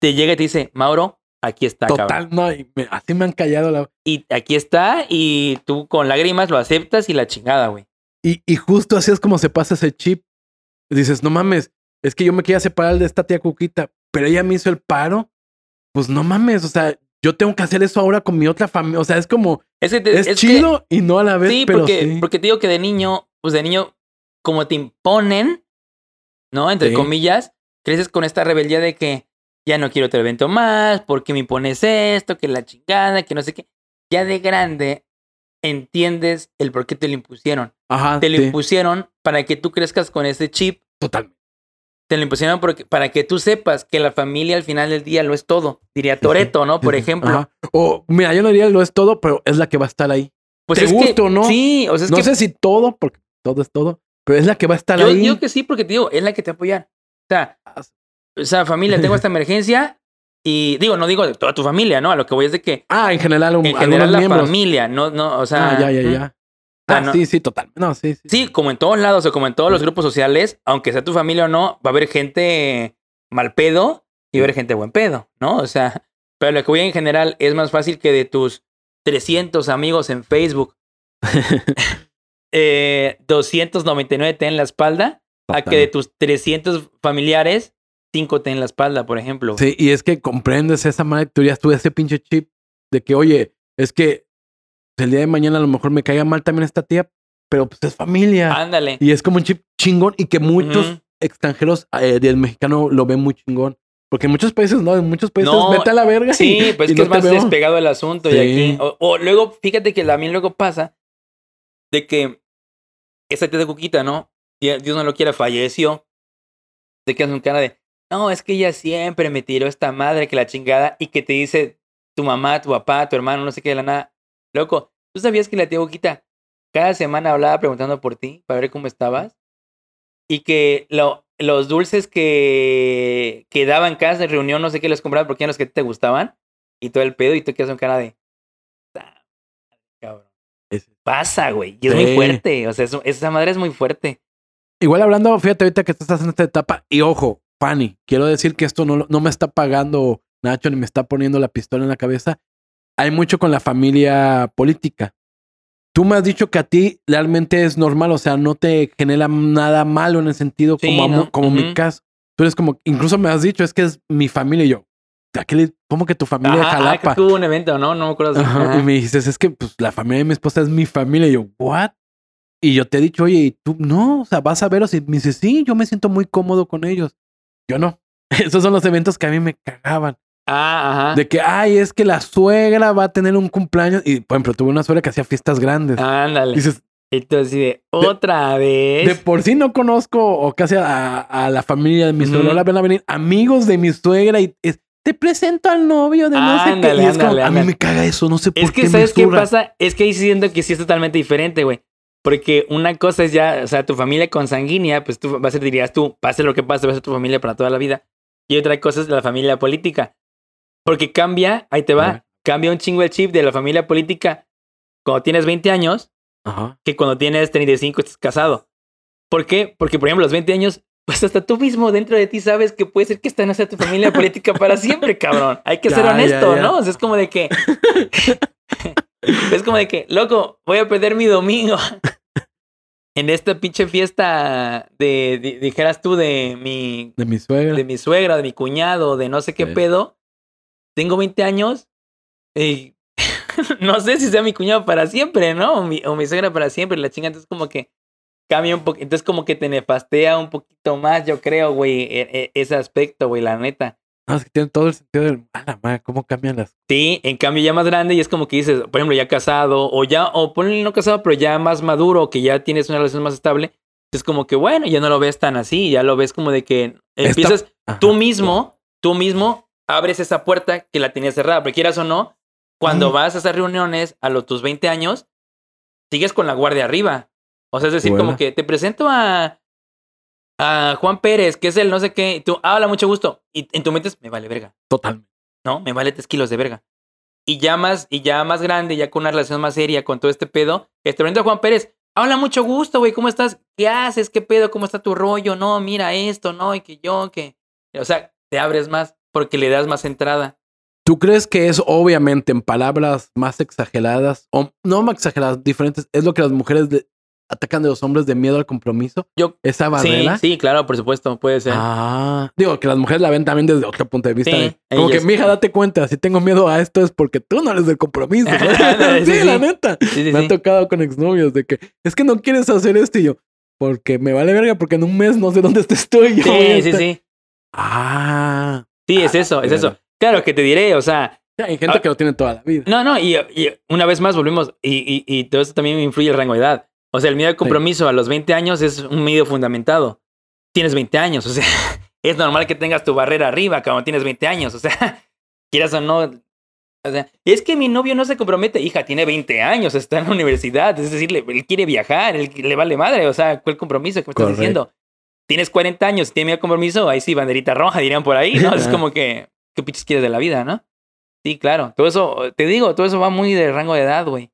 te llega y te dice, Mauro, aquí está, cabrón. Total, no, y me- así me han callado la... Y aquí está, y tú con lágrimas lo aceptas y la chingada, güey. Y, y justo así es como se pasa ese chip. Dices, no mames, es que yo me quería separar de esta tía Cuquita, pero ella me hizo el paro. Pues no mames, o sea, yo tengo que hacer eso ahora con mi otra familia. O sea, es como, Es, que te- es, es que- chido y no a la vez, sí, pero porque, sí. porque te digo que de niño, pues de niño, como te imponen, ¿no? Entre Sí. comillas, creces con esta rebeldía de que ya no quiero otro evento más, porque me impones esto, que la chingada, que no sé qué. Ya de grande entiendes el por qué te lo impusieron. Ajá. Te lo sí. impusieron para que tú crezcas con ese chip. Totalmente. Te lo impusieron porque, para que tú sepas que la familia al final del día lo es todo. Diría Toreto, ¿no? Por ejemplo. Ajá. O, mira, yo no diría lo es todo, pero es la que va a estar ahí. Pues ¿Te es gusta que, no? Sí, o sea, es no que sé si todo, porque todo es todo, pero es la que va a estar yo ahí. digo que sí, porque te digo, es la que te apoyan. O sea, o sea, familia, tengo esta emergencia y digo, no digo de toda tu familia, ¿no? A lo que voy es de que Ah, en general, un, en general la miembros. familia, no, no, o sea. ah, ya, ya, ya. Ah, no- sí, sí, total. No, sí, sí. Sí, como en todos lados o como en todos los grupos sociales, aunque sea tu familia o no, va a haber gente mal pedo y va a haber gente buen pedo, ¿no? O sea, pero lo que voy en general es más fácil que de tus 300 amigos en Facebook, eh, 299 te den la espalda, a que de tus 300 familiares, 5 te den la espalda, por ejemplo. Sí, y es que comprendes esa madre, tú ya tuve ese pinche chip de que, oye, es que el día de mañana a lo mejor me caiga mal también esta tía, pero pues es familia. Ándale. Y es como un chip chingón y que muchos extranjeros eh, del mexicano lo ven muy chingón. Porque en muchos países, no, en muchos países, No, vete a la verga. Sí, y- pues y es que no es más veo. despegado el asunto y Sí. aquí. O, o luego, fíjate que también luego pasa de que esa tía de Cuquita, ¿no? Y Dios no lo quiera, falleció. Te quedas con cara de, no, es que ella siempre me tiró esta madre que la chingada y que te dice tu mamá, tu papá, tu hermano, no sé qué de la nada. Loco, ¿tú sabías que la tía Cuquita cada semana hablaba preguntando por ti para ver cómo estabas? Y que lo- los dulces que, que daban casa en reunión, no sé qué les compraban porque eran los que te gustaban. Y todo el pedo, y tú quedas con cara de. "Ta- Cabrón. Es- Pasa, güey. Y es Sí. muy fuerte. O sea, esa madre es muy fuerte. Igual hablando, fíjate ahorita que tú estás en esta etapa, y ojo, Fanny, quiero decir que esto no, no me está pagando Nacho ni me está poniendo la pistola en la cabeza. Hay mucho con la familia política. Tú me has dicho que a ti realmente es normal, o sea, no te genera nada malo en el sentido Sí, como, como mi caso. Tú eres como, incluso me has dicho, es que es mi familia y yo. ¿a qué le- ¿Cómo que tu familia de Ajá, ah, que Jalapa? tuvo un evento, ¿no? No me acuerdo. Ajá, Ajá. Y me dices, es que pues la familia de mi esposa es mi familia. Y yo, ¿what? Y yo te he dicho, oye, ¿y tú no? O sea, vas a verlos y me dices, sí, yo me siento muy cómodo con ellos. Yo no. Esos son los eventos que a mí me cagaban. Ah, ajá. De que, ay, es que la suegra va a tener un cumpleaños. Y, por ejemplo, tuve una suegra que hacía fiestas grandes. Ándale. Dices, Entonces, de, otra vez. de por sí no conozco o casi a, a la familia de mi suegra. Ahora van a venir amigos de mi suegra y es, te presento al novio de no sé qué. Ándale, Y es como, ándale, a mí ándale. me caga eso, no sé por Es qué que, me ¿sabes qué pasa? Es que ahí siento que sí es totalmente diferente, güey. Porque una cosa es ya, o sea, tu familia consanguínea, pues tú vas a ser, dirías tú, pase lo que pase, va a ser tu familia para toda la vida. Y otra cosa es la familia política. Porque cambia, ahí te va, cambia un chingo el chip de la familia política cuando tienes 20 años Ajá. que cuando tienes 35 estás casado. ¿Por qué? Porque, por ejemplo, los 20 años, pues hasta tú mismo dentro de ti sabes que puede ser que esta no sea tu familia política para siempre, cabrón. Hay que ser ya, honesto, ya. ¿no? O sea, es como de que... es como de que, loco, voy a perder mi domingo. en esta pinche fiesta de, de- dijeras tú, de mi, De mi suegra. de mi suegra, de mi cuñado, de no sé qué Sí. pedo. Tengo 20 años y no sé si sea mi cuñado para siempre, ¿no? O mi, o mi suegra para siempre. La chinga, entonces como que cambia un poquito. Entonces como que te nefastea un poquito más, yo creo, güey, e- e- ese aspecto, güey, la neta. No, es que tiene todo el sentido del. A la madre, ¿cómo cambian las Sí, en cambio ya más grande y es como que dices, por ejemplo, ya casado o ya, o ponle no casado, pero ya más maduro, que ya tienes una relación más estable. Es como que, bueno, ya no lo ves tan así, ya lo ves como de que empiezas Ajá. tú mismo, tú mismo abres esa puerta que la tenías cerrada, pero quieras o no, cuando Mm. vas a esas reuniones a los tus 20 años, sigues con la guardia arriba. O sea, es decir, como que te presento a, a Juan Pérez, que es el no sé qué, y tú, ah, hola, mucho gusto. Y en tu mente es, me vale verga, Totalmente. ¿no? Me vale tres kilos de verga. Y ya más, y ya más grande, ya con una relación más seria, con todo este pedo, te presento a Juan Pérez. "Ah, Hola, mucho gusto, güey, ¿cómo estás? ¿Qué haces? ¿Qué pedo? ¿Cómo está tu rollo? No, mira esto, no, y que yo, que... O sea, te abres más porque le das más entrada. ¿Tú crees que es obviamente en palabras más exageradas, o no más exageradas, diferentes, es lo que las mujeres atacan de los hombres de miedo al compromiso? Yo, ¿Esa sí, barrera? sí, claro, por supuesto, puede ser. Ah, digo que las mujeres la ven también desde otro punto de vista. Sí, de- como ellas- que, mija, date cuenta, si tengo miedo a esto es porque tú no eres del compromiso. ¿no? Sí, sí, sí. la neta. Sí, sí, Me sí. ha tocado con exnovios de que es que no quieres hacer esto y yo, porque me vale verga, porque en un mes no sé dónde estés tú y yo. Sí, sí, estar". sí. Ah. Sí, es eso, es claro. eso. Claro que te diré, o sea, Hay gente Ah. que lo tiene toda la vida. no, no, y, y una vez más volvemos, y, y, y todo eso también influye el rango de edad. O sea, el miedo de compromiso a los 20 años es un medio fundamentado. Tienes 20 años, o sea, es normal que tengas tu barrera arriba cuando tienes 20 años, o sea, quieras o no. O sea, es que mi novio no se compromete, hija, tiene 20 años, está en la universidad, es decir, le- él quiere viajar, él le vale madre, o sea, ¿cuál compromiso que me estás diciendo? Tienes 40 años, tiene miedo al compromiso, ahí sí, banderita roja, dirían por ahí, ¿no? Es como que, ¿qué pinches quieres de la vida, no? Sí, claro, todo eso, te digo, todo eso va muy de rango de edad, güey.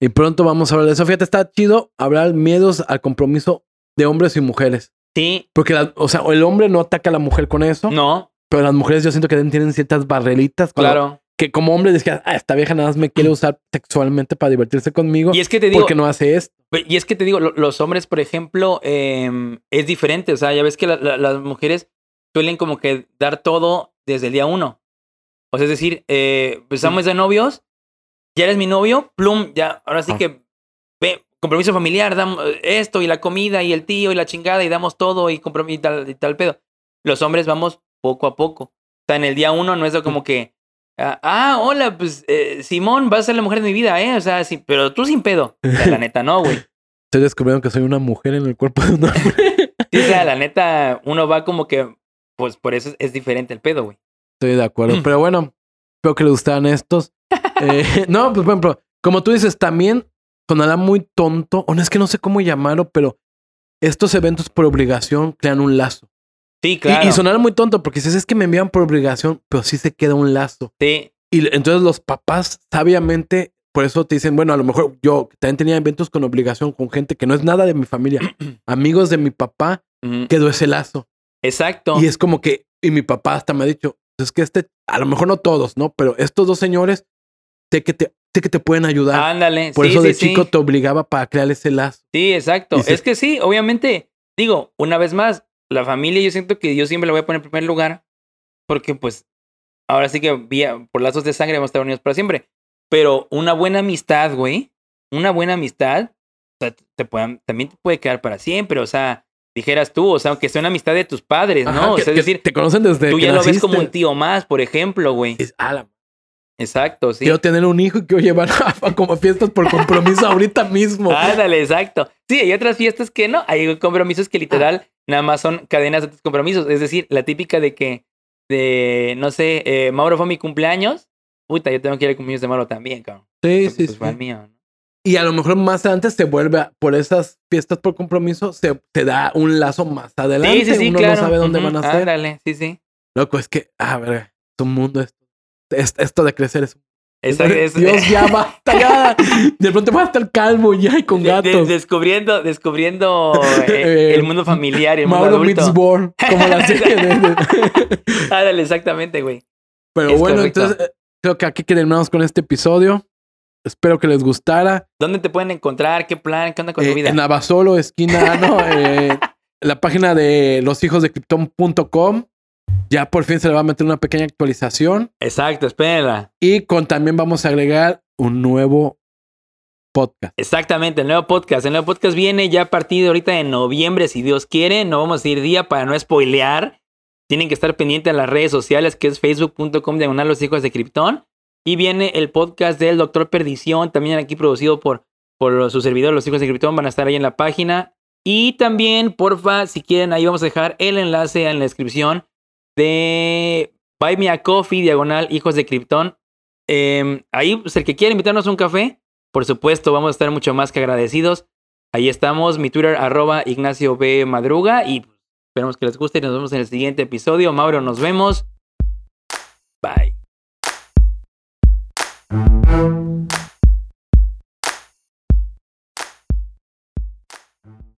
Y pronto vamos a hablar de eso. Fíjate, está chido hablar miedos al compromiso de hombres y mujeres. Sí, Porque, la- o sea, el hombre no ataca a la mujer con eso, no, pero las mujeres yo siento que tienen ciertas barreritas. claro. Que como hombre decías, ah, esta vieja nada más me quiere usar sexualmente para divertirse conmigo. Y es que te digo, porque no hace esto. y es que te digo, lo- los hombres, por ejemplo, em, es diferente. O sea, ya ves que la- la- las mujeres suelen como que dar todo desde el día uno. O sea, es decir, eh, pues estamos de novios, ya eres mi novio, plum, ya, ahora sí Ah. que ve, compromiso familiar, damos esto y la comida y el tío y la chingada y damos todo y, comprom- y tal, y tal pedo. Los hombres vamos poco a poco. O sea, en el día uno no es como que, ah, ah, hola, pues eh, Simón, vas a ser la mujer de mi vida, ¿eh? O sea, sí, pero tú sin pedo. O sea, la neta, no, güey. Estoy descubriendo que soy una mujer en el cuerpo de un hombre. Sí, o sea, la neta, uno va como que, pues por eso es, es diferente el pedo, güey. Estoy de acuerdo. Mm. Pero bueno, espero que les gustaran estos. Eh, no, pues por ejemplo, como tú dices, también sonará muy tonto, o no es que no sé cómo llamarlo, pero estos eventos por obligación crean un lazo. Sí, Y- claro. Y, sonará muy tonto porque dices, es que me envían por obligación, pero sí se queda un lazo. Sí, Y le- entonces los papás sabiamente, por eso te dicen, bueno, a lo mejor yo también tenía eventos con obligación con gente que no es nada de mi familia, amigos de mi papá, quedó ese lazo. exacto. Y es como que, y mi papá hasta me ha dicho, es que este, a lo mejor no todos, ¿no? Pero estos dos señores, sé que te, sé que te pueden ayudar. Ándale. Por sí, eso sí, de sí. chico te obligaba para crear ese lazo. Sí, exacto. Y se- Es que sí, obviamente, digo, una vez más, la familia yo siento que yo siempre la voy a poner en primer lugar porque pues ahora sí que vía, por lazos de sangre vamos a estar unidos para siempre. Pero una buena amistad, güey, una buena amistad, o sea, te puedan, también te puede quedar para siempre, o sea, dijeras tú, o sea, aunque sea una amistad de tus padres, ¿no? Ajá, o que- sea, es decir, te conocen desde tú que ya lo ves como un tío más, por ejemplo, güey. Dices, "Ah, la- Exacto, sí. Quiero tener un hijo y quiero llevar a, como fiestas por compromiso ahorita mismo. Ándale, exacto. Sí, hay otras fiestas que no. Hay compromisos que literal nada más son cadenas de otros compromisos. Es decir, la típica de que, de, no sé, eh, Mauro fue mi cumpleaños. Puta, yo tengo que ir al cumpleaños de Mauro también, cabrón. sí, Entonces, sí, pues, fue el mío, ¿no? Y a lo mejor más adelante se vuelve, a- por esas fiestas por compromiso, se te da un lazo más adelante. Sí, sí, sí, Uno claro. no sabe dónde van a ser. Ándale, sí, sí. Loco, es que, ah, verga, es un mundo esto. Es- Esto de crecer es Esa- es- Dios, ya basta, ya. De pronto va a estar calvo ya y con de- de- gatos. descubriendo, descubriendo eh, Eh, el mundo familiar y el mundo Mauro adulto. Meets Born, como la serie de- Ándale, exactamente, güey. Pero Es bueno, correcto. entonces eh, creo que aquí terminamos con este episodio. Espero que les gustara. ¿Dónde te pueden encontrar? ¿Qué plan? ¿Qué onda con tu Eh, vida? en Abasolo, esquina, ¿no? Eh, la página de loshijosdecriptón.com. Ya por fin se le va a meter una pequeña actualización. Exacto, espérenla. Y con también vamos a agregar un nuevo podcast. Exactamente, el nuevo podcast. El nuevo podcast viene ya a partir de ahorita de noviembre, si Dios quiere. No vamos a ir día para no spoilear. Tienen que estar pendientes de las redes sociales, que es facebook.com diagonal los hijos de Krypton. Y viene el podcast del Doctor Perdición, también aquí producido por, por su servidor, los hijos de Krypton. Van a estar ahí en la página. Y también, porfa, si quieren, ahí vamos a dejar el enlace en la descripción de Buy Me a Coffee, diagonal hijos de Krypton. Eh, ahí, pues, el que quiera invitarnos a un café, por supuesto, vamos a estar mucho más que agradecidos. Ahí estamos, mi Twitter, arroba Ignacio B. Madruga. Y esperamos que les guste y nos vemos en el siguiente episodio. Mauro, nos vemos. Thank you.